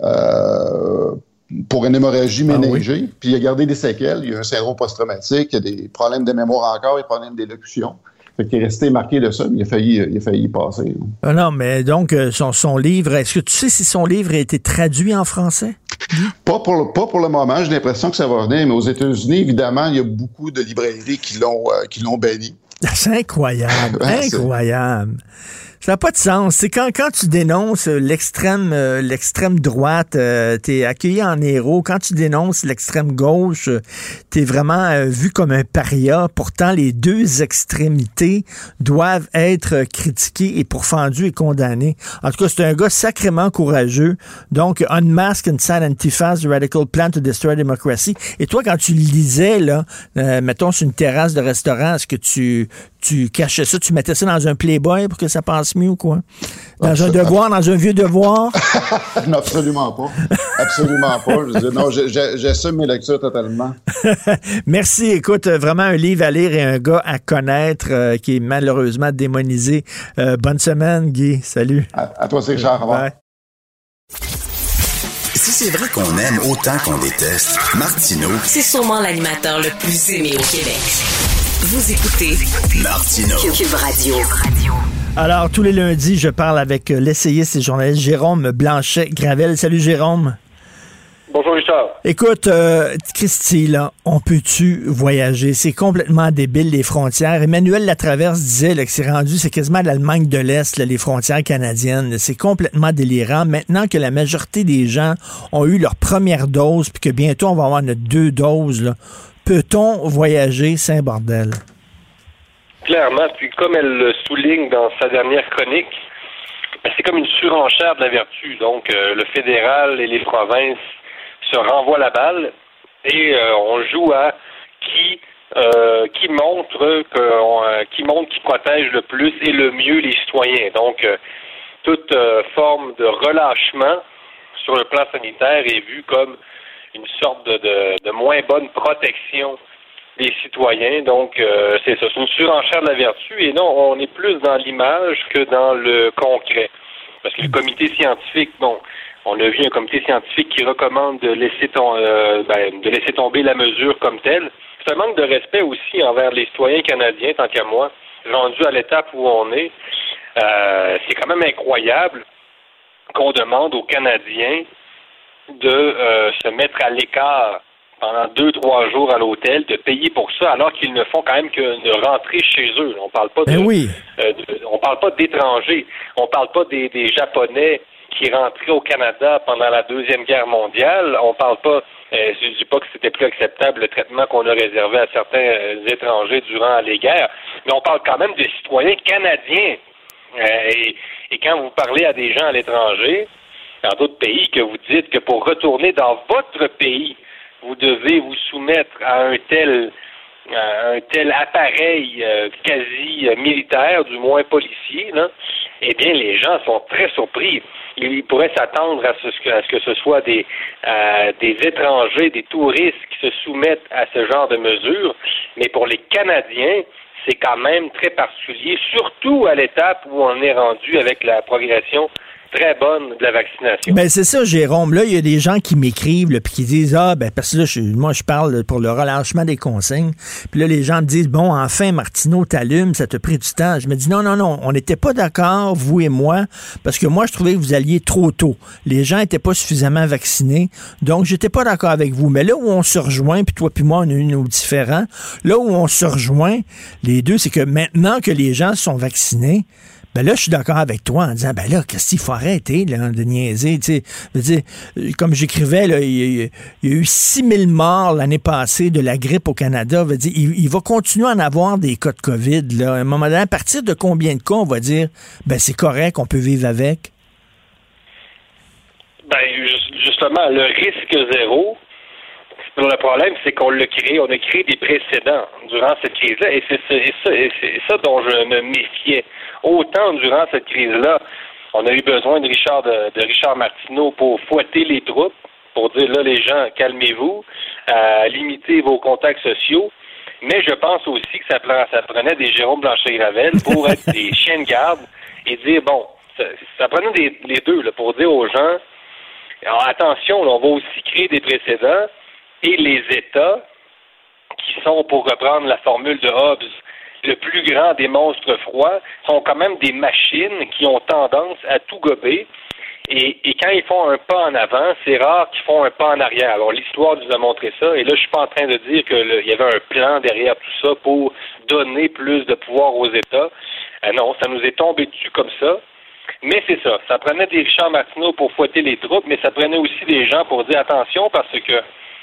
euh, pour une hémorragie ah méningée. Puis il a gardé des séquelles. Il y a un syndrome post-traumatique, il y a des problèmes de mémoire encore, des problèmes d'élocution. Fait qu'il est resté marqué de ça, mais il a failli, il a failli y passer. Ah non, mais donc, son, son livre, est-ce que tu sais si son livre a été traduit en français? Pas pour, le, pas pour le moment. J'ai l'impression que ça va venir, mais aux États-Unis, évidemment, il y a beaucoup de librairies qui l'ont qui l'ont banni. C'est incroyable, incroyable. Ça n'a pas de sens. C'est quand, quand tu dénonces l'extrême euh, l'extrême droite, euh, tu es accueilli en héros. Quand tu dénonces l'extrême gauche, euh, tu es vraiment vu comme un paria. Pourtant, les deux extrémités doivent être critiquées et pourfendues et condamnées. En tout cas, c'est un gars sacrément courageux. Donc, Unmask Inside Antifa's Radical Plan to Destroy Democracy. Et toi, quand tu lisais, là, mettons, sur une terrasse de restaurant, est-ce que tu, tu cachais ça, tu mettais ça dans un Playboy pour que ça passe mieux ou quoi? Dans un devoir, dans un vieux devoir? non, absolument pas. Absolument pas. Je non, j'assume mes lectures totalement. Merci. Écoute, vraiment un livre à lire et un gars à connaître euh, qui est malheureusement démonisé. Euh, bonne semaine, Guy. Salut. À, toi, c'est Richard. Si c'est vrai qu'on aime autant qu'on déteste, Martineau. C'est sûrement l'animateur le plus aimé au Québec. Vous écoutez Martino Cube Radio. Alors, tous les lundis, je parle avec euh, l'essayiste et journaliste Jérôme Blanchet-Gravel. Salut, Jérôme. Bonjour Richard. Écoute, euh, Christy, là, on peut-tu voyager? C'est complètement débile, les frontières. Emmanuel Latraverse disait là, que c'est rendu, c'est quasiment l'Allemagne de l'Est, les frontières canadiennes. C'est complètement délirant. Maintenant que la majorité des gens ont eu leur première dose, puis que bientôt on va avoir notre deux doses, peut-on voyager? C'est un bordel. Clairement, puis comme elle le souligne dans sa dernière chronique, ben, c'est comme une surenchère de la vertu. Donc, euh, le fédéral et les provinces se renvoie la balle et euh, on joue à qui euh, qui montre que euh, qui montre qui protège le plus et le mieux les citoyens. Donc toute forme de relâchement sur le plan sanitaire est vue comme une sorte de moins bonne protection des citoyens. Donc, c'est ça, c'est une surenchère de la vertu. Et non, on est plus dans l'image que dans le concret. Parce que le comité scientifique, bon, on a vu un comité scientifique qui recommande de laisser, euh, ben, laisser tomber la mesure comme telle. C'est un manque de respect aussi envers les citoyens canadiens, tant qu'à moi, rendu à l'étape où on est. Euh, c'est quand même incroyable qu'on demande aux Canadiens de euh, se mettre à l'écart pendant deux, trois jours à l'hôtel, de payer pour ça, alors qu'ils ne font quand même que de rentrer chez eux. On parle pas de, ben oui. on parle pas d'étrangers, on parle pas des, des Japonais qui rentré au Canada pendant la Deuxième Guerre mondiale. On parle pas, euh, je ne dis pas que c'était plus acceptable le traitement qu'on a réservé à certains euh, étrangers durant les guerres, mais on parle quand même de citoyens canadiens. Euh, et, et, quand vous parlez à des gens à l'étranger, dans d'autres pays, que vous dites que pour retourner dans votre pays, vous devez vous soumettre à un tel un tel appareil quasi militaire, du moins policier, là, eh bien, les gens sont très surpris. Il pourrait s'attendre à ce, que, ce soit des, euh, des étrangers, des touristes qui se soumettent à ce genre de mesures, mais pour les Canadiens, c'est quand même très particulier, surtout à l'étape où on est rendu avec la progression très bonne de la vaccination. Ben c'est ça, Jérôme. Là, il y a des gens qui m'écrivent puis qui disent ah ben parce que là, je, moi je parle pour le relâchement des consignes. Puis là, les gens me disent bon, enfin Martineau t'allume, ça te pris du temps. Je me dis non non non, on n'était pas d'accord vous et moi parce que moi je trouvais que vous alliez trop tôt. Les gens étaient pas suffisamment vaccinés, donc j'étais pas d'accord avec vous. Mais là où on se rejoint, puis toi puis moi on a une nos différents. Là où on se rejoint les deux, c'est que maintenant que les gens sont vaccinés ben là, je suis d'accord avec toi en disant, ben là, qu'est-ce qu'il faut arrêter là, de niaiser, tu sais. Comme j'écrivais, il, y a eu 6000 morts l'année passée de la grippe au Canada. Veut dire, il, va continuer à en avoir des cas de COVID. Là. À un moment donné, à partir de combien de cas on va dire, ben c'est correct, on peut vivre avec? Ben, justement, le risque zéro, le problème, c'est qu'on l'a créé, on a créé des précédents durant cette crise-là, et c'est ça, ça, dont je me méfiais autant durant cette crise-là. On a eu besoin de Richard de, Richard Martineau pour fouetter les troupes, pour dire là les gens calmez-vous, euh, limitez vos contacts sociaux. Mais je pense aussi que ça, prenait des Jérôme Blanchet-Gravel pour être des chiens de garde et dire bon, ça, prenait des, les deux là, pour dire aux gens attention, on va aussi créer des précédents et les États qui sont, pour reprendre la formule de Hobbes, le plus grand des monstres froids, sont quand même des machines qui ont tendance à tout gober. Et, quand ils font un pas en avant, c'est rare qu'ils font un pas en arrière. Alors l'histoire nous a montré ça, et là je suis pas en train de dire qu'il y avait un plan derrière tout ça pour donner plus de pouvoir aux États. Euh, non, ça nous est tombé dessus comme ça. Mais c'est ça, ça prenait des Richard Martineau pour fouetter les troupes, mais ça prenait aussi des gens pour dire attention parce que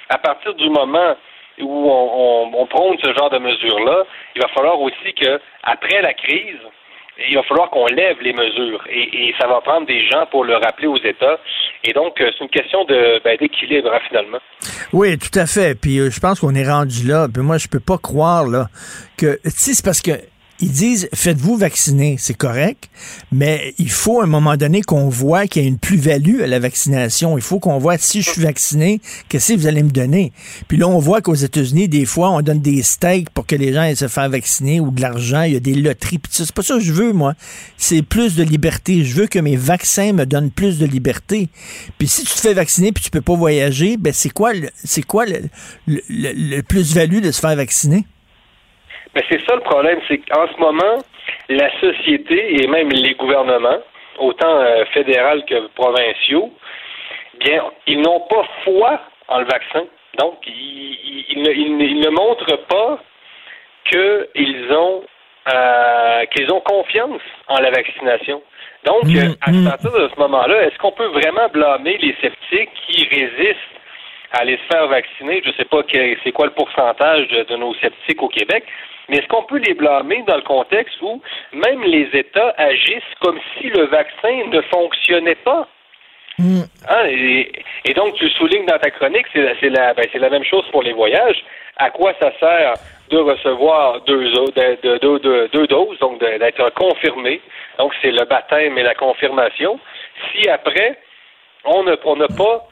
à partir du moment où on, prône ce genre de mesures-là, il va falloir aussi que, après la crise, il va falloir qu'on lève les mesures et, ça va prendre des gens pour le rappeler aux États. Et donc, euh, c'est une question de ben, d'équilibre hein, finalement. Oui, tout à fait. Puis euh, je pense qu'on est rendu là. Puis moi, je peux pas croire là que si c'est parce que ils disent faites-vous vacciner, c'est correct, mais il faut à un moment donné qu'on voit qu'il y a une plus-value à la vaccination. Il faut qu'on voit si je suis vacciné, qu'est-ce que vous allez me donner? Puis là, on voit qu'aux États-Unis, des fois, on donne des steaks pour que les gens aient se faire vacciner ou de l'argent. Il y a des loteries. Puis c'est pas ça que je veux, moi. C'est plus de liberté. Je veux que mes vaccins me donnent plus de liberté. Puis si tu te fais vacciner puis tu peux pas voyager, ben c'est quoi, c'est quoi le, le plus-value de se faire vacciner? Mais c'est ça le problème, c'est qu'en ce moment, la société et même les gouvernements, autant euh, fédéraux que provinciaux, bien, ils n'ont pas foi en le vaccin. Donc, ils, ne, montrent pas qu'ils ont euh, qu'ils ont confiance en la vaccination. Donc, mm, à mm. partir de ce moment-là, est-ce qu'on peut vraiment blâmer les sceptiques qui résistent à aller se faire vacciner? Je ne sais pas c'est quoi le pourcentage de, nos sceptiques au Québec, mais est-ce qu'on peut les blâmer dans le contexte où même les États agissent comme si le vaccin ne fonctionnait pas? Mm. Hein, et, donc, tu soulignes dans ta chronique, c'est la, ben, la même chose pour les voyages. À quoi ça sert de recevoir deux, deux doses, donc d'être confirmé? Donc, c'est le baptême et la confirmation. Si après, on n'a pas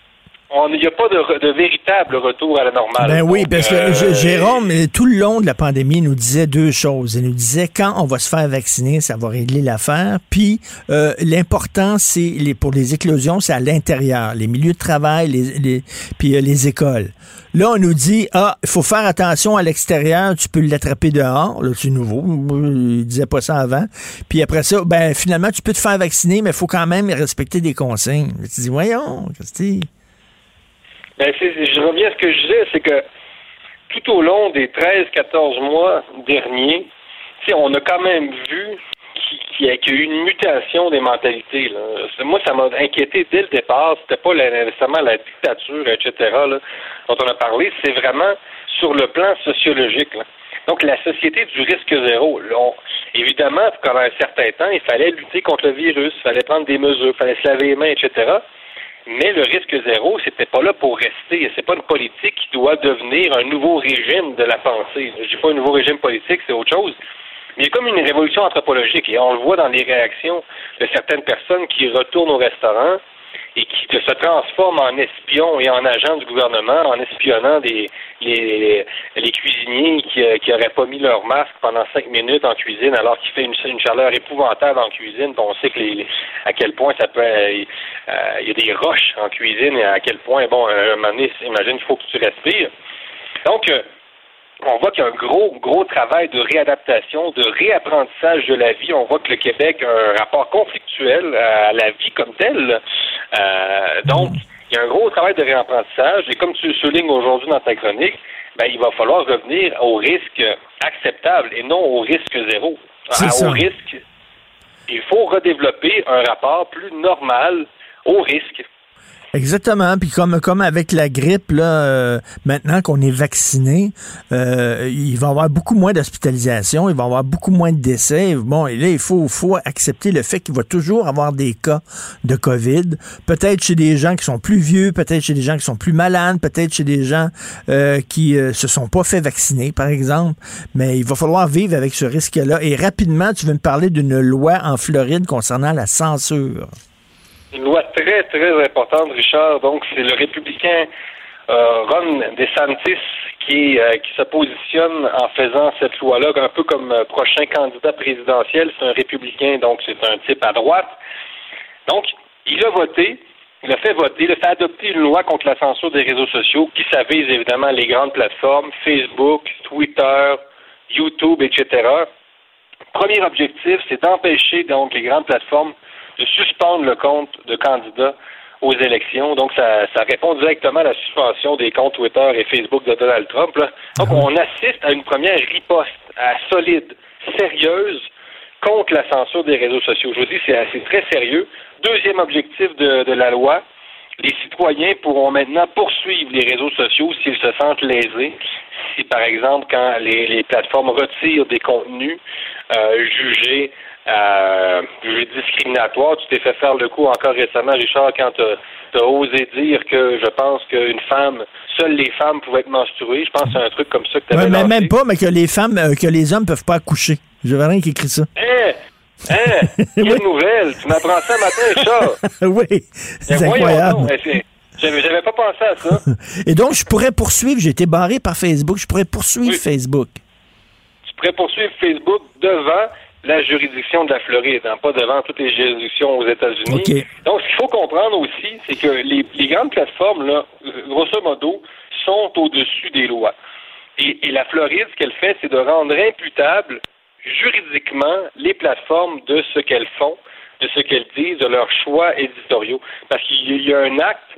il n'y a pas de, véritable retour à la normale. Ben oui, parce que euh, Jérôme, tout le long de la pandémie, nous disait deux choses. Il nous disait quand on va se faire vacciner, ça va régler l'affaire. Puis euh, l'important, c'est les, pour les éclosions, c'est à l'intérieur, les milieux de travail, les, puis euh, les écoles. Là, on nous dit ah, il faut faire attention à l'extérieur, tu peux l'attraper dehors. Là, c'est nouveau. Il disait pas ça avant. Puis après ça, ben finalement, tu peux te faire vacciner, mais il faut quand même respecter des consignes. Tu dis voyons, Christy. Ben, je reviens à ce que je disais, c'est que tout au long des 13-14 mois derniers, on a quand même vu qu'il y, a eu une mutation des mentalités. Moi, ça m'a inquiété dès le départ. C'était pas nécessairement la dictature, etc., dont on a parlé. C'est vraiment sur le plan sociologique. Donc, la société du risque zéro. évidemment, pendant un certain temps, il fallait lutter contre le virus, il fallait prendre des mesures, il fallait se laver les mains, etc. Mais le risque zéro, c'était pas là pour rester. C'est pas une politique qui doit devenir un nouveau régime de la pensée. Je dis pas un nouveau régime politique, c'est autre chose. Mais il y a comme une révolution anthropologique et on le voit dans les réactions de certaines personnes qui retournent au restaurant et qui se transforment en espions et en agents du gouvernement en espionnant des, les, les cuisiniers qui n'auraient euh, pas mis leur masque pendant cinq minutes en cuisine alors qu'il fait une, chaleur épouvantable en cuisine. on sait que les, à quel point ça peut... Euh, il y a des roches en cuisine et à quel point, bon, un moment donné, imagine, il faut que tu respires. Donc, euh, on voit qu'il y a un gros, gros travail de réadaptation, de réapprentissage de la vie. On voit que le Québec a un rapport conflictuel à la vie comme telle. Euh, donc, il y a un gros travail de réapprentissage. Et comme tu le soulignes aujourd'hui dans ta chronique, ben, il va falloir revenir au risque acceptable et non au risque zéro. Au risque, il faut redévelopper un rapport plus normal au risque. Exactement. Puis comme, comme avec la grippe, là, euh, maintenant qu'on est vacciné, euh, il va y avoir beaucoup moins d'hospitalisation, il va y avoir beaucoup moins de décès. Bon, et là, il faut, faut accepter le fait qu'il va toujours avoir des cas de COVID. Peut-être chez des gens qui sont plus vieux, peut-être chez des gens qui sont plus malades, peut-être chez des gens euh, qui se sont pas fait vacciner, par exemple. Mais il va falloir vivre avec ce risque-là. Et rapidement, tu veux me parler d'une loi en Floride concernant la censure une loi très, très importante, Richard. Donc, c'est le républicain euh, Ron DeSantis qui, euh, qui se positionne en faisant cette loi-là, un peu comme euh, prochain candidat présidentiel. C'est un républicain, donc c'est un type à droite. Donc, il a voté, il a fait voter, il a fait adopter une loi contre la censure des réseaux sociaux qui s'avise évidemment les grandes plateformes, Facebook, Twitter, YouTube, etc. Premier objectif, c'est d'empêcher donc les grandes plateformes de suspendre le compte de candidat aux élections. Donc, ça, ça répond directement à la suspension des comptes Twitter et Facebook de Donald Trump. Donc, on assiste à une première riposte à solide, sérieuse, contre la censure des réseaux sociaux. Je vous dis, c'est assez très sérieux. Deuxième objectif de, de la loi, les citoyens pourront maintenant poursuivre les réseaux sociaux s'ils se sentent lésés. Si, par exemple, quand les, les plateformes retirent des contenus euh, jugés euh, discriminatoire. Tu t'es fait faire le coup encore récemment, Richard, quand tu as, osé dire que je pense qu'une femme, seules les femmes pouvaient être menstruées. Je pense que c'est un truc comme ça que tu avais ouais, mais Même pas, mais que les femmes, euh, que les hommes peuvent pas accoucher. J'avais rien qui écrit ça. Hein? Hein? Quelle nouvelle! Tu m'apprends ça matin, Richard! oui, c'est incroyable. J'avais pas pensé à ça. Et donc, je pourrais poursuivre, j'ai été barré par Facebook, je pourrais poursuivre Facebook. Tu pourrais poursuivre Facebook devant la juridiction de la Floride, hein, pas devant toutes les juridictions aux États-Unis. Donc, ce qu'il faut comprendre aussi, c'est que les, grandes plateformes, là, grosso modo, sont au-dessus des lois. Et, la Floride, ce qu'elle fait, c'est de rendre imputable juridiquement les plateformes de ce qu'elles font, de ce qu'elles disent, de leurs choix éditoriaux. Parce qu'il y a un acte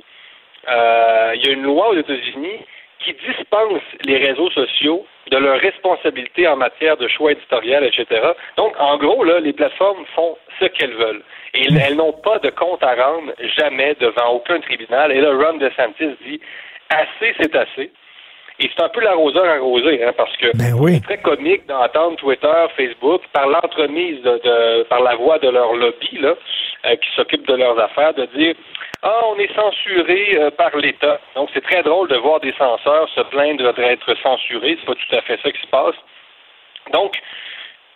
euh, il y a une loi aux États-Unis qui dispense les réseaux sociaux de leur responsabilité en matière de choix éditorial, etc. Donc, en gros, là, les plateformes font ce qu'elles veulent. Et elles n'ont pas de compte à rendre jamais devant aucun tribunal. Et là, Ron DeSantis dit assez, c'est assez. Et c'est un peu l'arroseur arrosé, hein, parce que c'est très comique d'entendre Twitter, Facebook, par l'entremise de, de, par la voix de leur lobby, là, euh, qui s'occupe de leurs affaires, de dire ah, on est censuré euh, par l'État. Donc, c'est très drôle de voir des censeurs se plaindre d'être censurés. C'est pas tout à fait ça qui se passe. Donc,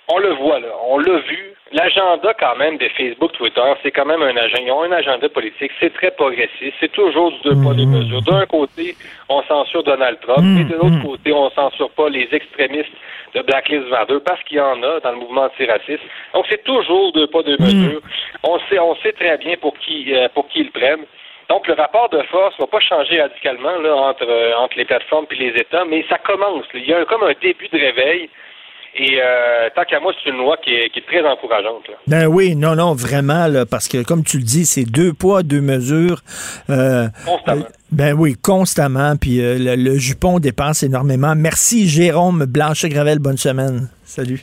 on le voit là, on l'a vu. L'agenda quand même des Facebook, Twitter, c'est quand même un agenda. Ils ont un agenda politique, c'est très progressiste, c'est toujours du deux poids deux Mmh. mesures. D'un côté, on censure Donald Trump, et de l'autre côté, on censure pas les extrémistes de Black Lives Matter parce qu'il y en a dans le mouvement antiraciste. Donc c'est toujours deux pas deux Mmh. mesures. On sait, on sait très bien pour qui, euh, pour qui ils le prennent. Donc le rapport de force va pas changer radicalement là, entre, euh, entre les plateformes et les États, mais ça commence. là. Il y a comme un début de réveil. Et euh, tant qu'à moi, c'est une loi qui est, qui est très encourageante. là. Ben oui, non, non, vraiment, là, parce que comme tu le dis, c'est deux poids, deux mesures. Euh, Constamment. euh, ben oui, constamment. Puis euh, le, le jupon dépense énormément. Merci, Jérôme Blanchet-Gravel. Bonne semaine. Salut.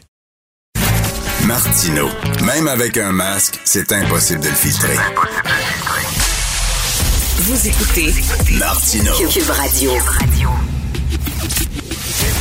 Martino. Même avec un masque, c'est impossible de le filtrer. Vous écoutez Martino. Cube Radio.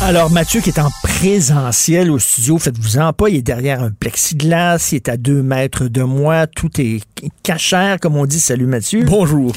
Alors, Mathieu qui est en présentiel au studio, faites-vous-en pas, il est derrière un plexiglas, il est à deux mètres de moi, tout est cachère, comme on dit. Salut Mathieu. Bonjour.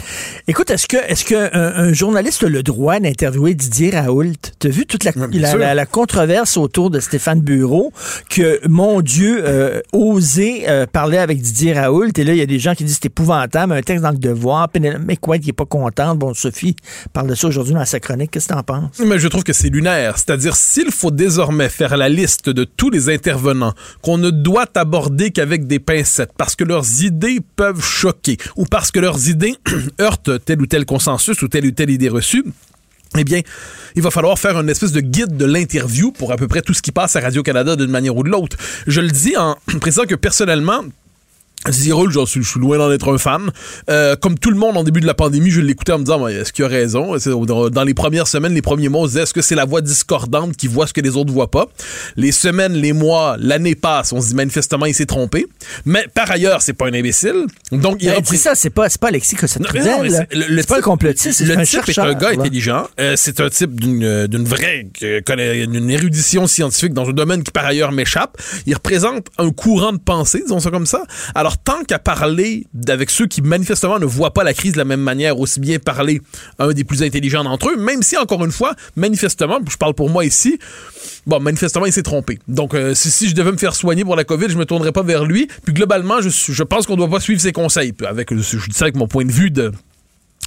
Écoute, est-ce que, est-ce que un, journaliste a le droit d'interviewer Didier Raoult? T'as vu toute la, la, sûr. la- la controverse autour de Stéphane Bureau, que, mon Dieu, euh, oser euh, parler avec Didier Raoult, et là, il y a des gens qui disent c'est épouvantable, un texte dans le devoir, Pénélope McQuaid qui est pas contente. Bon, Sophie parle de ça aujourd'hui dans sa chronique. Qu'est-ce que t'en penses? Mais je trouve que c'est lunaire. C'est-à-dire, s'il faut désormais faire la liste de tous les intervenants qu'on ne doit aborder qu'avec des pincettes parce que leurs idées peuvent choquer ou parce que leurs idées heurtent tel ou tel consensus ou telle ou telle idée reçue, eh bien, il va falloir faire une espèce de guide de l'interview pour à peu près tout ce qui passe à Radio-Canada d'une manière ou de l'autre. Je le dis en précisant que personnellement, Suis, je suis loin d'en être un fan. Euh, comme tout le monde en début de la pandémie, je l'écoutais en me disant, est-ce qu'il a raison? C'est- Dans, les premières semaines, les premiers mois, on se disait, est-ce que c'est la voix discordante qui voit ce que les autres voient pas? Les semaines, les mois, l'année passe, on se dit manifestement, il s'est trompé. Mais par ailleurs, c'est pas un imbécile. Donc, il Ben, reprit- dis ça, c'est pas, c'est pas Alexis que ça c'est- le- le C'est pas un type- complotiste, c'est Le un type chercheur. est un gars ouais. intelligent. Euh, c'est un type d'une euh, d'une vraie d'une érudition scientifique dans un domaine qui par ailleurs m'échappe. Il représente un courant de pensée, disons ça comme ça. Alors tant qu'à parler avec ceux qui manifestement ne voient pas la crise de la même manière, aussi bien parler à un des plus intelligents d'entre eux, même si encore une fois, manifestement, je parle pour moi ici, bon, manifestement il s'est trompé. Donc euh, si, je devais me faire soigner pour la COVID, je me tournerais pas vers lui. Puis globalement, je, pense qu'on doit pas suivre ses conseils. Avec, je dis ça avec mon point de vue de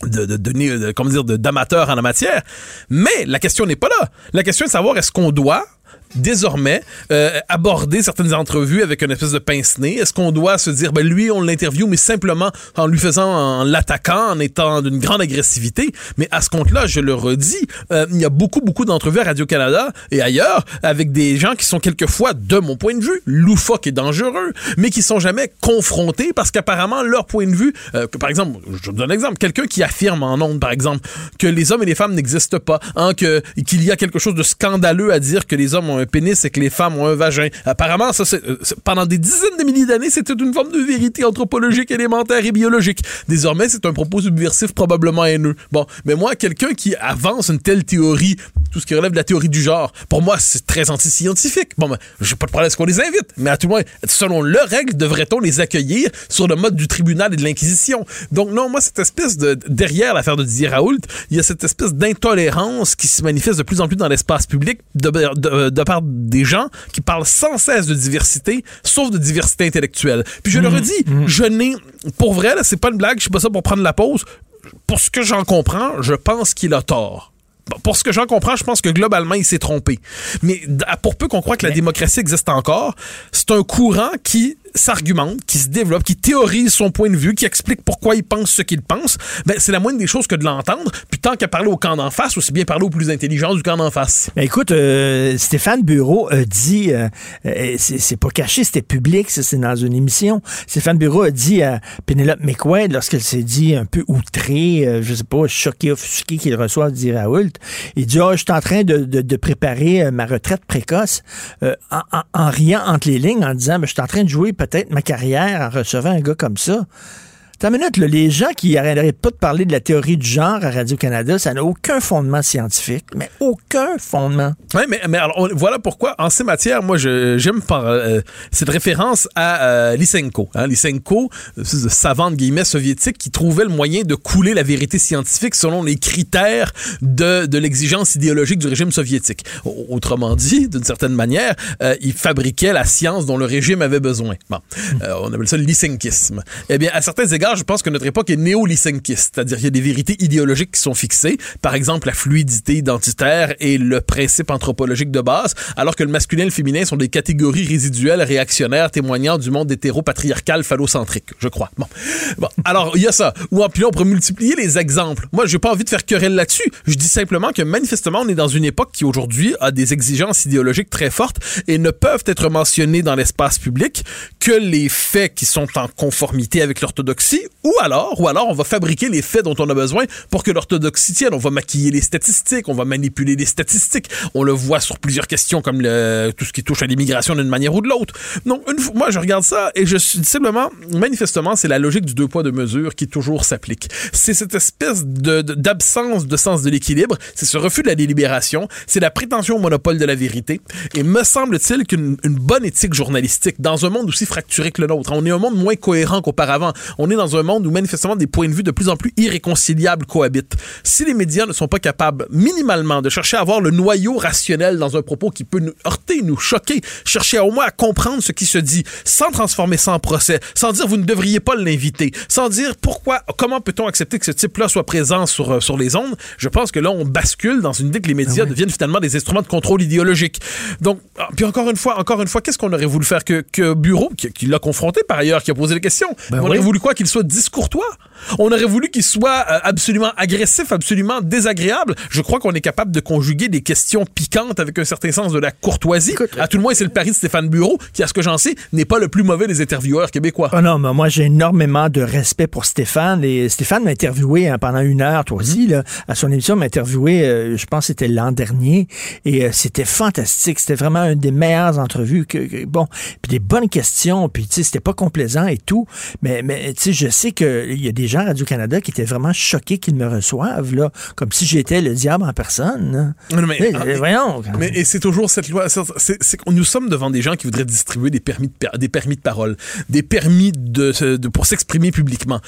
de, comment dire, d'amateur en la matière. Mais la question n'est pas là. La question est de savoir est-ce qu'on doit désormais euh, aborder certaines entrevues avec une espèce de pince-nez? Est-ce qu'on doit se dire, ben lui, on l'interview, mais simplement en lui faisant, en l'attaquant, en étant d'une grande agressivité? Mais à ce compte-là, je le redis, euh, il y a beaucoup, beaucoup d'entrevues à Radio-Canada et ailleurs avec des gens qui sont quelquefois, de mon point de vue, loufoques et dangereux, mais qui sont jamais confrontés parce qu'apparemment, leur point de vue, euh, par exemple, je vous donne un exemple, quelqu'un qui affirme en ondes, par exemple, que les hommes et les femmes n'existent pas, hein, qu'il y a quelque chose de scandaleux à dire que les hommes ont un pénis et que les femmes ont un vagin. Apparemment, ça, euh, pendant des dizaines de milliers d'années, c'était une forme de vérité anthropologique, élémentaire et biologique. Désormais, c'est un propos subversif, probablement haineux. Bon, mais moi, quelqu'un qui avance une telle théorie, tout ce qui relève de la théorie du genre, pour moi, c'est très anti-scientifique. Bon, ben, j'ai pas de problème à ce qu'on les invite, mais à tout le moins, selon leurs règles, devrait-on les accueillir sur le mode du tribunal et de l'Inquisition? Donc, non, moi, cette espèce de, derrière l'affaire de Didier Raoult, il y a cette espèce d'intolérance qui se manifeste de plus en plus dans l'espace public de part des gens qui parlent sans cesse de diversité, sauf de diversité intellectuelle. Puis je le redis, je n'ai, pour vrai, là, c'est pas une blague, je suis pas ça pour prendre la pause. Pour ce que j'en comprends, je pense qu'il a tort. Pour ce que j'en comprends, je pense que globalement, il s'est trompé. Mais pour peu qu'on croit que la démocratie existe encore, c'est un courant qui s'argumente, qui se développe, qui théorise son point de vue, qui explique pourquoi il pense ce qu'il pense, ben, c'est la moindre des choses que de l'entendre. Puis tant qu'à parler au camp d'en face, aussi bien parler au plus intelligent du camp d'en face. Ben, écoute, euh, Stéphane Bureau a dit, euh, euh, c'est pas caché, c'était public, c'est dans une émission. Stéphane Bureau a dit à Penelope McQuaid, lorsqu'elle s'est dit un peu outrée, je sais pas, choquée, offusquée qu'il reçoit dit Raoult, il dit, oh, je suis en train de, de, préparer ma retraite précoce, en, en, riant entre les lignes, en disant, ben, je suis en train de jouer peut-être ma carrière en recevant un gars comme ça. T'as une minute, les gens qui arrêteraient pas de parler de la théorie du genre à Radio-Canada, ça n'a aucun fondement scientifique, mais aucun fondement. Oui, mais, mais alors, voilà pourquoi, en ces matières, moi, j'aime par euh, cette référence à euh, Lysenko. Hein, Lysenko, savant de guillemets soviétique, qui trouvait le moyen de couler la vérité scientifique selon les critères de, de l'exigence idéologique du régime soviétique. Autrement dit, d'une certaine manière, euh, il fabriquait la science dont le régime avait besoin. Bon, euh, on appelle ça le lysenkisme. Eh bien, à certains égards, je pense que notre époque est néo-lysenkiste, c'est-à-dire qu'il y a des vérités idéologiques qui sont fixées, par exemple la fluidité identitaire et le principe anthropologique de base, alors que le masculin et le féminin sont des catégories résiduelles réactionnaires témoignant du monde hétéro-patriarcal phallocentrique, je crois. Bon. alors, il y a ça. Ou puis on pourrait multiplier les exemples. Moi, j'ai pas envie de faire querelle là-dessus. Je dis simplement que manifestement, on est dans une époque qui aujourd'hui a des exigences idéologiques très fortes et ne peuvent être mentionnées dans l'espace public que les faits qui sont en conformité avec l'orthodoxie ou alors, ou alors on va fabriquer les faits dont on a besoin pour que l'orthodoxie tienne. On va maquiller les statistiques, on va manipuler les statistiques. On le voit sur plusieurs questions comme tout ce qui touche à l'immigration d'une manière ou de l'autre. Fois, moi je regarde ça et je suis simplement, manifestement, c'est la logique du deux poids deux mesures qui toujours s'applique. C'est cette espèce de, d'absence de sens de l'équilibre, c'est ce refus de la délibération, c'est la prétention au monopole de la vérité. Et me semble-t-il qu'une une bonne éthique journalistique dans un monde aussi fracturé que le nôtre, on est un monde moins cohérent qu'auparavant. On est dans un un monde où manifestement des points de vue de plus en plus irréconciliables cohabitent. Si les médias ne sont pas capables minimalement de chercher à avoir le noyau rationnel dans un propos qui peut nous heurter, nous choquer, chercher au moins à comprendre ce qui se dit, sans transformer ça en procès, sans dire vous ne devriez pas l'inviter, sans dire pourquoi, comment peut-on accepter que ce type-là soit présent sur, euh, sur les ondes, je pense que là, on bascule dans une idée que les médias ah deviennent finalement des instruments de contrôle idéologique. Donc, ah, puis encore une fois, encore une fois, qu'est-ce qu'on aurait voulu faire que, que Bureau, qui, l'a confronté par ailleurs, qui a posé les questions, ben on aurait voulu quoi qu'il soit discourtois. On aurait voulu qu'il soit euh, absolument agressif, absolument désagréable. Je crois qu'on est capable de conjuguer des questions piquantes avec un certain sens de la courtoisie. à tout le moins, c'est le pari de Stéphane Bureau, qui, à ce que j'en sais, n'est pas le plus mauvais des intervieweurs québécois. Oh non, mais moi, j'ai énormément de respect pour Stéphane. Et Stéphane m'a interviewé hein, pendant une heure, toi aussi, là, à son émission, m'a interviewé, euh, je pense que c'était l'an dernier. Et euh, c'était fantastique. C'était vraiment une des meilleures entrevues. Que, bon, puis des bonnes questions. Puis, tu sais, c'était pas complaisant et tout. Mais, mais tu sais, je sais qu'il y a des gens à Radio-Canada qui étaient vraiment choqués qu'ils me reçoivent, là, comme si j'étais le diable en personne. mais, ah, voyons. Mais et c'est toujours cette loi. C'est, nous sommes devant des gens qui voudraient distribuer des permis de, des permis de parole, des permis de, de pour s'exprimer publiquement.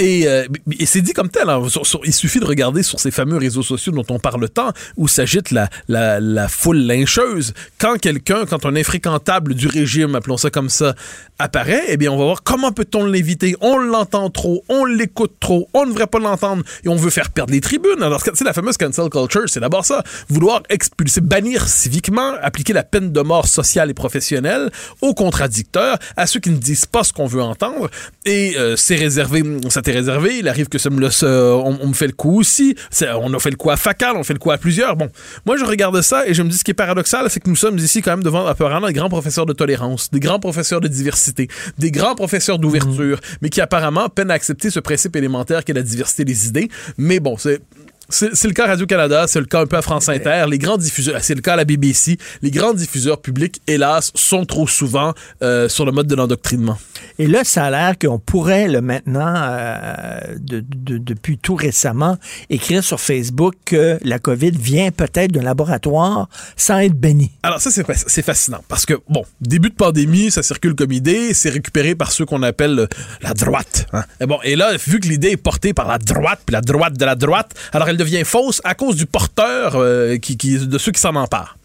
Euh, et, c'est dit comme tel. Hein. il suffit de regarder sur ces fameux réseaux sociaux dont on parle tant, où s'agite la, la, foule lyncheuse. Quand quelqu'un, quand un infréquentable du régime, appelons ça comme ça, apparaît, eh bien, on va voir comment peut-on l'éviter. On l'entend trop, on l'écoute trop, on ne devrait pas l'entendre et on veut faire perdre les tribunes. Alors, c'est la fameuse cancel culture, c'est d'abord ça. Vouloir expulser, bannir civiquement, appliquer la peine de mort sociale et professionnelle aux contradicteurs, à ceux qui ne disent pas ce qu'on veut entendre. Et euh, c'est réservé, ça réservé. Il arrive que ça me on, me fait le coup aussi. On a fait le coup à Facal, on fait le coup à plusieurs. Bon, moi, je regarde ça et je me dis ce qui est paradoxal, c'est que nous sommes ici quand même devant apparemment des grands professeurs de tolérance, des grands professeurs de diversité des grands professeurs d'ouverture, mhm. mais qui apparemment peinent à accepter ce principe élémentaire qu'est la diversité des idées. Mais bon, c'est c'est le cas Radio-Canada, c'est le cas un peu à France Inter. Les grands diffuseurs, c'est le cas à la BBC. Les grands diffuseurs publics, hélas, sont trop souvent euh, sur le mode de l'endoctrinement. Et là, ça a l'air qu'on pourrait, le maintenant, euh, depuis tout récemment, écrire sur Facebook que la COVID vient peut-être d'un laboratoire sans être béni. Alors ça, c'est fascinant parce que, bon, début de pandémie, ça circule comme idée, c'est récupéré par ceux qu'on appelle la droite. Hein. Et bon, et là, vu que l'idée est portée par la droite, puis la droite de la droite, alors elle devient fausse à cause du porteur euh, qui, de ceux qui s'en emparent.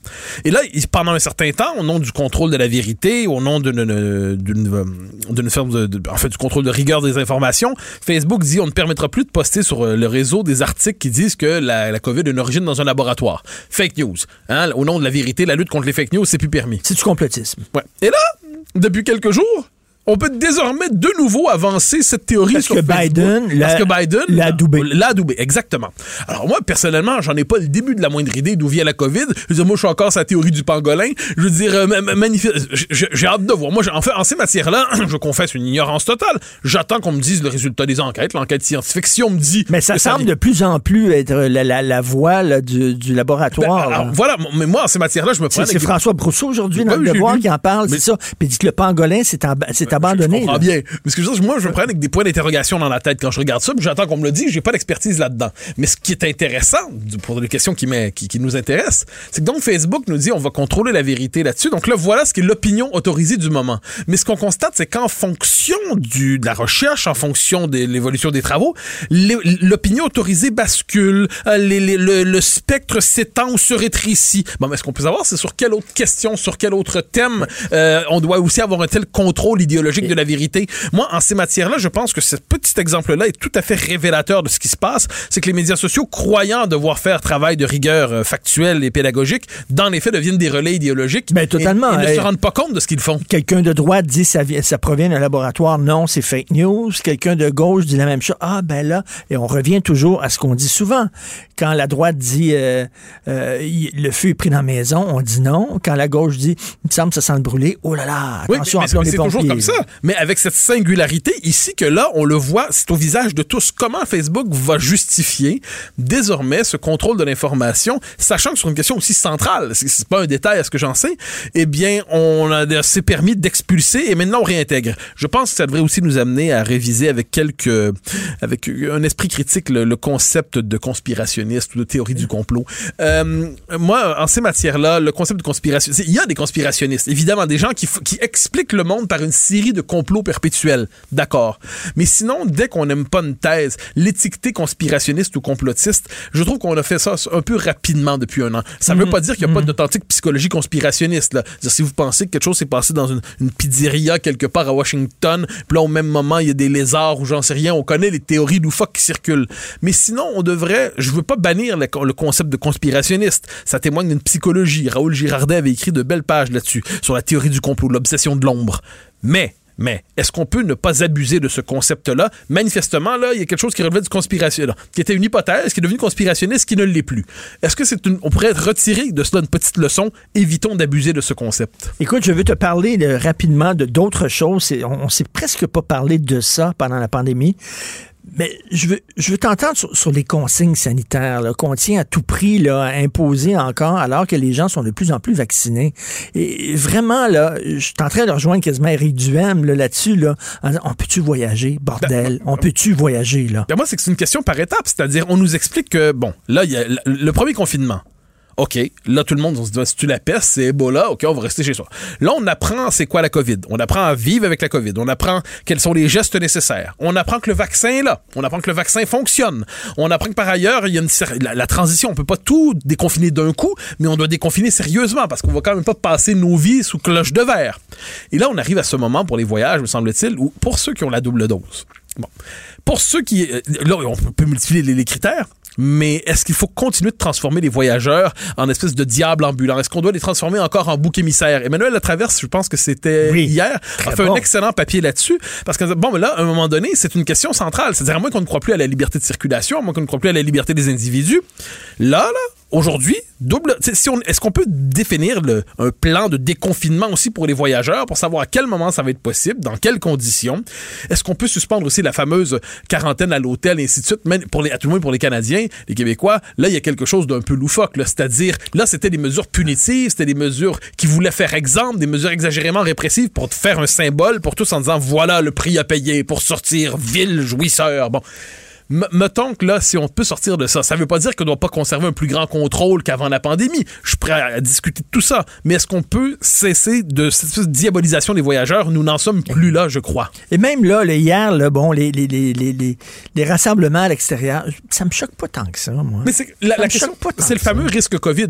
Et là, pendant un certain temps, au nom du contrôle de la vérité, au nom d'une forme de, en fait, du contrôle de rigueur des informations, Facebook dit on ne permettra plus de poster sur euh, le réseau des articles qui disent que la, la COVID a une origine dans un laboratoire. Fake news. Hein? Au nom de la vérité, la lutte contre les fake news, c'est plus permis. C'est du complotisme. Ouais. Et là, depuis quelques jours, on peut désormais de nouveau avancer cette théorie Parce sur que Facebook. Biden l'a- Parce que Biden l'a adoubé. L'a adoubé, exactement. Alors moi, personnellement, j'en ai pas le début de la moindre idée d'où vient la COVID. Je veux dire, moi, je suis encore sa théorie du pangolin. Je veux dire, euh, ma- ma- magnifique. J'ai hâte de voir. Moi, en fait, en ces matières-là, je confesse une ignorance totale. J'attends qu'on me dise le résultat des enquêtes, l'enquête scientifique. Si on me dit... Mais ça semble de plus en plus être la, la, la voie là, du, du laboratoire. Ben, alors, là. voilà, mais moi, en ces matières-là, je me prends C'est c'est François Brousseau aujourd'hui dans Ouais, le Devoir qui en parle, Mais- c'est ça. Puis il dit que le pangolin ab- s'est abandonné. Je comprends bien. Mais ce que je veux dire, moi, je me prends avec des points d'interrogation dans la tête quand je regarde ça, puis j'attends qu'on me le dise, j'ai pas d'expertise là-dedans. Mais ce qui est intéressant, pour les questions qui, m'est- qui, qui nous intéressent, c'est que donc Facebook nous dit on va contrôler la vérité là-dessus. Donc là, voilà ce qui est l'opinion autorisée du moment. Mais ce qu'on constate, c'est qu'en fonction du, de la recherche, en fonction de l'évolution des travaux, l'opinion autorisée bascule, euh, les- les- le, le spectre s'étend ou se rétrécit. Bon, mais ce qu'on peut savoir, c'est sur quelle autre question, sur quel autre thème euh, on doit aussi avoir un tel contrôle idéologique de la vérité. Moi, en ces matières-là, je pense que ce petit exemple-là est tout à fait révélateur de ce qui se passe. C'est que les médias sociaux, croyant devoir faire travail de rigueur euh, factuelle et pédagogique, dans les faits deviennent des relais idéologiques. Ben, totalement. Et, et ne Hey. se rendent pas compte de ce qu'ils font. Quelqu'un de droite dit ça, ça provient d'un laboratoire. Non, c'est fake news. Quelqu'un de gauche dit la même chose. Ah, ben là, et on revient toujours à ce qu'on dit souvent. Quand la droite dit euh, euh, le feu est pris dans la maison, on dit non. Quand la gauche dit il me semble que ça sent le brûler, oh là là, Oui, attention, mais, mais appelons c'est toujours comme ça. Mais avec cette singularité ici que là, on le voit, c'est au visage de tous. Comment Facebook va justifier désormais ce contrôle de l'information, sachant que sur une question aussi centrale, c'est- pas un détail à ce que j'en sais, eh bien, on s'est permis d'expulser et maintenant on réintègre. Je pense que ça devrait aussi nous amener à réviser avec quelques, avec un esprit critique le, concept de conspirationniste ou de théorie du complot. Euh, moi, en ces matières-là, le concept de conspiration, il y a des conspirationnistes, évidemment, des gens qui, qui expliquent le monde par une série de complots perpétuels, d'accord. Mais sinon, dès qu'on n'aime pas une thèse, l'étiqueter conspirationniste ou complotiste, je trouve qu'on a fait ça un peu rapidement depuis un an. Ça ne veut pas dire qu'il n'y a pas d'authentique psychologie conspirationniste. Là. Si vous pensez que quelque chose s'est passé dans une, une pizzeria quelque part à Washington, puis là, au même moment, il y a des lézards ou j'en sais rien, on connaît les théories loufoques qui circulent. Mais sinon, on devrait, je veux pas bannir le, le concept de conspirationniste. Ça témoigne d'une psychologie. Raoul Girardet avait écrit de belles pages là-dessus, sur la théorie du complot, l'obsession de l'ombre. Mais, mais, est-ce qu'on peut ne pas abuser de ce concept-là? Manifestement, là, il y a quelque chose qui relevait du conspiration, qui était une hypothèse, qui est devenue conspirationniste, qui ne l'est plus. Est-ce que c'est une, on pourrait retirer de cela une petite leçon? Évitons d'abuser de ce concept. Écoute, je veux te parler de- rapidement de d'autres choses. On, on s'est presque pas parlé de ça pendant la pandémie. Mais je veux, je veux t'entendre sur, sur les consignes sanitaires là, qu'on tient à tout prix là, à imposer encore alors que les gens sont de plus en plus vaccinés. Et vraiment, là, je suis en train de rejoindre quasiment Eric Duhem là, là-dessus. Là, en disant, on peut-tu voyager, bordel? On peut-tu voyager? là? Ben moi, c'est que c'est une question par étapes. C'est-à-dire, on nous explique que, bon, là, il y a le premier confinement. OK, là, tout le monde, on se dit, si tu la peste, c'est Ebola, OK, on va rester chez soi. Là, on apprend c'est quoi la COVID. On apprend à vivre avec la COVID. On apprend quels sont les gestes nécessaires. On apprend que le vaccin est là. On apprend que le vaccin fonctionne. On apprend que par ailleurs, il y a une la, transition. On peut pas tout déconfiner d'un coup, mais on doit déconfiner sérieusement parce qu'on va quand même pas passer nos vies sous cloche de verre. Et là, on arrive à ce moment pour les voyages, me semble-t-il, où pour ceux qui ont la double dose. Bon. Pour ceux qui... euh, Là, on peut multiplier les critères. Mais est-ce qu'il faut continuer de transformer les voyageurs en espèce de diable ambulant? Est-ce qu'on doit les transformer encore en bouc émissaire? Emmanuel Latraverse, je pense que c'était hier, a fait bon. un excellent papier là-dessus. Parce que, bon, mais là, à un moment donné, c'est une question centrale. C'est-à-dire, à moins qu'on ne croit plus à la liberté de circulation, à moins qu'on ne croit plus à la liberté des individus, là, là, aujourd'hui, double. est-ce qu'on peut définir un plan de déconfinement aussi pour les voyageurs pour savoir à quel moment ça va être possible, dans quelles conditions? Est-ce qu'on peut suspendre aussi la fameuse quarantaine à l'hôtel et ainsi de suite, pour les, à tout le moins pour les Canadiens, les Québécois? Là, il y a quelque chose d'un peu loufoque, là. C'est-à-dire, là, c'était des mesures punitives, c'était des mesures qui voulaient faire exemple, des mesures exagérément répressives pour faire un symbole pour tous en disant voilà le prix à payer pour sortir vil jouisseur. Bon. M- mettons que là, si on peut sortir de ça, ça veut pas dire qu'on doit pas conserver un plus grand contrôle qu'avant la pandémie. Je suis prêt à, discuter de tout ça. Mais est-ce qu'on peut cesser de cette diabolisation des voyageurs? Nous n'en sommes plus là, je crois. Et même là, là, hier, là, bon, les, les, les, les, les- les rassemblements à l'extérieur, ça me choque pas tant que ça, moi. Mais c'est la, me question, c'est le fameux risque COVID.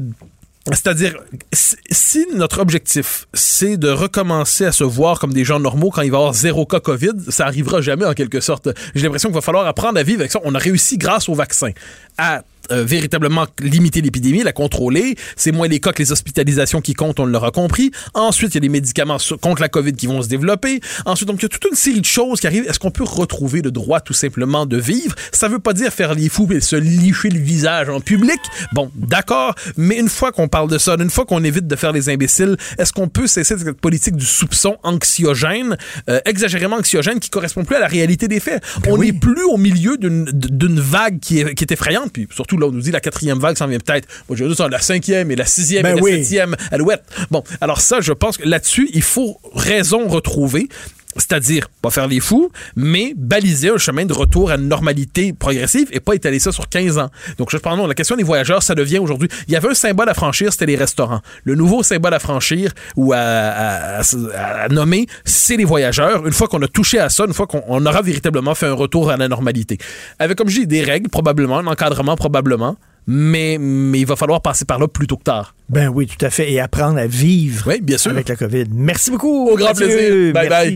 C'est-à-dire, si- notre objectif, c'est de recommencer à se voir comme des gens normaux quand il va y avoir zéro cas COVID, ça arrivera jamais en quelque sorte. J'ai l'impression qu'il va falloir apprendre à vivre avec ça. On a réussi grâce au vaccin à euh, véritablement limiter l'épidémie, la contrôler. C'est moins les cas que les hospitalisations qui comptent, on l'aura compris. Ensuite, il y a des médicaments contre la COVID qui vont se développer. Ensuite, donc, il y a toute une série de choses qui arrivent. Est-ce qu'on peut retrouver le droit tout simplement de vivre? Ça veut pas dire faire les fous et se licher le visage en public. Bon, d'accord, mais une fois qu'on parle de ça, une fois qu'on évite de faire les imbéciles, est-ce qu'on peut cesser cette politique du soupçon anxiogène, euh, exagérément anxiogène, qui correspond plus à la réalité des faits? Ben on n'est plus au milieu d'une vague qui est, qui est effrayante, puis surtout là, on nous dit la quatrième vague s'en vient peut-être. Moi, je veux dire, la cinquième et la sixième Ben et la oui. septième alouette. Bon, alors ça, je pense que là-dessus, il faut raison retrouver. C'est-à-dire, pas faire les fous, mais baliser un chemin de retour à une normalité progressive et pas étaler ça sur 15 ans. Donc, je pense, non, la question des voyageurs, ça devient aujourd'hui. Il y avait un symbole à franchir, c'était les restaurants. Le nouveau symbole à franchir ou à, à- à- à nommer, c'est les voyageurs. Une fois qu'on a touché à ça, une fois qu'on on aura véritablement fait un retour à la normalité. Avec, comme je dis, des règles, probablement, un encadrement, probablement. Mais, mais il va falloir passer par là plus tôt que tard. Ben oui, tout à fait. Et apprendre à vivre bien sûr. avec la COVID. Merci beaucoup. Au grand Mathieu. plaisir. Bye Merci. bye.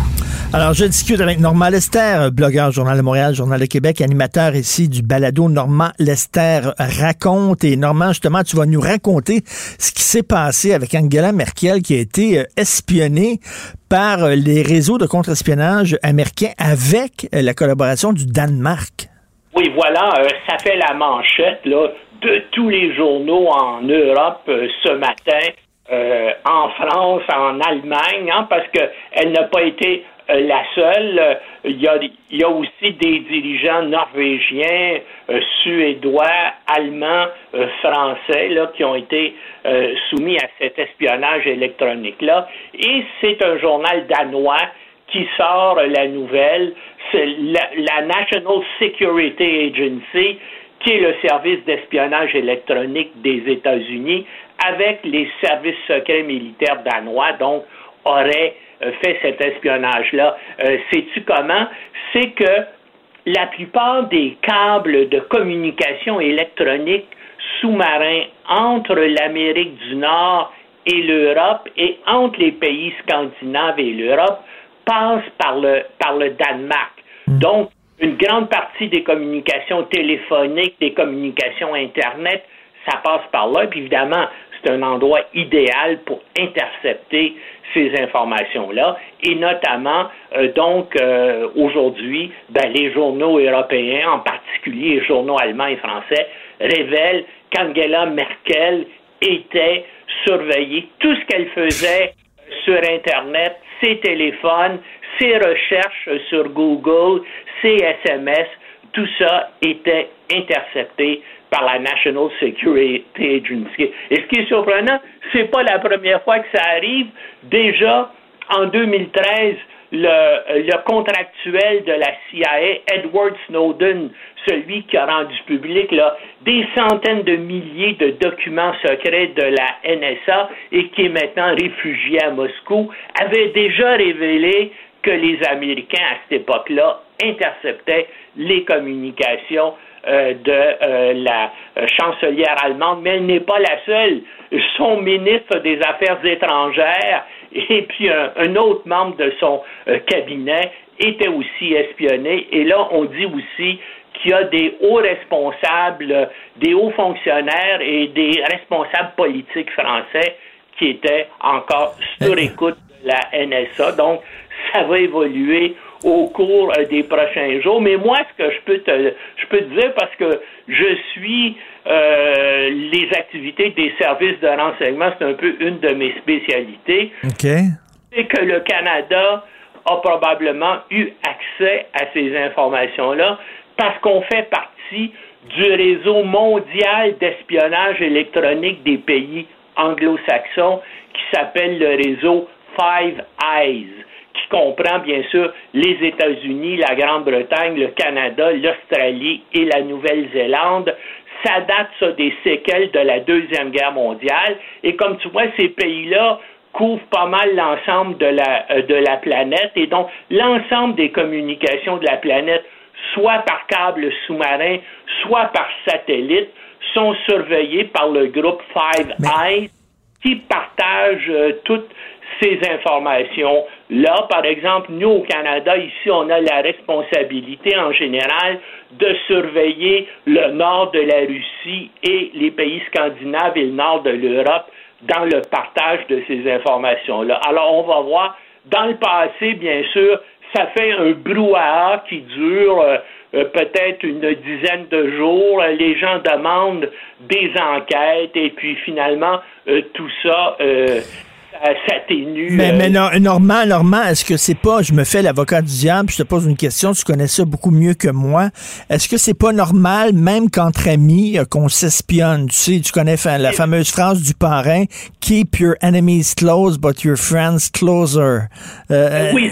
Alors, je discute avec Normand Lester, blogueur Journal de Montréal, Journal de Québec, animateur ici du balado Normand Lester raconte. Et Normand, justement, tu vas nous raconter ce qui s'est passé avec Angela Merkel qui a été euh, espionnée par euh, les réseaux de contre-espionnage américains avec euh, la collaboration du Danemark. Oui, voilà, ça fait la manchette là, de tous les journaux en Europe ce matin, en France, en Allemagne, hein, parce que elle n'a pas été la seule. Euh, Il y, a, aussi des dirigeants norvégiens, euh, suédois, allemands, euh, français là, qui ont été euh, soumis à cet espionnage électronique-là. Et c'est un journal danois qui sort la nouvelle, c'est la, la National Security Agency, qui est le service d'espionnage électronique des États-Unis, avec les services secrets militaires danois, donc aurait euh, fait cet espionnage-là. Euh, Sais-tu comment? C'est que la plupart des câbles de communication électronique sous-marins entre l'Amérique du Nord et l'Europe et entre les pays scandinaves et l'Europe passent par le, par le Danemark. Donc, une grande partie des communications téléphoniques, des communications Internet, ça passe par là. Puis évidemment, c'est un endroit idéal pour intercepter ces informations-là. Et notamment, euh, donc, euh, aujourd'hui, ben, les journaux européens, en particulier les journaux allemands et français, révèlent qu'Angela Merkel était surveillée. Tout ce qu'elle faisait sur Internet, ses téléphones, ses recherches sur Google, ses SMS, tout ça était intercepté par la National Security Agency. Et ce qui est surprenant, c'est pas la première fois que ça arrive. Déjà, en 2013, le, le contractuel de la CIA, Edward Snowden, celui qui a rendu public là, des centaines de milliers de documents secrets de la NSA et qui est maintenant réfugié à Moscou, avait déjà révélé que les Américains, à cette époque-là, interceptaient les communications euh, de euh, la euh, chancelière allemande, mais elle n'est pas la seule. Son ministre des Affaires étrangères et puis un, un autre membre de son cabinet étaient aussi espionnés. Et là, on dit aussi qu'il y a des hauts responsables, des hauts fonctionnaires et des responsables politiques français qui étaient encore sur écoute de la NSA. Donc, ça va évoluer au cours euh, des prochains jours. Mais moi, ce que je peux te, je peux te dire, parce que je suis euh, les activités des services de renseignement, c'est un peu une de mes spécialités, OK. c'est que le Canada a probablement eu accès à ces informations-là parce qu'on fait partie du réseau mondial d'espionnage électronique des pays anglo-saxons qui s'appelle le réseau Five Eyes qui comprend bien sûr les États-Unis, la Grande-Bretagne, le Canada, l'Australie et la Nouvelle-Zélande. Ça date ça, des séquelles de la Deuxième Guerre mondiale. Et comme tu vois, ces pays-là couvrent pas mal l'ensemble de la, euh, de la planète. Et donc, l'ensemble des communications de la planète, soit par câble sous-marin, soit par satellite, sont surveillés par le groupe Five Eyes qui partage euh, toutes ces informations. Là, par exemple, nous au Canada, ici, on a la responsabilité en général de surveiller le nord de la Russie et les pays scandinaves et le nord de l'Europe dans le partage de ces informations-là. Alors, on va voir, dans le passé, bien sûr, ça fait un brouhaha qui dure euh, euh, peut-être une dizaine de jours. Les gens demandent des enquêtes et puis finalement, euh, tout ça s'atténue. Mais, mais non, Normand, Normand, est-ce que c'est pas, je me fais l'avocat du diable, je te pose une question, tu connais ça beaucoup mieux que moi. Est-ce que c'est pas normal, même qu'entre amis, qu'on s'espionne? Tu sais, tu connais la fameuse phrase du parrain, keep your enemies close, but your friends closer. oui,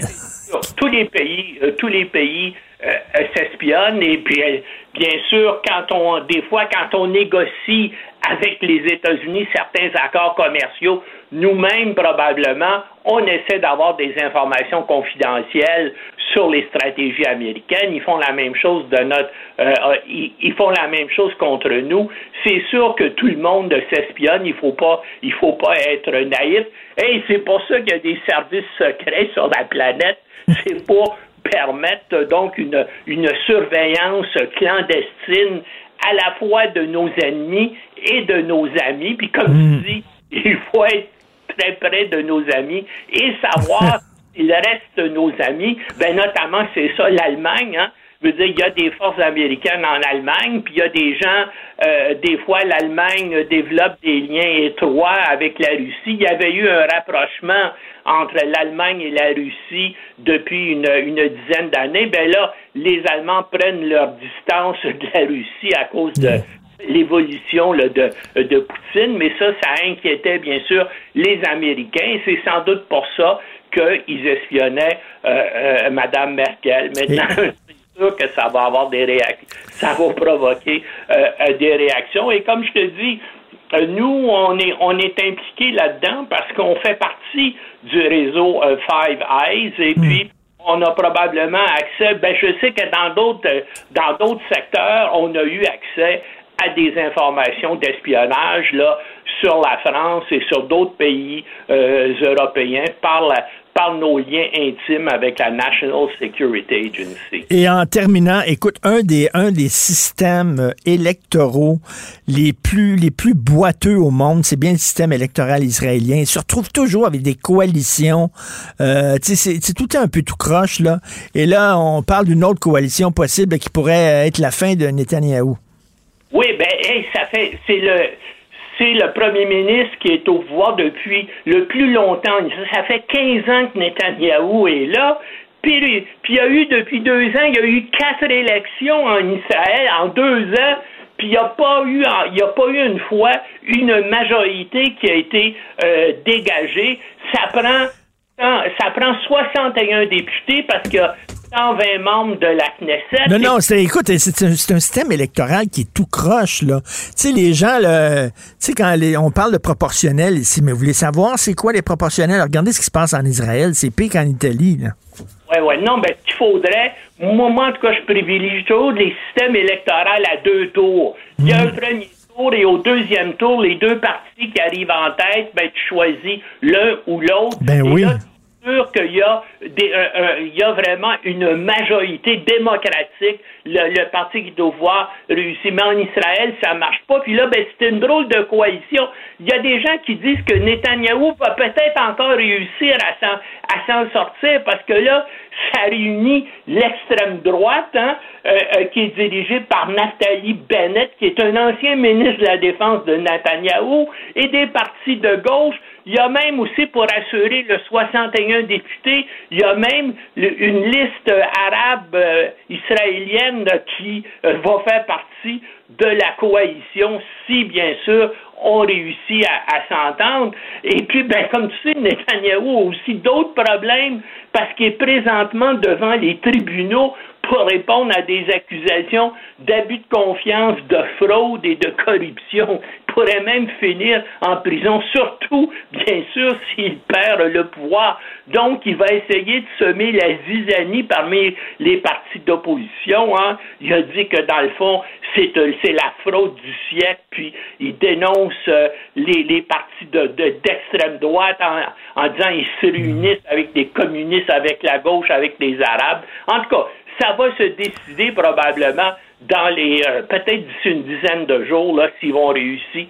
tous les pays, tous les pays euh, s'espionnent et puis euh, bien sûr quand on des fois quand on négocie avec les États-Unis certains accords commerciaux nous-mêmes probablement on essaie d'avoir des informations confidentielles sur les stratégies américaines. Ils font la même chose de notre euh, ils, font la même chose contre nous. C'est sûr que tout le monde s'espionne. Il faut pas il faut pas être naïf. Et c'est pour ça qu'il y a des services secrets sur la planète. C'est pour permettre donc une, une surveillance clandestine à la fois de nos ennemis et de nos amis. Puis comme tu dis, il faut être très près de nos amis et savoir s'il reste nos amis. Ben notamment, c'est ça l'Allemagne. Hein? Je veux dire, il y a des forces américaines en Allemagne, puis il y a des gens, euh, des fois, l'Allemagne développe des liens étroits avec la Russie. Il y avait eu un rapprochement entre l'Allemagne et la Russie depuis une, une dizaine d'années. Ben là, les Allemands prennent leur distance de la Russie à cause de l'évolution de, de Poutine, mais ça, ça inquiétait bien sûr les Américains. C'est sans doute pour ça qu'ils espionnaient euh, euh, Madame Merkel. Maintenant, que ça va avoir des réactions, ça va provoquer euh, euh, des réactions. Et comme je te dis, nous, on est, on est impliqués là-dedans parce qu'on fait partie du réseau Five Eyes et hmm. puis on a probablement accès. Ben, je sais que dans d'autres, dans d'autres secteurs, on a eu accès à des informations d'espionnage là sur la France et sur d'autres pays européens par par nos liens intimes avec la National Security Agency. Et en terminant, écoute, un des, un des systèmes euh, électoraux les plus, les plus boiteux au monde, c'est bien le système électoral israélien. Il se retrouve toujours avec des coalitions. Euh, c'est tout un peu tout croche, là. Et là, on parle d'une autre coalition possible qui pourrait être la fin de Netanyahou. Oui, ben, ça fait, c'est le, c'est le premier ministre qui est au pouvoir depuis le plus longtemps. Ça fait 15 ans que Netanyahou est là. Puis, puis il y a eu depuis deux ans, il y a eu quatre élections en Israël en deux ans. Puis il n'y a pas eu, il a pas eu une fois une majorité qui a été euh, dégagée. Ça prend, ça prend 61 députés parce que 120 membres de la Knesset. Non, non, c'est, écoute, c'est un, système électoral qui est tout croche, là. Tu sais, les gens, tu sais, quand on parle de proportionnel ici, mais vous voulez savoir c'est quoi les proportionnels? Regardez ce qui se passe en Israël, c'est pire qu'en Italie, là. Oui, oui. Non, ben, il faudrait, moi, en tout cas, je privilégie toujours les systèmes électoraux à deux tours. Il y a un mm. premier tour et au deuxième tour, les deux partis qui arrivent en tête, ben, tu choisis l'un ou l'autre. Ben oui sûr qu'il y a des, il y a vraiment une majorité démocratique, le, le parti qui doit voir réussir. Mais en Israël, ça marche pas. Puis là, ben, c'est une drôle de coalition. Il y a des gens qui disent que Netanyahou va peut-être encore réussir à s'en, à s'en sortir parce que là, ça réunit l'extrême droite, hein, euh, euh, qui est dirigée par Nathalie Bennett, qui est un ancien ministre de la Défense de Netanyahou, et des partis de gauche il y a même aussi, pour assurer le 61 députés, il y a même une liste arabe euh, israélienne qui euh, va faire partie de la coalition si, bien sûr, on réussit à, s'entendre. Et puis, ben, comme tu sais, Netanyahou a aussi d'autres problèmes parce qu'il est présentement devant les tribunaux pour répondre à des accusations d'abus de confiance, de fraude et de corruption. Pourrait même finir en prison, surtout, bien sûr, s'il perd le pouvoir. Donc, il va essayer de semer la zizanie parmi les partis d'opposition. Hein. Il a dit que, dans le fond, c'est euh, c'est la fraude du siècle, puis il dénonce euh, les, les partis de- d'extrême droite en, en disant qu'ils se réunissent avec des communistes, avec la gauche, avec les Arabes. En tout cas, ça va se décider probablement dans les euh, peut-être d'ici une dizaine de jours là s'ils vont réussir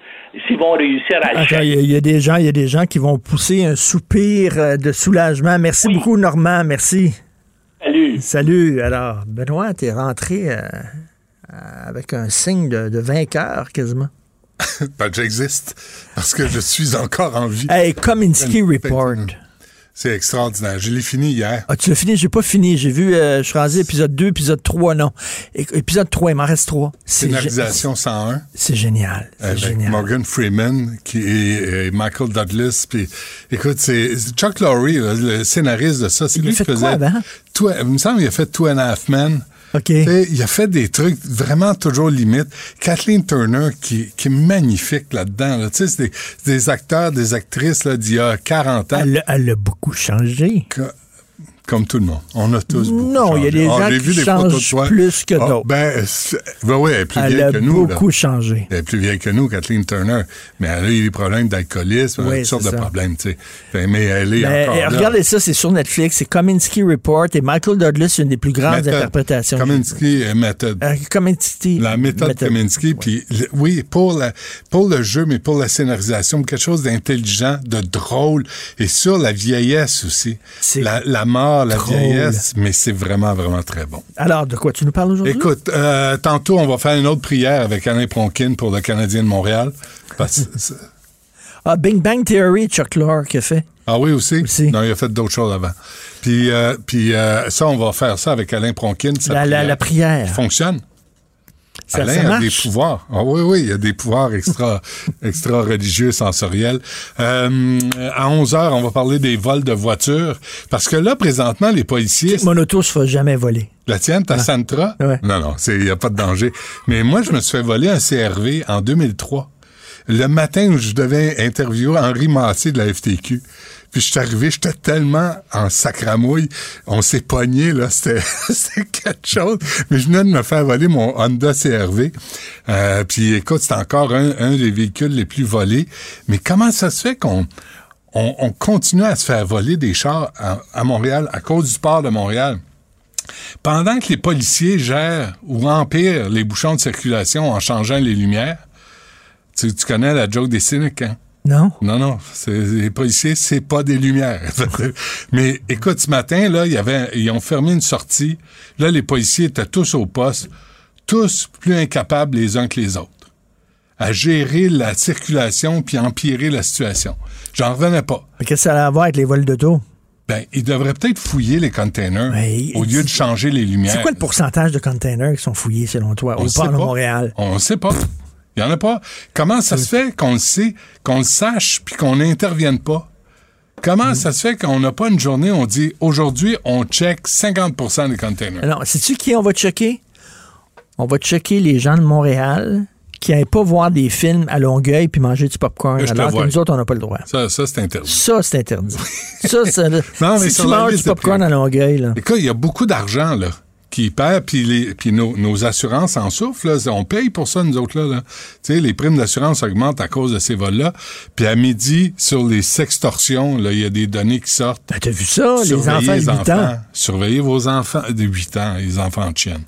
s'ils vont réussir à le Attends, il y, a- il y a des gens, il y a des gens qui vont pousser un soupir euh, de soulagement. Merci beaucoup, Normand. Merci. Salut. Salut. Alors, Benoît, t'es rentré euh, euh, avec un signe de, de vainqueur quasiment. Ben, j'existe parce que je suis encore en vie. Hey, Kominsky Report. C'est extraordinaire. Je l'ai fini hier. Ah, tu l'as fini? J'ai pas fini. J'ai vu, euh, je suis rendu épisode 2, épisode 3, non. É- épisode 3, il m'en reste 3. Scénarisation 101. C'est génial. C'est Avec génial. Morgan Freeman qui est, et Michael Douglas. Puis, écoute, c'est Chuck Lorre, le scénariste de ça. C'est lui qui quoi faisait. avant? Two- il me semble qu'il a fait Two and a Half Men. OK. Il a fait des trucs vraiment toujours limites. Kathleen Turner, qui, qui est magnifique là-dedans. Là. C'est des, des acteurs, des actrices là, d'il y a 40 ans. Elle, elle a beaucoup changé. Comme tout le monde. On a tous beaucoup Non, il y a des Ah, gens j'ai qui des de changent toi. plus que Ah, d'autres. Ben, ben oui, elle est plus Elle vieille a que nous. là. beaucoup changé. Elle est plus vieille que nous, Kathleen Turner. Mais elle a eu des problèmes d'alcoolisme, Oui, toutes sortes de problèmes, tu sais. Mais elle est Mais, encore eh, là. regardez ça, c'est sur Netflix. C'est Kominsky Report et Michael Douglas, une des plus grandes Méthode. interprétations. Kominsky euh, méthode. Euh, Kominsky. La méthode méthode. Kominsky, puis oui, pour, la, pour le jeu, mais pour la scénarisation, quelque chose d'intelligent, de drôle, et sur la vieillesse aussi. La, la mort, la drôle. vieillesse, mais c'est vraiment, vraiment très bon. Alors, de quoi tu nous parles aujourd'hui? Écoute, euh, tantôt, on va faire une autre prière avec Alain Pronkin pour le Canadien de Montréal. Parce- Ah, Bing Bang Theory, Chuck Lorre qui a fait. ah oui, aussi? Non, il a fait d'autres choses avant. Puis, euh, puis euh, ça, on va faire ça avec Alain Pronkin. la- la prière. qui fonctionne. Ça- Alain ça a des pouvoirs. Ah oui, oui, il y a des pouvoirs extra, extra religieux, sensoriels. Euh, à 11 heures, on va parler des vols de voitures. Parce que là, présentement, les policiers... Mon auto se fera jamais voler. La tienne, ta Sentra? Non, non, il n'y a pas de danger. Mais moi, je me suis fait voler un CRV en 2003. Le matin où je devais interviewer Henri Massé de la FTQ. Puis je suis arrivé, j'étais tellement en sacramouille. On s'est pogné, là. C'était quelque chose. Mais je venais de me faire voler mon Honda CRV. Euh, puis écoute, c'est encore un, un des véhicules les plus volés. Mais comment ça se fait qu'on on, on continue à se faire voler des chars à, à Montréal à cause du port de Montréal? Pendant que les policiers gèrent ou empirent les bouchons de circulation en changeant les lumières, tu, tu connais la joke des cyniques, hein? Non? Non, non. c'est- Les policiers, c'est pas des lumières. Mais écoute, ce matin, là, y avait, ils ont fermé une sortie. Là, les policiers étaient tous au poste, tous plus incapables les uns que les autres à gérer la circulation puis empirer la situation. J'en revenais pas. Mais Qu'est-ce que ça a à voir avec les vols d'auto? Ben, ils devraient peut-être fouiller les containers au lieu de changer les lumières. C'est quoi le pourcentage de containers qui sont fouillés selon toi On au port de. Montréal? On ne sait pas. Il y en a pas. Comment ça se fait qu'on le sait, qu'on le sache, puis qu'on n'intervienne pas? Comment ça se fait qu'on n'a pas une journée, on dit aujourd'hui, on check 50% des containers? Non, sais-tu qui on va checker? On va checker les gens de Montréal qui n'aiment pas voir des films à Longueuil puis manger du popcorn, te alors que nous autres, on n'a pas le droit. Ça, ça c'est interdit. Ça, c'est interdit. ça, c'est... Non, mais si tu manges du popcorn à Longueuil, là. Écoute, il y a beaucoup d'argent, là, qui perd, puis, les, puis nos, nos assurances en souffrent, là. On paye pour ça, nous autres, là. là. Tu sais, les primes d'assurance augmentent à cause de ces vols-là. Puis à midi, sur les sextorsions, là, il y a des données qui sortent. Ben, t'as vu ça, les Surveillez enfants de 8 ans. Surveillez vos enfants de 8 ans, les enfants de chienne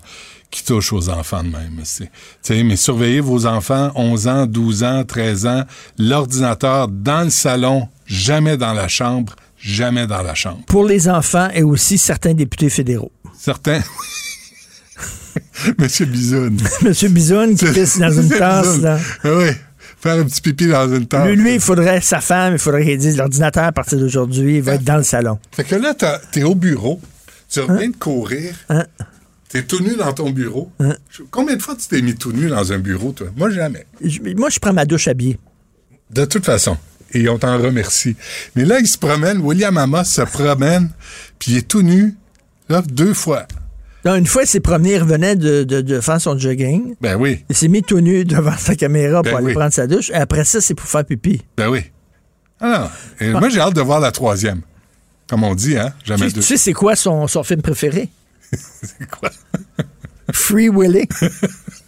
qui touchent aux enfants de même. sais, mais surveillez vos enfants 11 ans, 12 ans, 13 ans, l'ordinateur dans le salon, jamais dans la chambre, jamais dans la chambre. Pour les enfants et aussi certains députés fédéraux. Certains. Monsieur Bisoun. Monsieur Bisoun qui pisse dans une tasse, là. Oui. Faire un petit pipi dans une tasse. Lui, lui, il faudrait, sa femme, il faudrait qu'il dise l'ordinateur à partir d'aujourd'hui, il va être dans le salon. Fait que là, t'es au bureau, tu reviens de courir, Hein? t'es tout nu dans ton bureau. Je- Combien de fois tu t'es mis tout nu dans un bureau, toi? Moi, jamais. Je- moi, je prends ma douche habillée. De toute façon. Et on t'en remercie. Mais là, il se promène, William Amos se promène, puis il est tout nu, là, deux fois. Non, une fois, il s'est promené, il revenait de, de, de faire son jogging. Ben oui. Il s'est mis tout nu devant sa caméra Ben pour aller prendre sa douche. Et après ça, c'est pour faire pipi. Ben oui. Ah, non. Et moi, j'ai hâte de voir la troisième. Comme on dit, hein? Jamais Tu, deux. tu sais, c'est quoi son, son film préféré? c'est quoi? Free Willy.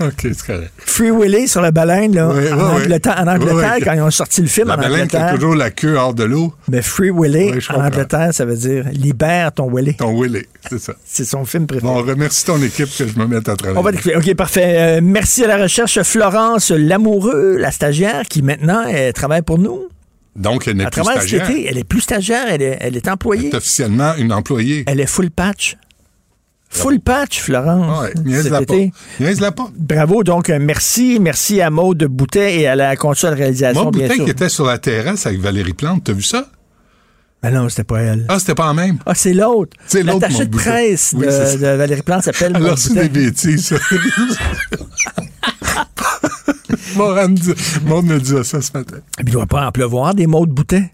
OK, c'est correct. Free Willy sur la baleine, là, Oui, en, oui, oui. Angleterre, en Angleterre, quand ils ont sorti le film La en baleine qui a Angleterre. toujours la queue hors de l'eau. Mais Free Willy, en. Angleterre, ça veut dire libère ton Willy. Ton Willy, c'est ça. C'est son film préféré. Bon, remercie ton équipe que je me mette à travailler. On va. OK, parfait. Euh, merci à la recherche, Florence Lamoureux, la stagiaire, qui maintenant elle travaille pour nous. Donc, elle n'est plus stagiaire. été, elle est plus stagiaire, elle est, elle est employée. C'est officiellement une employée. Elle est full patch. Full patch, Florence. Ouais, cet été. Bravo, donc euh, merci. Merci à Maude Boutet et à la console réalisation, Boutin sûr. qui était sur la terrasse avec Valérie Plante, t'as vu ça? Ah non, c'était pas elle. Ah, c'était pas la même. Ah, c'est l'autre. C'est l'autre, L'attaché Maude de presse Oui, de, Valérie Plante s'appelle Alors, Maude c'est des bêtises, ça. Maud me dit ça ce matin. Il doit pas en pleuvoir des Maude Boutin.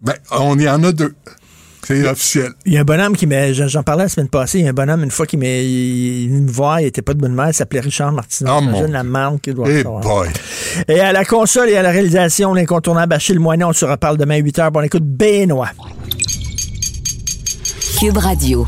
Ben, on y en a deux. C'est officiel. Il y a un bonhomme qui m'a. J'en parlais la semaine passée. Il y a un bonhomme, une fois, qui m'a. Il venu me voir, il était pas de bonne mère, il s'appelait Richard Martineau. Oh, J'imagine la marque qu'il doit Eh recevoir. boy. Et à la console et à la réalisation, l'incontournable Achille Moinet, on se reparle demain à 8 h. Bon, écoute, Benoît. Cube Radio.